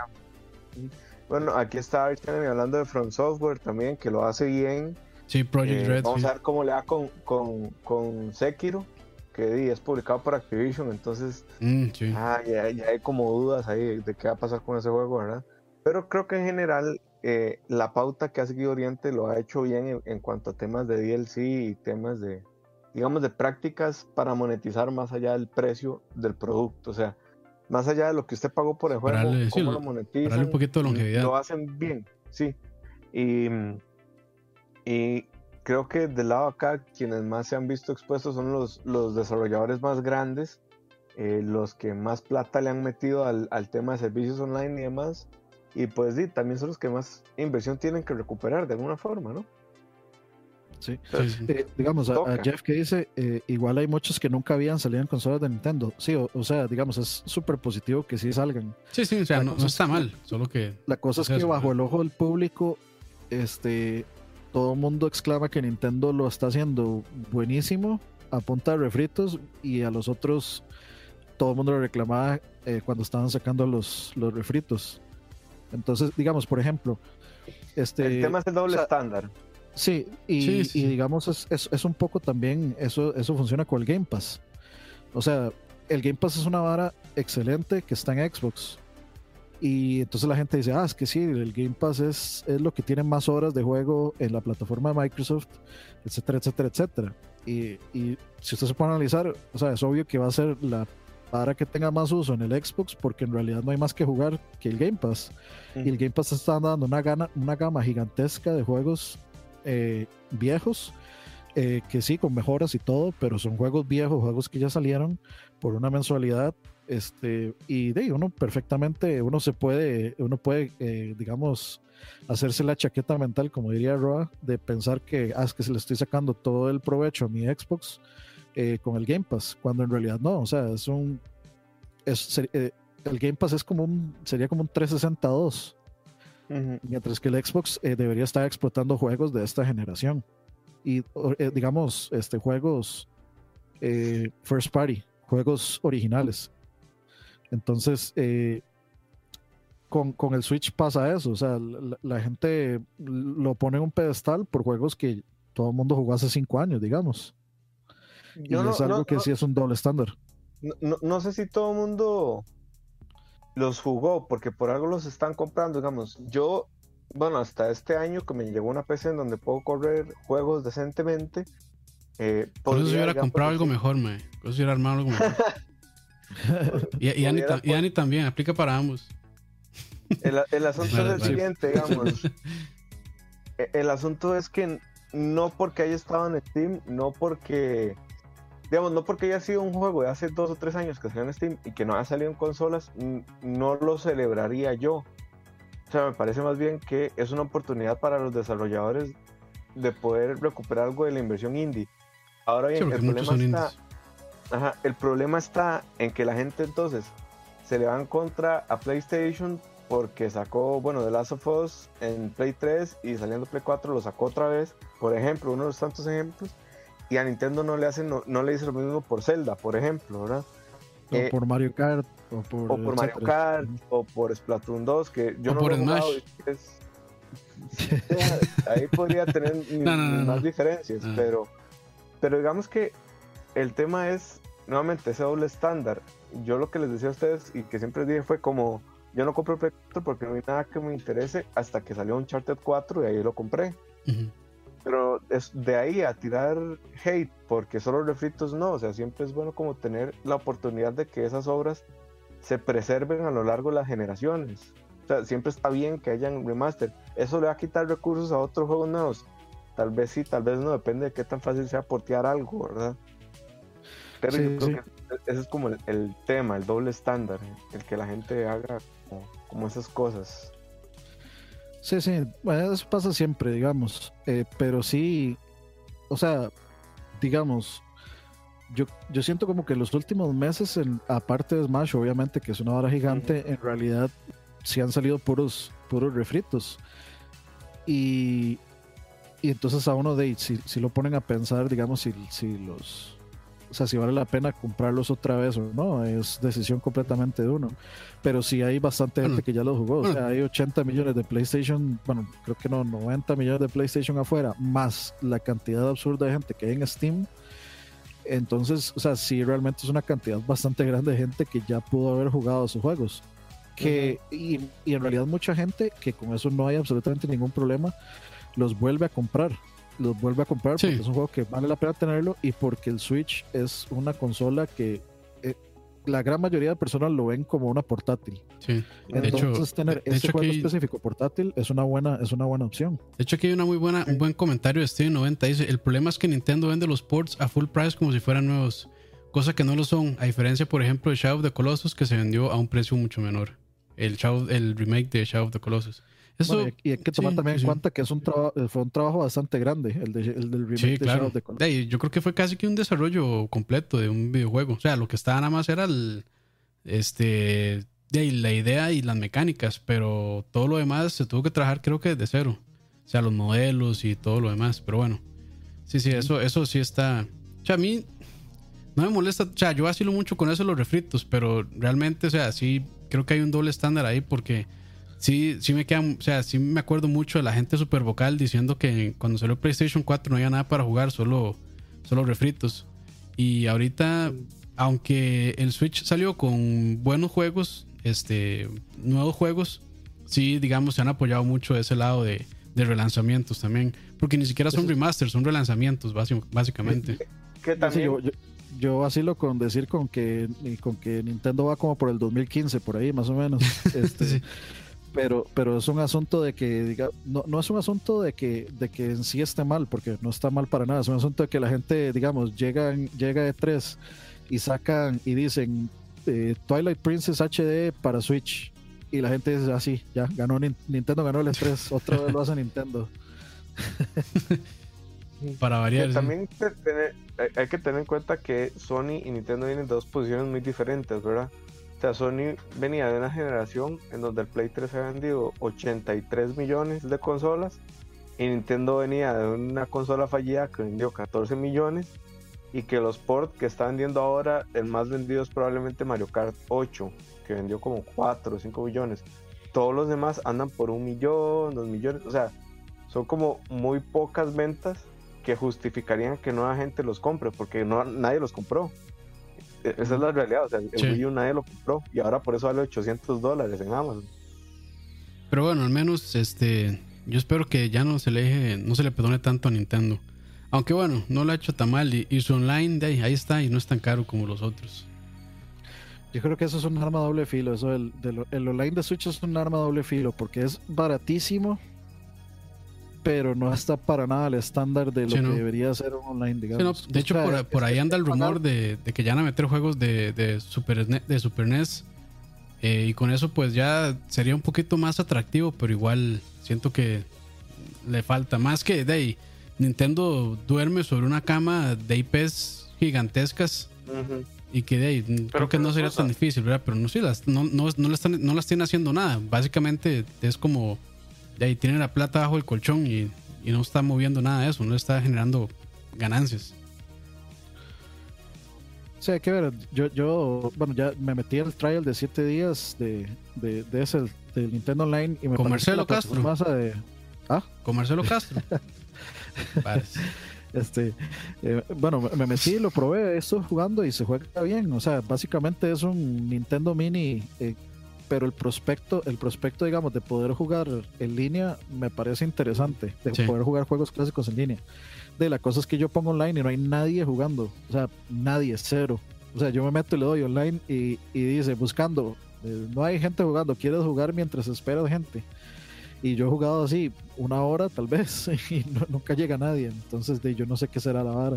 Bueno, aquí está Arcane hablando de From Software también, que lo hace bien. Sí, Project Eh, Red. vamos sí. a ver cómo le da con, con, con Sekiro, que es publicado por Activision, entonces Mm, sí. ah, ya, ya hay como dudas ahí de qué va a pasar con ese juego, ¿verdad? Pero creo que en general eh, la pauta que ha seguido Oriente lo ha hecho bien en, en cuanto a temas de DLC y temas de, digamos, de prácticas para monetizar más allá del precio del producto, o sea, más allá de lo que usted pagó por el juego, darle- sí, cómo lo- monetizan. Un poquito de longevidad. Lo hacen bien, sí. Y, y creo que del lado acá, quienes más se han visto expuestos son los, los desarrolladores más grandes, eh, los que más plata le han metido al, al tema de servicios online y demás. Y pues sí, también son los que más inversión tienen que recuperar de alguna forma, ¿no? Sí. Sí, sí. Eh, digamos, a. Jeff que dice, eh, igual hay muchos que nunca habían salido en consolas de Nintendo. Sí, o, o sea, digamos, es súper positivo que sí salgan. Sí, sí, o sea, no, está que- mal, solo que... La cosa es que eso, bajo ¿verdad? el ojo del público, este, todo el mundo exclama que Nintendo lo está haciendo buenísimo a punta de refritos y a los otros todo el mundo lo reclamaba eh, cuando estaban sacando los, los refritos. Entonces, digamos, por ejemplo, este, el tema es el doble o sea, estándar. Sí, y, Sí, sí, y sí. digamos, es, es, es un poco también, eso, eso funciona con el Game Pass. O sea, el Game Pass es una vara excelente que está en Xbox. Y entonces la gente dice, ah, es que sí, el Game Pass es, es lo que tiene más horas de juego en la plataforma de Microsoft, etcétera, etcétera, etcétera. Y, y si usted se puede analizar, o sea, es obvio que va a ser la vara que tenga más uso en el Xbox, porque en realidad no hay más que jugar que el Game Pass. Y el Game Pass está dando una, gana, una gama gigantesca de juegos eh, viejos, eh, que sí, con mejoras y todo, pero son juegos viejos, juegos que ya salieron por una mensualidad. Este, y de uno perfectamente, uno se puede, uno puede, eh, digamos, hacerse la chaqueta mental, como diría Roa, de pensar que, ah, es que se le estoy sacando todo el provecho a mi Xbox con el Game Pass, cuando en realidad no, o sea, es un, es, el Game Pass es como un, sería como un 362 Mientras que el Xbox eh, debería estar explotando juegos de esta generación. Y eh, digamos este juegos eh, first party juegos originales. Entonces con, con el Switch pasa eso. O sea la, la gente lo pone en un pedestal por juegos que todo el mundo jugó hace cinco años digamos. Y no- es algo no- que no- sí es un doble estándar. No, no- no sé si todo el mundo los jugó, porque por algo los están comprando, digamos. Yo, bueno, hasta este año que me llegó una PC en donde puedo correr juegos decentemente. eh, Por eso podría, hubiera comprado algo mejor, mae. Por eso hubiera armado algo mejor. y, y, Ani, y también, aplica para ambos. El, el asunto Vale, es el vale. siguiente, digamos. E- El asunto es que no porque haya estado en Steam, no porque, digamos, no porque haya sido un juego de hace dos o tres años que salió en Steam y que no haya salido en consolas, no lo celebraría yo. O sea, me parece más bien que es una oportunidad para los desarrolladores de poder recuperar algo de la inversión indie. Ahora Sí, bien, porque el problema está. Ajá, el problema está en que la gente entonces se le va en contra a PlayStation porque sacó, bueno, The Last of Us en Play 3 y saliendo Play 4 lo sacó otra vez, por ejemplo, uno de los tantos ejemplos, y a Nintendo no le hacen, no, no le dice lo mismo por Zelda, por ejemplo, ¿verdad? o Eh, por Mario Kart o por, O por Mario. Kart, o por Splatoon 2, que yo O no por lo he es- ahí podría tener ni- No, no, no, ni más no. diferencias, Ah. pero, pero digamos que el tema es, nuevamente, ese doble estándar. Yo lo que les decía a ustedes y que siempre dije fue como, yo no compro el Play 4 porque no hay nada que me interese hasta que salió Uncharted 4 y ahí lo compré. Ujú. Pero es de ahí a tirar hate, porque solo refritos no, o sea, siempre es bueno como tener la oportunidad de que esas obras se preserven a lo largo de las generaciones. O sea, siempre está bien que hayan remaster. Eso le va a quitar recursos a otros juegos nuevos. Tal vez sí, tal vez no, depende de qué tan fácil sea portear algo, ¿verdad? Pero Sí, yo creo sí. que ese es como el, el tema, el doble estándar, el que la gente haga como, como esas cosas. Sí, sí, bueno, eso pasa siempre, digamos, eh, pero sí, o sea, digamos, yo, yo siento como que los últimos meses, en- aparte de Smash, obviamente que es una hora gigante, en realidad sí han salido puros, puros refritos. Y y entonces a uno de si, si lo ponen a pensar, digamos, si, si los o sea, si vale la pena comprarlos otra vez o no, es decisión completamente de uno. Pero sí hay bastante gente que ya los jugó. O sea, hay 80 millones de PlayStation, bueno, creo que no, 90 millones de PlayStation afuera, más la cantidad absurda de gente que hay en Steam. Entonces, o sea, sí realmente es una cantidad bastante grande de gente que ya pudo haber jugado sus juegos. Que, y, y en realidad mucha gente que con eso no hay absolutamente ningún problema, los vuelve a comprar los vuelve a comprar porque es un juego que vale la pena tenerlo y porque el Switch es una consola que eh, la gran mayoría de personas lo ven como una portátil. Sí. Entonces tener este juego específico portátil es una buena es una buena opción. De hecho aquí hay una muy buena un buen comentario de Steven 90 dice, "El problema es que Nintendo vende los ports a full price como si fueran nuevos, cosa que no lo son, a diferencia por ejemplo de Shadow of the Colossus que se vendió a un precio mucho menor. El Shadow, el remake de Shadow of the Colossus." Y hay que tomar también en cuenta que es un eh, fue un trabajo bastante grande el, el del remake claro. de Yo creo que fue casi que un desarrollo completo de un videojuego. O sea, lo que estaba nada más era el, este, de la idea y las mecánicas, pero todo lo demás se tuvo que trabajar creo que desde cero. O sea, los modelos y todo lo demás. Pero bueno, sí, sí, eso, eso sí está. O sea, a mí no me molesta. O sea, yo vacilo mucho con eso los refritos, pero realmente, o sea, sí creo que hay un doble estándar ahí porque sí, sí me queda, o sea, sí me acuerdo mucho de la gente super vocal diciendo que cuando salió PlayStation 4 no había nada para jugar, solo, solo refritos. Y ahorita, aunque el Switch salió con buenos juegos, este, nuevos juegos, sí, digamos, se han apoyado mucho ese lado de, de relanzamientos también. Porque ni siquiera son remasters, son relanzamientos, básicamente. Que también... Yo, yo, asilo con decir con que, con que Nintendo va como por el 2015, por ahí más o menos. Este, sí pero, pero es un asunto de que, diga, no, no es un asunto de que, de que en sí esté mal, porque no está mal para nada, es un asunto de que la gente, digamos, llega, llega de tres y sacan y dicen eh, Twilight Princess HD para Switch, y la gente dice así, ah, ya, ganó Nintendo, ganó el estrés, otra vez lo hace Nintendo. para variar. También hay que tener en cuenta que Sony y Nintendo vienen de dos posiciones muy diferentes, ¿verdad? O sea, Sony venía de una generación en donde el Play 3 ha vendido 83 millones de consolas y Nintendo venía de una consola fallida que vendió 14 millones y que los ports que está vendiendo ahora, el más vendido es probablemente Mario Kart 8, que vendió como 4 o 5 millones. Todos los demás andan por un millón, dos millones, o sea, son como muy pocas ventas que justificarían que nueva gente los compre, porque no, nadie los compró. Esa es la realidad. O sea, el Wii U nadie lo compró y ahora por eso vale 800 dólares en Amazon. Pero bueno, al menos este, yo espero que ya no se le no se le perdone tanto a Nintendo. Aunque bueno, no lo ha hecho tan mal y, su online de ahí, ahí, está y no es tan caro como los otros. Yo creo que eso es un arma doble filo. Eso el, el online de Switch es un arma doble filo porque es baratísimo pero no está para nada al estándar de lo que debería ser online, digamos. de hecho, por, ahí anda el rumor de, que ya van a meter juegos de, Super, NES, de Super NES. Eh, y con eso, pues ya sería un poquito más atractivo, pero igual siento que le falta más que de ahí. Nintendo duerme sobre una cama de IPs gigantescas. Y que de ahí, creo que no sería tan difícil, ¿verdad? Pero no, sí, las, no, no, no, están, no las tiene haciendo nada. Básicamente es como de ahí tiene la plata bajo el colchón y, no está moviendo nada de eso, no está generando ganancias. Sí, hay que ver. Yo, yo, bueno, ya me metí al trial de 7 días de, de, de ese, del Nintendo Online y me Con Marcelo Castro. De, ¿Ah? Con Marcelo Castro. este, eh, bueno, me metí, lo probé, estoy jugando y se juega bien. O sea, básicamente es un Nintendo Mini eh, pero el prospecto, el prospecto, digamos, de poder jugar en línea me parece interesante, de poder jugar juegos clásicos en línea. De la cosa es que yo pongo online y no hay nadie jugando, o sea, nadie, cero. O sea, yo me meto y le doy online y, dice, buscando, eh, no hay gente jugando, quieres jugar mientras espera gente. Y yo he jugado así una hora tal vez y nunca llega nadie, entonces de, yo no sé qué será la vara.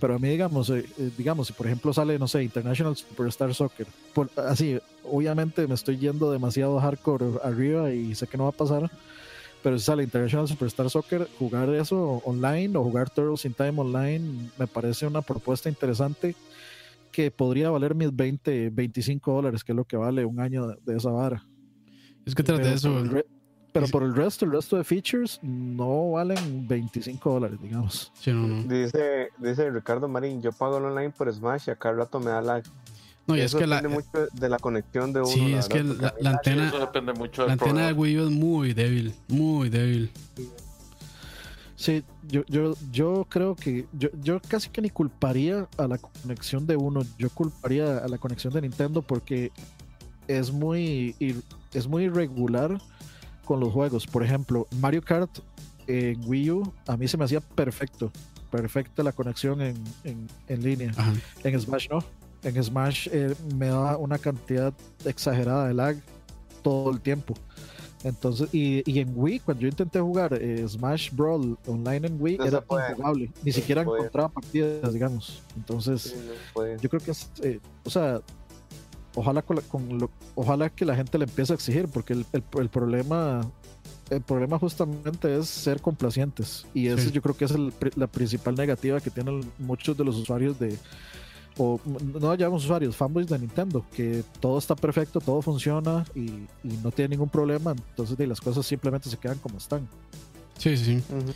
Pero a mí, digamos, eh, eh, digamos, si por ejemplo sale, no sé, International Superstar Soccer, así, obviamente me estoy yendo demasiado hardcore arriba y sé que no va a pasar, pero si sale International Superstar Soccer, jugar eso online o jugar Turtles in Time online me parece una propuesta interesante que podría valer mis 20, 25 dólares, que es lo que vale un año de, esa vara. Es que tras de eso pero por el resto, el resto de features no valen 25 dólares, digamos. Sí, no, no. Dice, dice Ricardo Marín, yo pago el online por Smash y acá rato me da lag. No, y es que la, depende mucho de la conexión de uno. sí, la es que la, la antena, Eso depende mucho la antena de. Wii U es muy débil, muy débil. Sí, yo, yo, yo creo que yo, yo casi que ni culparía a la conexión de uno, yo culparía a la conexión de Nintendo porque es muy, ir- es muy irregular con los juegos. Por ejemplo, Mario Kart en Wii U a mí se me hacía perfecto, perfecta la conexión en, en, en línea. Ajá. En Smash no. En Smash eh, me da una cantidad exagerada de lag todo el tiempo. Entonces, y, y en Wii, cuando yo intenté jugar eh, Smash Brawl online en Wii, No era injugable. Ni No siquiera encontraba partidas, digamos. Entonces, Sí, no puede. yo creo que es, eh, o sea, ojalá con la- con lo- ojalá que la gente le empiece a exigir, porque el, el- el problema el problema justamente es ser complacientes y Sí. yo creo que es el la principal negativa que tienen muchos de los usuarios de o no llamamos usuarios, fanboys de Nintendo, que todo está perfecto, todo funciona y, y no tiene ningún problema, entonces de, las cosas simplemente se quedan como están. Sí, sí, sí. Ujú.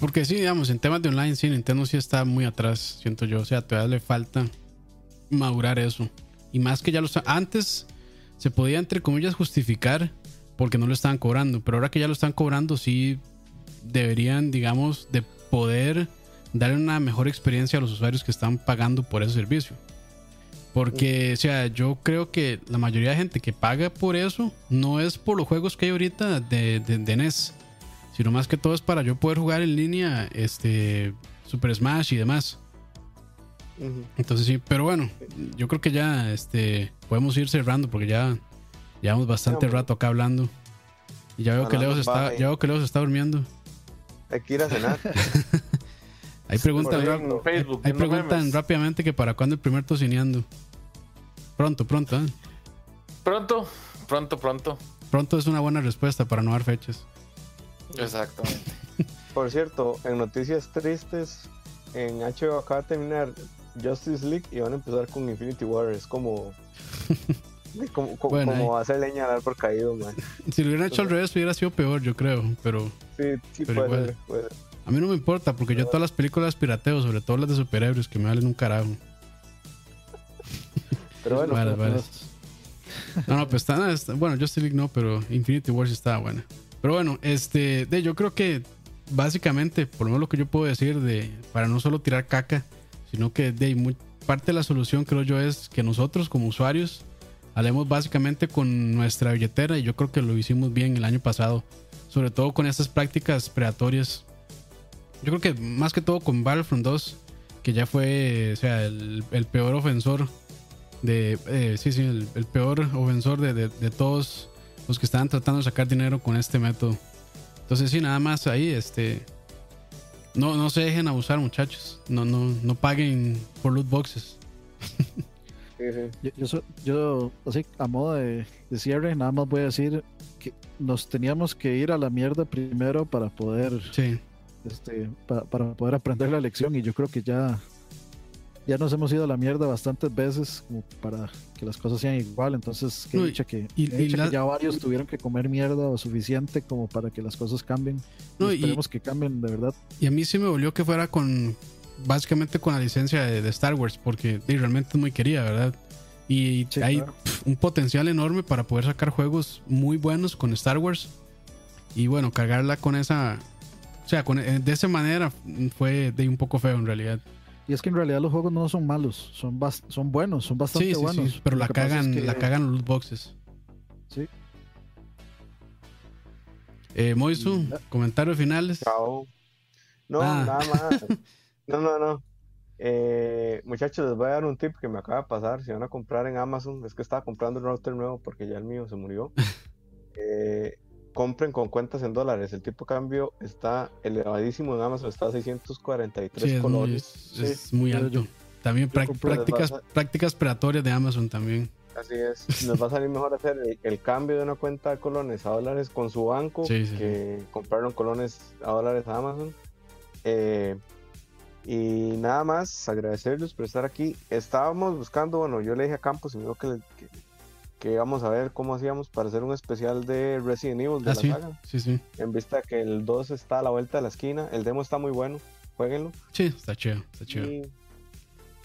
Porque sí, digamos, en temas de online, sí, Nintendo sí está muy atrás, siento yo. O sea, todavía le falta madurar eso. Y más que ya lo está. Antes se podía, entre comillas, justificar porque no lo estaban cobrando. Pero ahora que ya lo están cobrando, sí deberían, digamos, de poder darle una mejor experiencia a los usuarios que están pagando por ese servicio. Porque, o sea, yo creo que la mayoría de gente que paga por eso no es por los juegos que hay ahorita de, de, de NES sino más que todo es para yo poder jugar en línea este Super Smash y demás. Entonces sí, pero bueno, yo creo que ya este podemos ir cerrando porque ya llevamos bastante No, rato acá hablando. Y ya veo que Leo está, ya veo que Leo se está durmiendo. Hay que ir a cenar. Ahí preguntan, en Facebook, ahí memes. rápidamente que para cuándo el primer tocineando. Pronto, pronto, ¿eh? Pronto, pronto, pronto. Pronto es una buena respuesta para no dar fechas. Exactamente. Por cierto, en noticias tristes, en HBO acaba de terminar Justice League y van a empezar con Infinity War. Es como. como, como, Bueno, como hacer leña al árbol caído, man. Si lo hubieran hecho al revés hubiera sido peor, yo creo, pero Sí, sí, Pero puede igual. A mí no me importa porque yo todas las películas pirateo, sobre todo las de superhéroes, que me valen un carajo. Pero bueno, Vale, No, no, pues está, está- bueno, Justice League no, pero Infinity War sí estaba buena. Pero bueno, este, de, yo creo que básicamente, por lo menos lo que yo puedo decir de, para no solo tirar caca, sino que parte de la solución creo yo es que nosotros como usuarios hablemos básicamente con nuestra billetera y yo creo que lo hicimos bien el año pasado, sobre todo con estas prácticas predatorias. Yo creo que más que todo con Battlefront 2, que ya fue, o sea, el, peor ofensor de eh, sí sí el, peor ofensor de- de todos los que estaban tratando de sacar dinero con este método entonces sí nada más ahí este no no se dejen abusar muchachos. No no no paguen por loot boxes. Sí, sí. Yo, yo, so- yo, así, a modo de, de cierre, nada más voy a decir que nos teníamos que ir a la mierda primero para poder, sí. este, pa- para poder aprender la lección y yo creo que ya, ya nos hemos ido a la mierda bastantes veces como para que las cosas sean igual, entonces que No, y- dicha que, y- qué y dicha la- que ya varios tuvieron que comer mierda o suficiente como para que las cosas cambien. No, Y y- esperemos que cambien de verdad. y a mí sí me volvió que fuera con básicamente con la licencia de, de Star Wars porque realmente es muy querida verdad y Sí, hay claro. pf, un potencial enorme para poder sacar juegos muy buenos con Star Wars y bueno cargarla con esa o sea con, eh, de esa manera fue de un poco feo en realidad Y es que en realidad los juegos no son malos, son, bas- son buenos, son bastante Sí, sí, buenos. sí, pero la es cagan, que- la cagan los loot boxes. Sí. Eh, Moisu, comentarios finales. Chao. No, Ah. nada más. No, no, no. Eh, muchachos, les voy a dar un tip que me acaba de pasar. Si van a comprar en Amazon, es que estaba comprando un router nuevo porque ya el mío se murió. Eh, compren con cuentas en dólares. El tipo de cambio está elevadísimo en Amazon, está a 643 Sí, es muy, colones. es- es muy alto. yo- También prácticas, vas prácticas predatorias de Amazon también. Así es. Nos va a salir mejor hacer el, el cambio de una cuenta de colones a dólares con su banco Sí, sí, que compraron colones a dólares a Amazon. Eh, y nada más, agradecerles por estar aquí. Estábamos buscando, bueno, yo le dije a Campos y me dijo que, le- que- que íbamos a ver cómo hacíamos para hacer un especial de Resident Evil de Ah, la sí, saga. sí, sí. En vista que el 2 está a la vuelta de la esquina, el demo está muy bueno, jueguenlo. Sí, está chido, está chido. Y,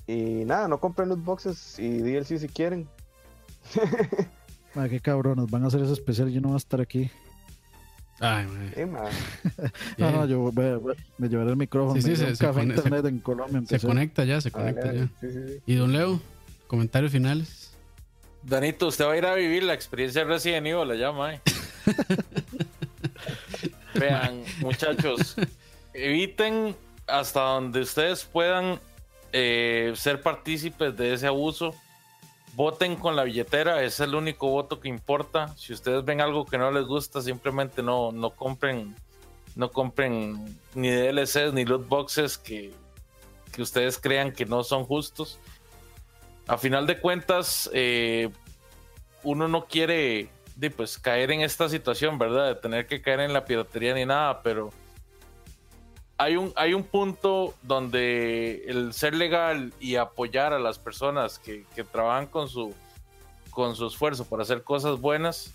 y nada, no compren loot boxes y DLC si quieren. Ah, qué cabrones, van a hacer ese especial y yo no voy a estar aquí. Ay, mae. Eh, ma. No, no, yo me llevaré el micrófono. Sí, sí, se- un se café pone- internet en Colombia. Se conecta ya, se conecta ya. Sí, sí, sí. Y don Leo, comentarios finales. Danito, usted va a ir a vivir la experiencia de Resident Evil, la llama, eh. Vean, muchachos, eviten hasta donde ustedes puedan eh, ser partícipes de ese abuso. Voten con la billetera, es el único voto que importa. Si ustedes ven algo que no les gusta, simplemente no, no compren, no compren ni DLCs ni loot boxes que, que ustedes crean que no son justos. A final de cuentas, eh, uno no quiere pues, caer en esta situación, ¿verdad? De tener que caer en la piratería ni nada, pero hay un, hay un punto donde el ser legal y apoyar a las personas que, que trabajan con su, con su esfuerzo para hacer cosas buenas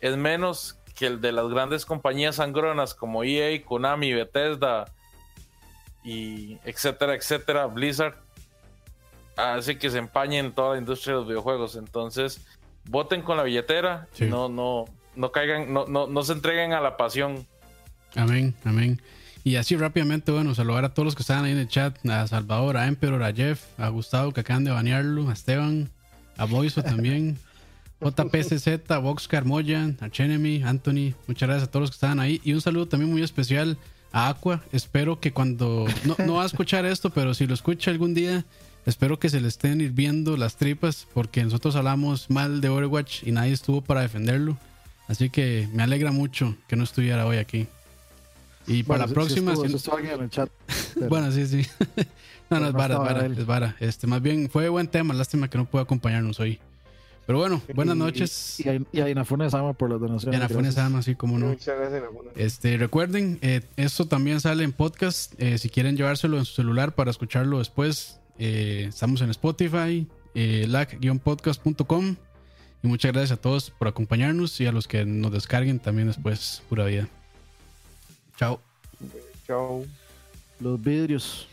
es menos que el de las grandes compañías sangronas como EA, Konami, Bethesda y etcétera, etcétera, Blizzard hace que se empañen toda la industria de los videojuegos. Entonces, voten con la billetera, Sí. no, no, no caigan, no, no, no se entreguen a la pasión. Amén, amén. Y así rápidamente, bueno, saludar a todos los que estaban ahí en el chat, a Salvador, a Emperor, a Jeff, a Gustavo que acaban de banearlo, a Esteban, a Boiso también, JPCZ, a Vox Carmoya, a Chenemy, Anthony, muchas gracias a todos los que estaban ahí. Y un saludo también muy especial a Aqua. Espero que cuando, no, no va a escuchar esto, pero si lo escucha algún día, espero que se le estén hirviendo las tripas, porque nosotros hablamos mal de Overwatch y nadie estuvo para defenderlo. Así que me alegra mucho que no estuviera hoy aquí. Y para Bueno, la sí- sí próxima, estuvo- si- sí estuvo alguien en el chat. pero- bueno, sí, sí. no, no, es no vara, es estaba vara, es vara. Este, más bien fue buen tema, lástima que no pudo acompañarnos hoy. Pero bueno, buenas y- noches. Y, y, y a Inafune Sama por las donaciones. Gracias. Sama, así como no. Muchas gracias, Nafuna. Este, recuerden, eh, esto también sale en podcast. eh, si quieren llevárselo en su celular para escucharlo después, eh, estamos en Spotify, eh, lag-podcast.com. Y muchas gracias a todos por acompañarnos y a los que nos descarguen también después. Pura vida. Chao. Chao. Los vidrios.